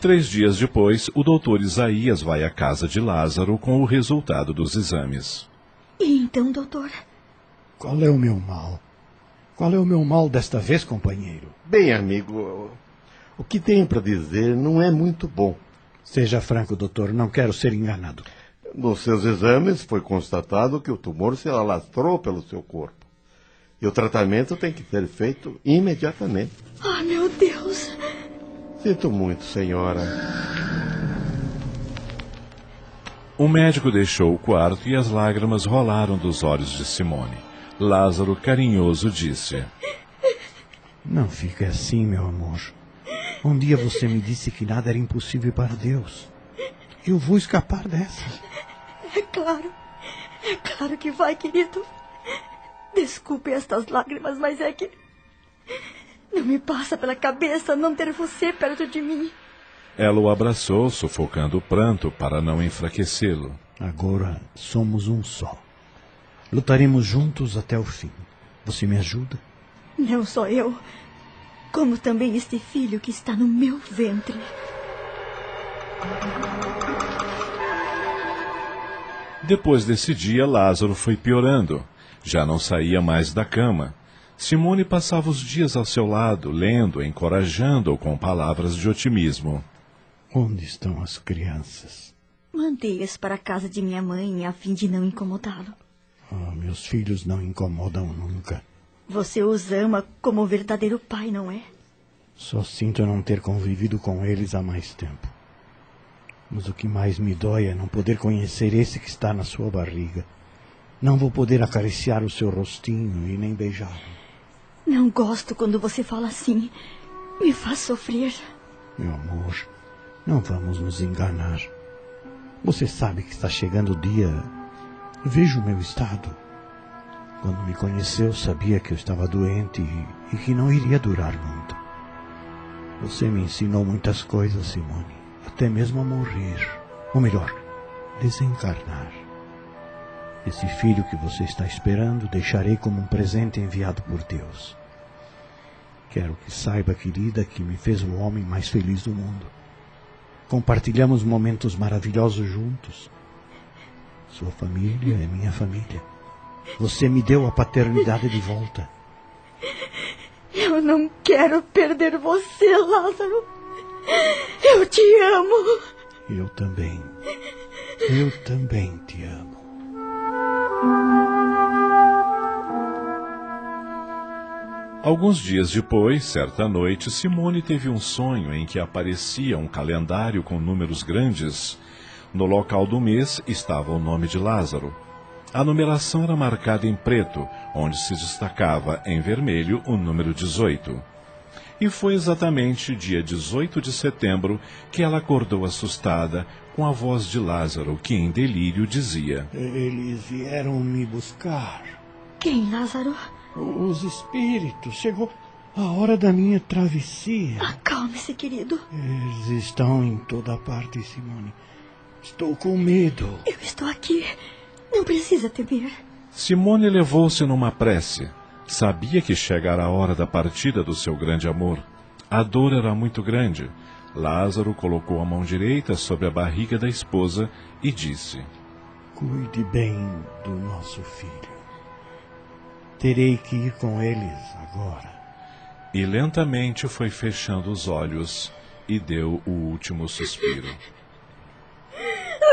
Speaker 5: Três dias depois, o doutor Isaías vai à casa de Lázaro com o resultado dos exames.
Speaker 2: E então, doutor?
Speaker 11: Qual é o meu mal? Qual é o meu mal desta vez, companheiro?
Speaker 12: Bem, amigo, o que tenho para dizer não é muito bom.
Speaker 11: Seja franco, doutor, não quero ser enganado.
Speaker 12: Nos seus exames foi constatado que o tumor se alastrou pelo seu corpo. E o tratamento tem que ser feito imediatamente.
Speaker 2: Ah, oh, meu Deus!
Speaker 12: Sinto muito, senhora.
Speaker 5: O médico deixou o quarto e as lágrimas rolaram dos olhos de Simone. Lázaro, carinhoso, disse:
Speaker 11: Não fique assim, meu amor. Um dia você me disse que nada era impossível para Deus. Eu vou escapar dessa.
Speaker 2: É claro. É claro que vai, querido. Desculpe estas lágrimas, mas é que. Não me passa pela cabeça não ter você perto de mim.
Speaker 5: Ela o abraçou, sufocando o pranto para não enfraquecê-lo.
Speaker 11: Agora somos um só. Lutaremos juntos até o fim. Você me ajuda?
Speaker 2: Não só eu, como também este filho que está no meu ventre.
Speaker 5: Depois desse dia, Lázaro foi piorando. Já não saía mais da cama. Simone passava os dias ao seu lado, lendo, encorajando-o com palavras de otimismo.
Speaker 11: Onde estão as crianças?
Speaker 2: Mandei-as para a casa de minha mãe a fim de não incomodá-lo.
Speaker 11: Ah, meus filhos não incomodam nunca.
Speaker 2: Você os ama como o verdadeiro pai, não é?
Speaker 11: Só sinto não ter convivido com eles há mais tempo. Mas o que mais me dói é não poder conhecer esse que está na sua barriga. Não vou poder acariciar o seu rostinho e nem beijá-lo.
Speaker 2: Não gosto quando você fala assim. Me faz sofrer.
Speaker 11: Meu amor, não vamos nos enganar. Você sabe que está chegando o dia. Veja o meu estado. Quando me conheceu, sabia que eu estava doente e, e que não iria durar muito. Você me ensinou muitas coisas, Simone, até mesmo a morrer. Ou melhor, desencarnar. Esse filho que você está esperando deixarei como um presente enviado por Deus. Quero que saiba, querida, que me fez o homem mais feliz do mundo. Compartilhamos momentos maravilhosos juntos. Sua família é minha família. Você me deu a paternidade de volta.
Speaker 2: Eu não quero perder você, Lázaro. Eu te amo.
Speaker 11: Eu também. Eu também te amo.
Speaker 5: Alguns dias depois, certa noite, Simone teve um sonho em que aparecia um calendário com números grandes. No local do mês estava o nome de Lázaro. A numeração era marcada em preto, onde se destacava em vermelho o número 18. E foi exatamente dia 18 de setembro que ela acordou assustada com a voz de Lázaro, que em delírio dizia:
Speaker 11: Eles vieram me buscar.
Speaker 2: Quem, Lázaro?
Speaker 11: Os espíritos. Chegou a hora da minha travessia.
Speaker 2: Acalme-se, querido.
Speaker 11: Eles estão em toda parte, Simone. Estou com medo.
Speaker 2: Eu estou aqui. Não precisa temer.
Speaker 5: Simone levou-se numa prece. Sabia que chegara a hora da partida do seu grande amor. A dor era muito grande. Lázaro colocou a mão direita sobre a barriga da esposa e disse:
Speaker 11: Cuide bem do nosso filho. Terei que ir com eles agora.
Speaker 5: E lentamente foi fechando os olhos e deu o último suspiro.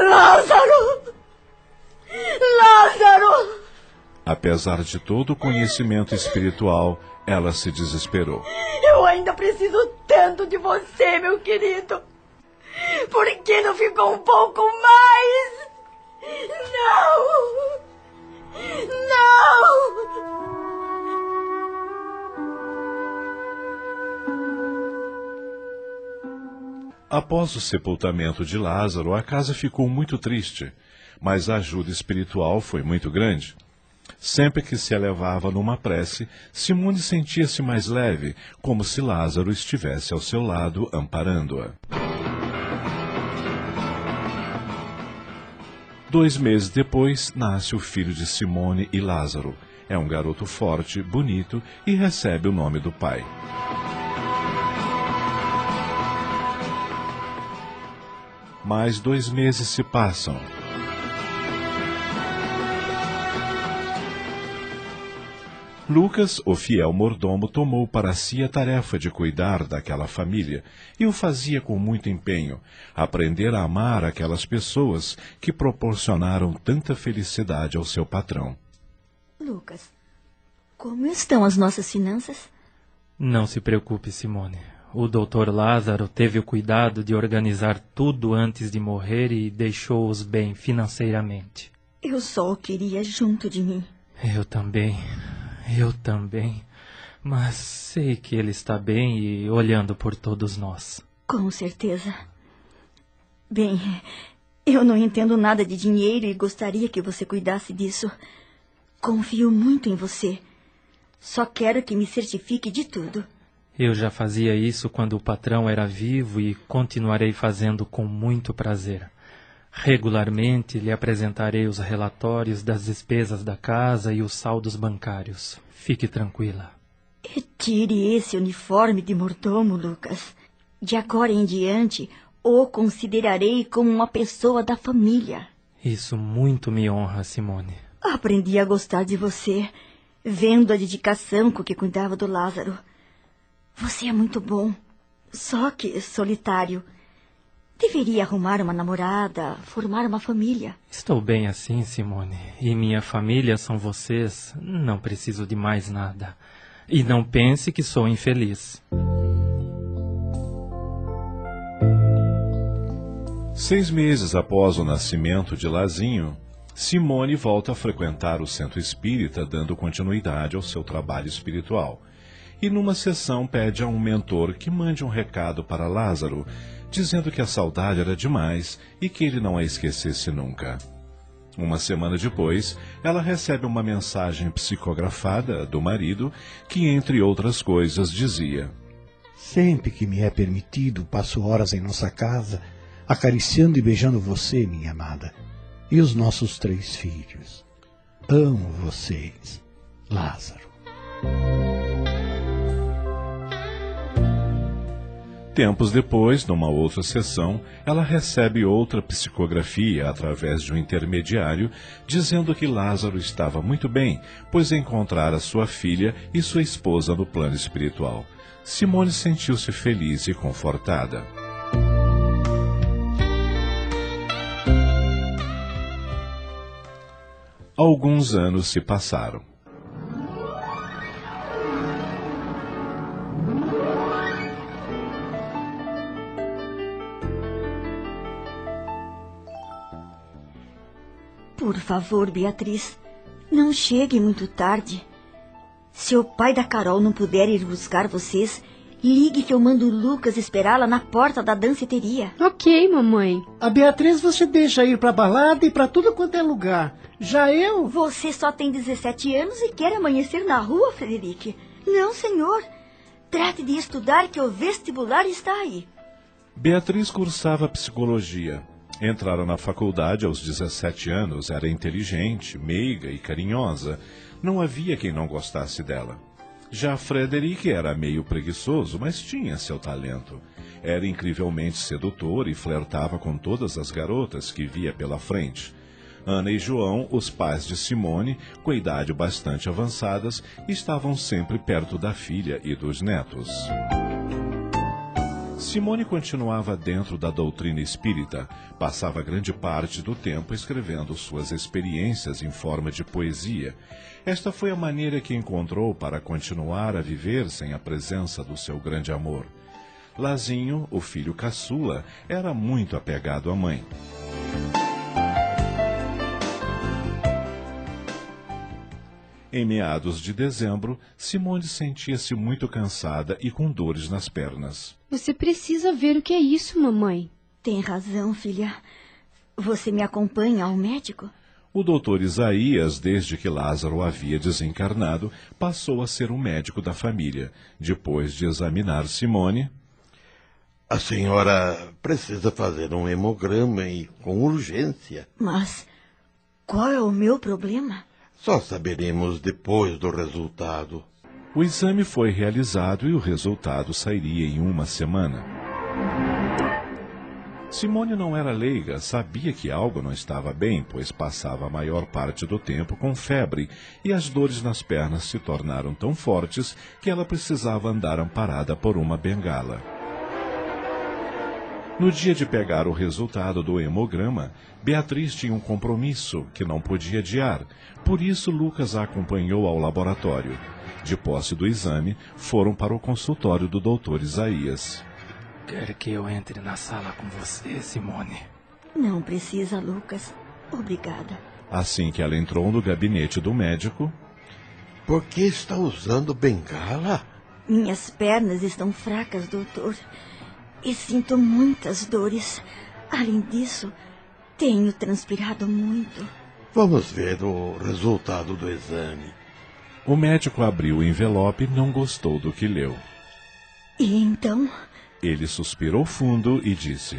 Speaker 2: Lázaro! Lázaro!
Speaker 5: Apesar de todo o conhecimento espiritual, ela se desesperou.
Speaker 2: Eu ainda preciso tanto de você, meu querido. Por que não ficou um pouco mais? Não! Não!
Speaker 5: Após o sepultamento de Lázaro, a casa ficou muito triste, mas a ajuda espiritual foi muito grande. Sempre que se elevava numa prece, Simone sentia-se mais leve, como se Lázaro estivesse ao seu lado, amparando-a. Dois meses depois, nasce o filho de Simone e Lázaro. É um garoto forte, bonito e recebe o nome do pai. Mais dois meses se passam. Lucas, o fiel mordomo, tomou para si a tarefa de cuidar daquela família e o fazia com muito empenho, aprender a amar aquelas pessoas que proporcionaram tanta felicidade ao seu patrão.
Speaker 2: Lucas, como estão as nossas finanças?
Speaker 10: Não se preocupe, Simone. O doutor Lázaro teve o cuidado de organizar tudo antes de morrer e deixou-os bem financeiramente.
Speaker 2: Eu só o queria junto de mim.
Speaker 10: Eu também. Eu também. Mas sei que ele está bem e olhando por todos nós.
Speaker 2: Com certeza. Bem, eu não entendo nada de dinheiro e gostaria que você cuidasse disso. Confio muito em você. Só quero que me certifique de tudo.
Speaker 10: Eu já fazia isso quando o patrão era vivo e continuarei fazendo com muito prazer. Regularmente lhe apresentarei os relatórios das despesas da casa e os saldos bancários. Fique tranquila.
Speaker 2: Retire esse uniforme de mordomo, Lucas. De agora em diante, o considerarei como uma pessoa da família.
Speaker 10: Isso muito me honra, Simone.
Speaker 2: Aprendi a gostar de você, vendo a dedicação com que cuidava do Lázaro. Você é muito bom, só que solitário. Deveria arrumar uma namorada, formar uma família.
Speaker 10: Estou bem assim, Simone. E minha família são vocês. Não preciso de mais nada. E não pense que sou infeliz.
Speaker 5: Seis meses após o nascimento de Lazinho, Simone volta a frequentar o centro espírita, dando continuidade ao seu trabalho espiritual. E numa sessão pede a um mentor que mande um recado para Lázaro, dizendo que a saudade era demais e que ele não a esquecesse nunca. Uma semana depois, ela recebe uma mensagem psicografada do marido que, entre outras coisas, dizia:
Speaker 13: Sempre que me é permitido, passo horas em nossa casa, acariciando e beijando você, minha amada, e os nossos três filhos. Amo vocês, Lázaro.
Speaker 5: Tempos depois, numa outra sessão, ela recebe outra psicografia através de um intermediário, dizendo que Lázaro estava muito bem, pois encontrara sua filha e sua esposa no plano espiritual. Simone sentiu-se feliz e confortada. Alguns anos se passaram.
Speaker 2: Por favor, Beatriz, não chegue muito tarde. Se o pai da Carol não puder ir buscar vocês, ligue que eu mando o Lucas esperá-la na porta da danceteria.
Speaker 14: Ok, mamãe.
Speaker 6: A Beatriz você deixa ir pra balada e pra tudo quanto é lugar. Já eu.
Speaker 2: Você só tem 17 anos e quer amanhecer na rua, Frederique. Não, senhor. Trate de estudar que o vestibular está aí.
Speaker 5: Beatriz cursava psicologia. Entrara na faculdade aos 17 anos, era inteligente, meiga e carinhosa. Não havia quem não gostasse dela. Já Frederic era meio preguiçoso, mas tinha seu talento. Era incrivelmente sedutor e flertava com todas as garotas que via pela frente. Ana e João, os pais de Simone, com idade bastante avançadas, estavam sempre perto da filha e dos netos. Simone continuava dentro da doutrina espírita, passava grande parte do tempo escrevendo suas experiências em forma de poesia. Esta foi a maneira que encontrou para continuar a viver sem a presença do seu grande amor. Lazinho, o filho caçula, era muito apegado à mãe. Em meados de dezembro, Simone sentia-se muito cansada e com dores nas pernas.
Speaker 14: Você precisa ver o que é isso, mamãe.
Speaker 2: Tem razão, filha. Você me acompanha ao médico?
Speaker 5: O doutor Isaías, desde que Lázaro havia desencarnado, passou a ser o médico da família. Depois de examinar Simone.
Speaker 12: A senhora precisa fazer um hemograma e com urgência.
Speaker 2: Mas qual é o meu problema?
Speaker 12: Só saberemos depois do resultado.
Speaker 5: O exame foi realizado e o resultado sairia em uma semana. Simone não era leiga, sabia que algo não estava bem, pois passava a maior parte do tempo com febre e as dores nas pernas se tornaram tão fortes que ela precisava andar amparada por uma bengala. No dia de pegar o resultado do hemograma, Beatriz tinha um compromisso que não podia adiar, por isso Lucas a acompanhou ao laboratório. De posse do exame, foram para o consultório do doutor Isaías.
Speaker 10: Quer que eu entre na sala com você, Simone?
Speaker 2: Não precisa, Lucas. Obrigada.
Speaker 5: Assim que ela entrou no gabinete do médico.
Speaker 12: Por que está usando bengala?
Speaker 2: Minhas pernas estão fracas, doutor. E sinto muitas dores. Além disso, tenho transpirado muito.
Speaker 12: Vamos ver o resultado do exame.
Speaker 5: O médico abriu o envelope e não gostou do que leu.
Speaker 2: E então?
Speaker 5: Ele suspirou fundo e disse: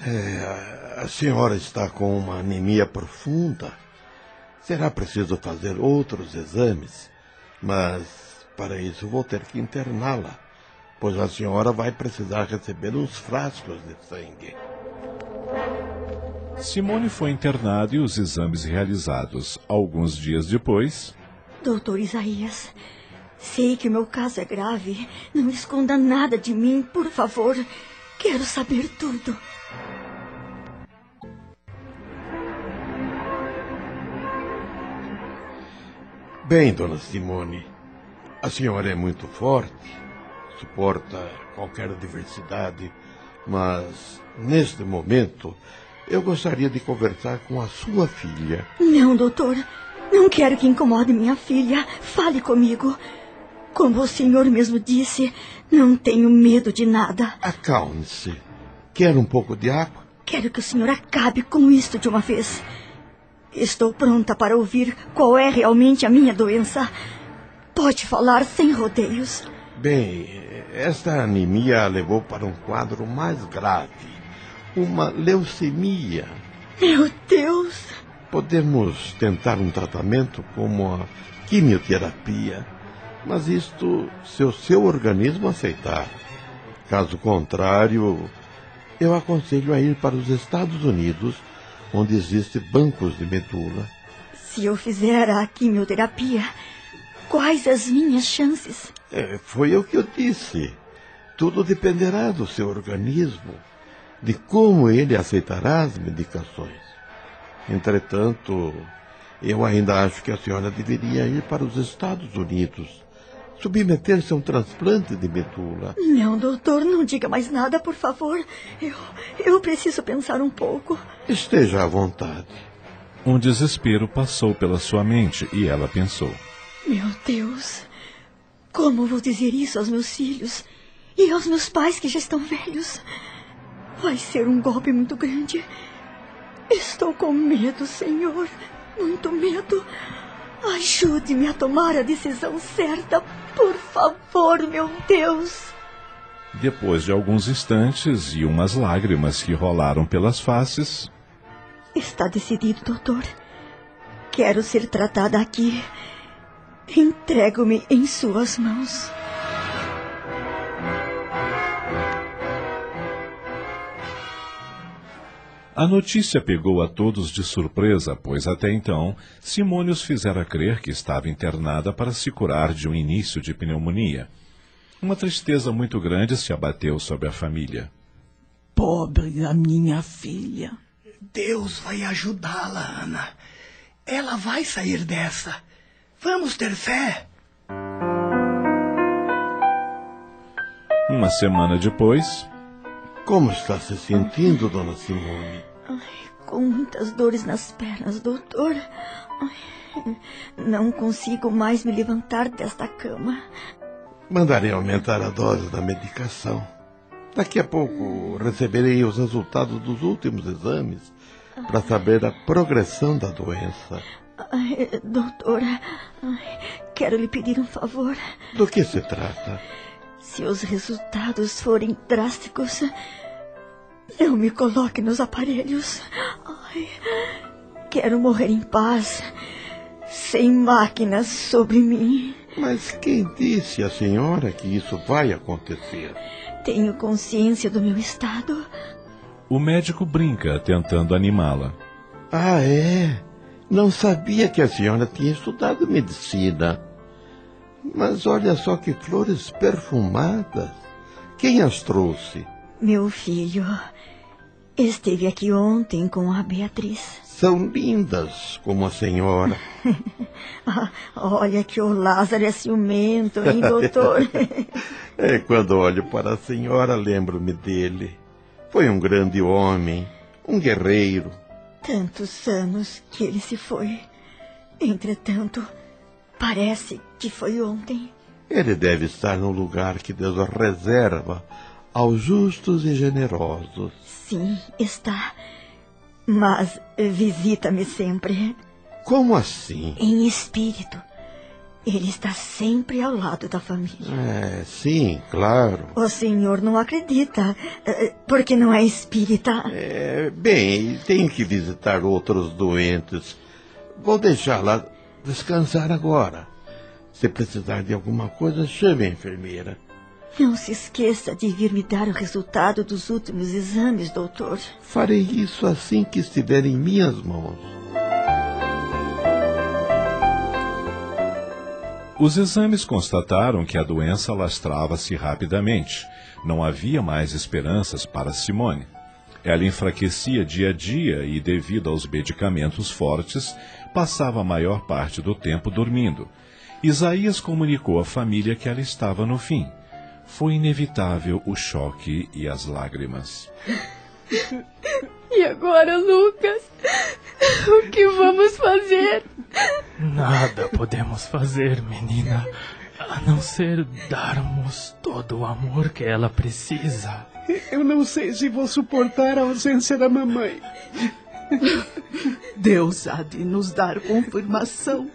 Speaker 12: é, A senhora está com uma anemia profunda. Será preciso fazer outros exames, mas para isso vou ter que interná-la pois a senhora vai precisar receber uns frascos de sangue.
Speaker 5: Simone foi internada e os exames realizados. Alguns dias depois.
Speaker 2: Doutor Isaías, sei que o meu caso é grave. Não esconda nada de mim, por favor. Quero saber tudo.
Speaker 12: Bem, dona Simone, a senhora é muito forte, suporta qualquer adversidade, mas neste momento eu gostaria de conversar com a sua filha.
Speaker 2: Não, doutor. Não quero que incomode minha filha. Fale comigo. Como o senhor mesmo disse, não tenho medo de nada.
Speaker 12: Acalme-se. Quer um pouco de água?
Speaker 2: Quero que o senhor acabe com isto de uma vez. Estou pronta para ouvir qual é realmente a minha doença. Pode falar sem rodeios.
Speaker 12: Bem, esta anemia a levou para um quadro mais grave. Uma leucemia.
Speaker 2: Meu Deus!
Speaker 12: Podemos tentar um tratamento como a quimioterapia, mas isto se o seu organismo aceitar. Caso contrário, eu aconselho a ir para os Estados Unidos onde existem bancos de medula.
Speaker 2: Se eu fizer a quimioterapia, quais as minhas chances?
Speaker 12: É, foi o que eu disse. Tudo dependerá do seu organismo, de como ele aceitará as medicações. Entretanto, eu ainda acho que a senhora deveria ir para os Estados Unidos, submeter-se a um transplante de medula.
Speaker 2: Não, doutor, não diga mais nada, por favor. Eu, eu preciso pensar um pouco.
Speaker 12: Esteja à vontade.
Speaker 5: Um desespero passou pela sua mente e ela pensou:
Speaker 2: Meu Deus, como vou dizer isso aos meus filhos e aos meus pais que já estão velhos? Vai ser um golpe muito grande. Estou com medo, Senhor. Muito medo. Ajude-me a tomar a decisão certa, por favor, meu Deus.
Speaker 5: Depois de alguns instantes e umas lágrimas que rolaram pelas faces.
Speaker 2: Está decidido, doutor. Quero ser tratada aqui. Entrego-me em suas mãos.
Speaker 5: A notícia pegou a todos de surpresa, pois até então Simone os fizera crer que estava internada para se curar de um início de pneumonia. Uma tristeza muito grande se abateu sobre a família.
Speaker 4: Pobre da minha filha.
Speaker 3: Deus vai ajudá-la, Ana. Ela vai sair dessa. Vamos ter fé.
Speaker 5: Uma semana depois.
Speaker 12: Como está se sentindo, dona Simone?
Speaker 2: Ai, com muitas dores nas pernas, doutor. Ai, não consigo mais me levantar desta cama.
Speaker 12: Mandarei aumentar a dose da medicação. Daqui a pouco receberei os resultados dos últimos exames para saber a progressão da doença.
Speaker 2: Ai, doutora, quero lhe pedir um favor.
Speaker 12: Do que se trata?
Speaker 2: Se os resultados forem drásticos, não me coloque nos aparelhos. Ai, quero morrer em paz, sem máquinas sobre mim.
Speaker 12: Mas quem disse à senhora que isso vai acontecer?
Speaker 2: Tenho consciência do meu estado.
Speaker 5: O médico brinca, tentando animá-la.
Speaker 12: Ah, é? Não sabia que a senhora tinha estudado medicina. Mas olha só que flores perfumadas. Quem as trouxe?
Speaker 2: Meu filho esteve aqui ontem com a Beatriz.
Speaker 12: São lindas como a senhora.
Speaker 2: ah, olha que o Lázaro é ciumento, hein, doutor?
Speaker 12: é, quando olho para a senhora, lembro-me dele. Foi um grande homem, um guerreiro.
Speaker 2: Tantos anos que ele se foi. Entretanto, parece que foi ontem.
Speaker 12: Ele deve estar no lugar que Deus reserva aos justos e generosos.
Speaker 2: Sim, está. Mas visita-me sempre.
Speaker 12: Como assim?
Speaker 2: Em espírito. Ele está sempre ao lado da família.
Speaker 12: É, sim, claro.
Speaker 2: O senhor não acredita, porque não é espírita.
Speaker 12: É, bem, tenho que visitar outros doentes. Vou deixá-la descansar agora. Se precisar de alguma coisa, chame a enfermeira.
Speaker 2: Não se esqueça de vir me dar o resultado dos últimos exames, doutor.
Speaker 12: Farei isso assim que estiver em minhas mãos.
Speaker 5: Os exames constataram que a doença lastrava-se rapidamente. Não havia mais esperanças para Simone. Ela enfraquecia dia a dia e, devido aos medicamentos fortes, passava a maior parte do tempo dormindo. Isaías comunicou à família que ela estava no fim. Foi inevitável o choque e as lágrimas.
Speaker 14: E agora, Lucas? O que vamos fazer?
Speaker 10: Nada podemos fazer, menina, a não ser darmos todo o amor que ela precisa.
Speaker 6: Eu não sei se vou suportar a ausência da mamãe.
Speaker 4: Deus há de nos dar confirmação,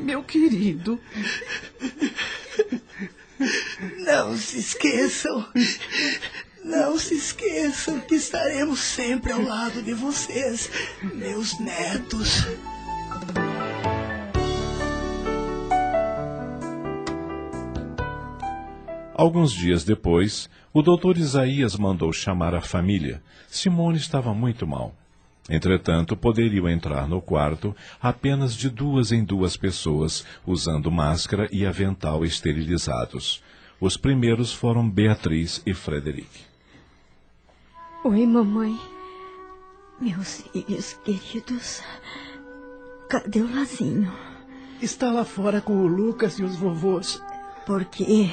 Speaker 4: meu querido.
Speaker 3: Não se esqueçam. Não se esqueçam que estaremos sempre ao lado de vocês, meus netos.
Speaker 5: Alguns dias depois, o doutor Isaías mandou chamar a família. Simone estava muito mal. Entretanto, poderiam entrar no quarto apenas de duas em duas pessoas, usando máscara e avental esterilizados. Os primeiros foram Beatriz e Frederic.
Speaker 14: Oi, mamãe.
Speaker 2: Meus filhos queridos, cadê o Lazinho?
Speaker 6: Está lá fora com o Lucas e os vovôs.
Speaker 2: Porque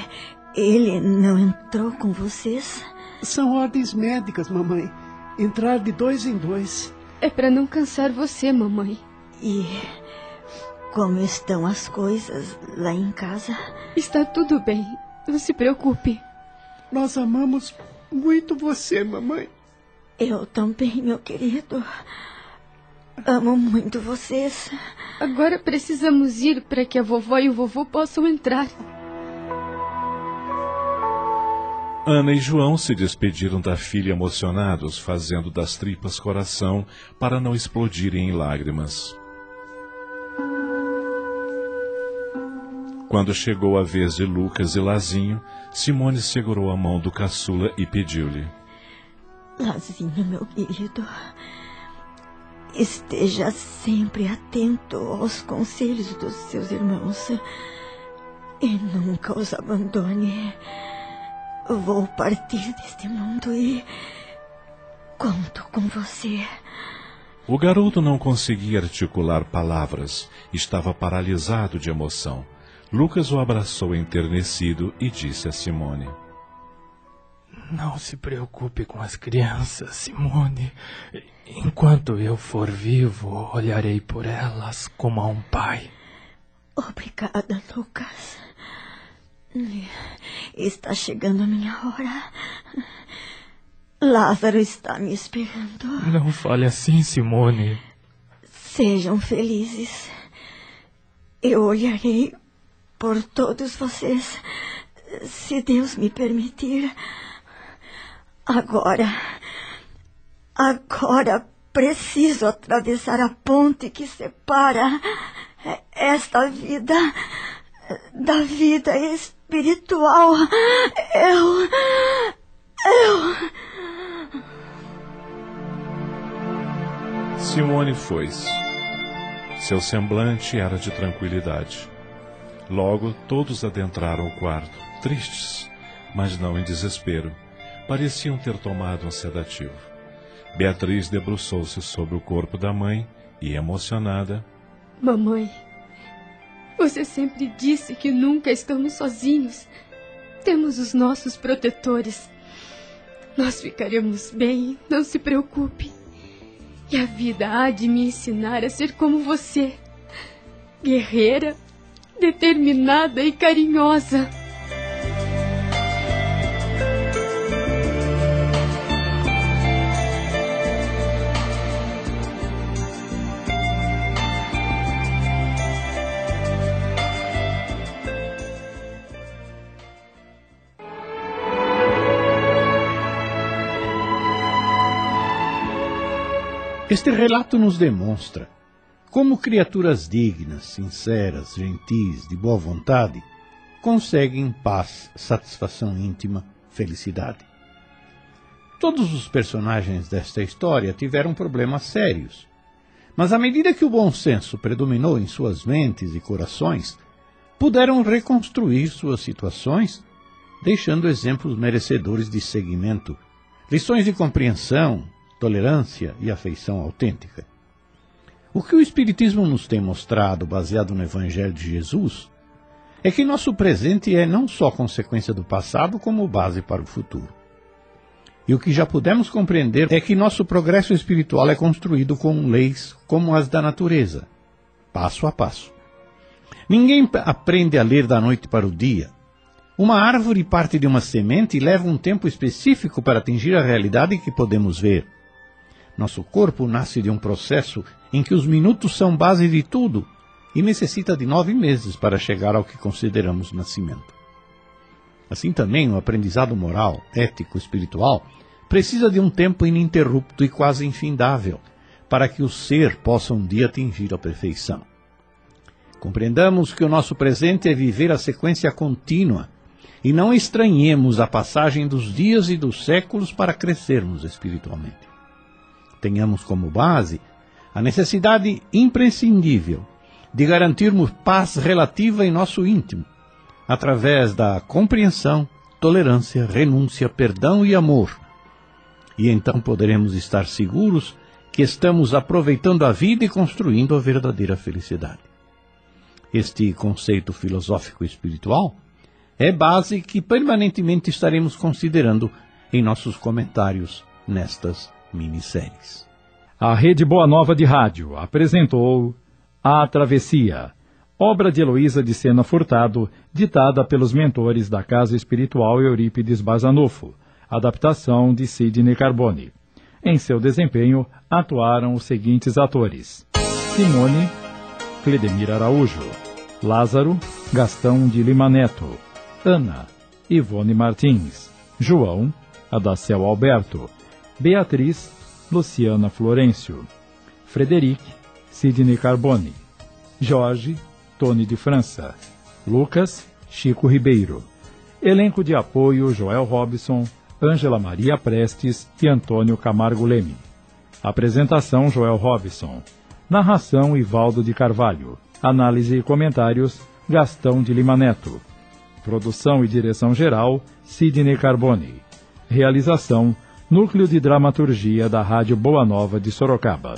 Speaker 2: ele não entrou com vocês?
Speaker 6: São ordens médicas, mamãe. Entrar de dois em dois.
Speaker 14: É para não cansar você, mamãe.
Speaker 2: E como estão as coisas lá em casa?
Speaker 14: Está tudo bem. Não se preocupe.
Speaker 6: Nós amamos muito você, mamãe.
Speaker 2: Eu também, meu querido. Amo muito vocês.
Speaker 14: Agora precisamos ir para que a vovó e o vovô possam entrar.
Speaker 5: Ana e João se despediram da filha emocionados, fazendo das tripas coração para não explodirem em lágrimas. Quando chegou a vez de Lucas e Lazinho, Simone segurou a mão do caçula e pediu-lhe:
Speaker 2: Lazinho, meu querido, esteja sempre atento aos conselhos dos seus irmãos e nunca os abandone. Vou partir deste mundo e conto com você.
Speaker 5: O garoto não conseguia articular palavras, estava paralisado de emoção. Lucas o abraçou enternecido e disse a Simone:
Speaker 10: Não se preocupe com as crianças, Simone. Enquanto eu for vivo, olharei por elas como a um pai.
Speaker 2: Obrigada, Lucas. Está chegando a minha hora. Lázaro está me esperando.
Speaker 10: Não fale assim, Simone.
Speaker 2: Sejam felizes. Eu olharei por todos vocês, se Deus me permitir. Agora, agora preciso atravessar a ponte que separa esta vida da vida espiritual. Eu. Eu.
Speaker 5: Simone foi-se. Seu semblante era de tranquilidade. Logo, todos adentraram o quarto, tristes, mas não em desespero. Pareciam ter tomado um sedativo. Beatriz debruçou-se sobre o corpo da mãe e, emocionada,
Speaker 14: Mamãe, você sempre disse que nunca estamos sozinhos. Temos os nossos protetores. Nós ficaremos bem, não se preocupe. E a vida há de me ensinar a ser como você guerreira, determinada e carinhosa.
Speaker 11: Este relato nos demonstra como criaturas dignas, sinceras, gentis, de boa vontade, conseguem paz, satisfação íntima, felicidade. Todos os personagens desta história tiveram problemas sérios, mas à medida que o bom senso predominou em suas mentes e corações, puderam reconstruir suas situações, deixando exemplos merecedores de seguimento, lições de compreensão, tolerância e afeição autêntica. O que o Espiritismo nos tem mostrado, baseado no Evangelho de Jesus, é que nosso presente é não só consequência do passado, como base para o futuro. E o que já pudemos compreender é que nosso progresso espiritual é construído com leis como as da natureza, passo a passo. Ninguém aprende a ler da noite para o dia. Uma árvore parte de uma semente e leva um tempo específico para atingir a realidade que podemos ver. Nosso corpo nasce de um processo em que os minutos são base de tudo e necessita de nove meses para chegar ao que consideramos nascimento. Assim também, o aprendizado moral, ético, espiritual precisa de um tempo ininterrupto e quase infindável para que o ser possa um dia atingir a perfeição. Compreendamos que o nosso presente é viver a sequência contínua e não estranhemos a passagem dos dias e dos séculos para crescermos espiritualmente. Tenhamos como base a necessidade imprescindível de garantirmos paz relativa em nosso íntimo, através da compreensão, tolerância, renúncia, perdão e amor. E então poderemos estar seguros que estamos aproveitando a vida e construindo a verdadeira felicidade. Este conceito filosófico espiritual é base que permanentemente estaremos considerando em nossos comentários nestas minisséries.
Speaker 1: A Rede Boa Nova de Rádio apresentou A Travessia, obra de Heloísa de Sena Furtado, ditada pelos mentores da Casa Espiritual Eurípides Bazanufo, adaptação de Sidney Carbone. Em seu desempenho, atuaram os seguintes atores: Simone, Cledemir Araújo, Lázaro, Gastão de Lima Neto, Ana, Ivone Martins, João, Adacel Alberto, Beatriz, Luciana Florencio, Frederic, Sidney Carbone, Jorge, Tony de França, Lucas, Chico Ribeiro. Elenco de apoio Joel Robson, Ângela Maria Prestes e Antônio Camargo Leme. Apresentação Joel Robson. Narração Ivaldo de Carvalho. Análise e comentários Gastão de Lima Neto. Produção e direção geral Sidney Carbone. Realização Núcleo de Dramaturgia da Rádio Boa Nova de Sorocaba.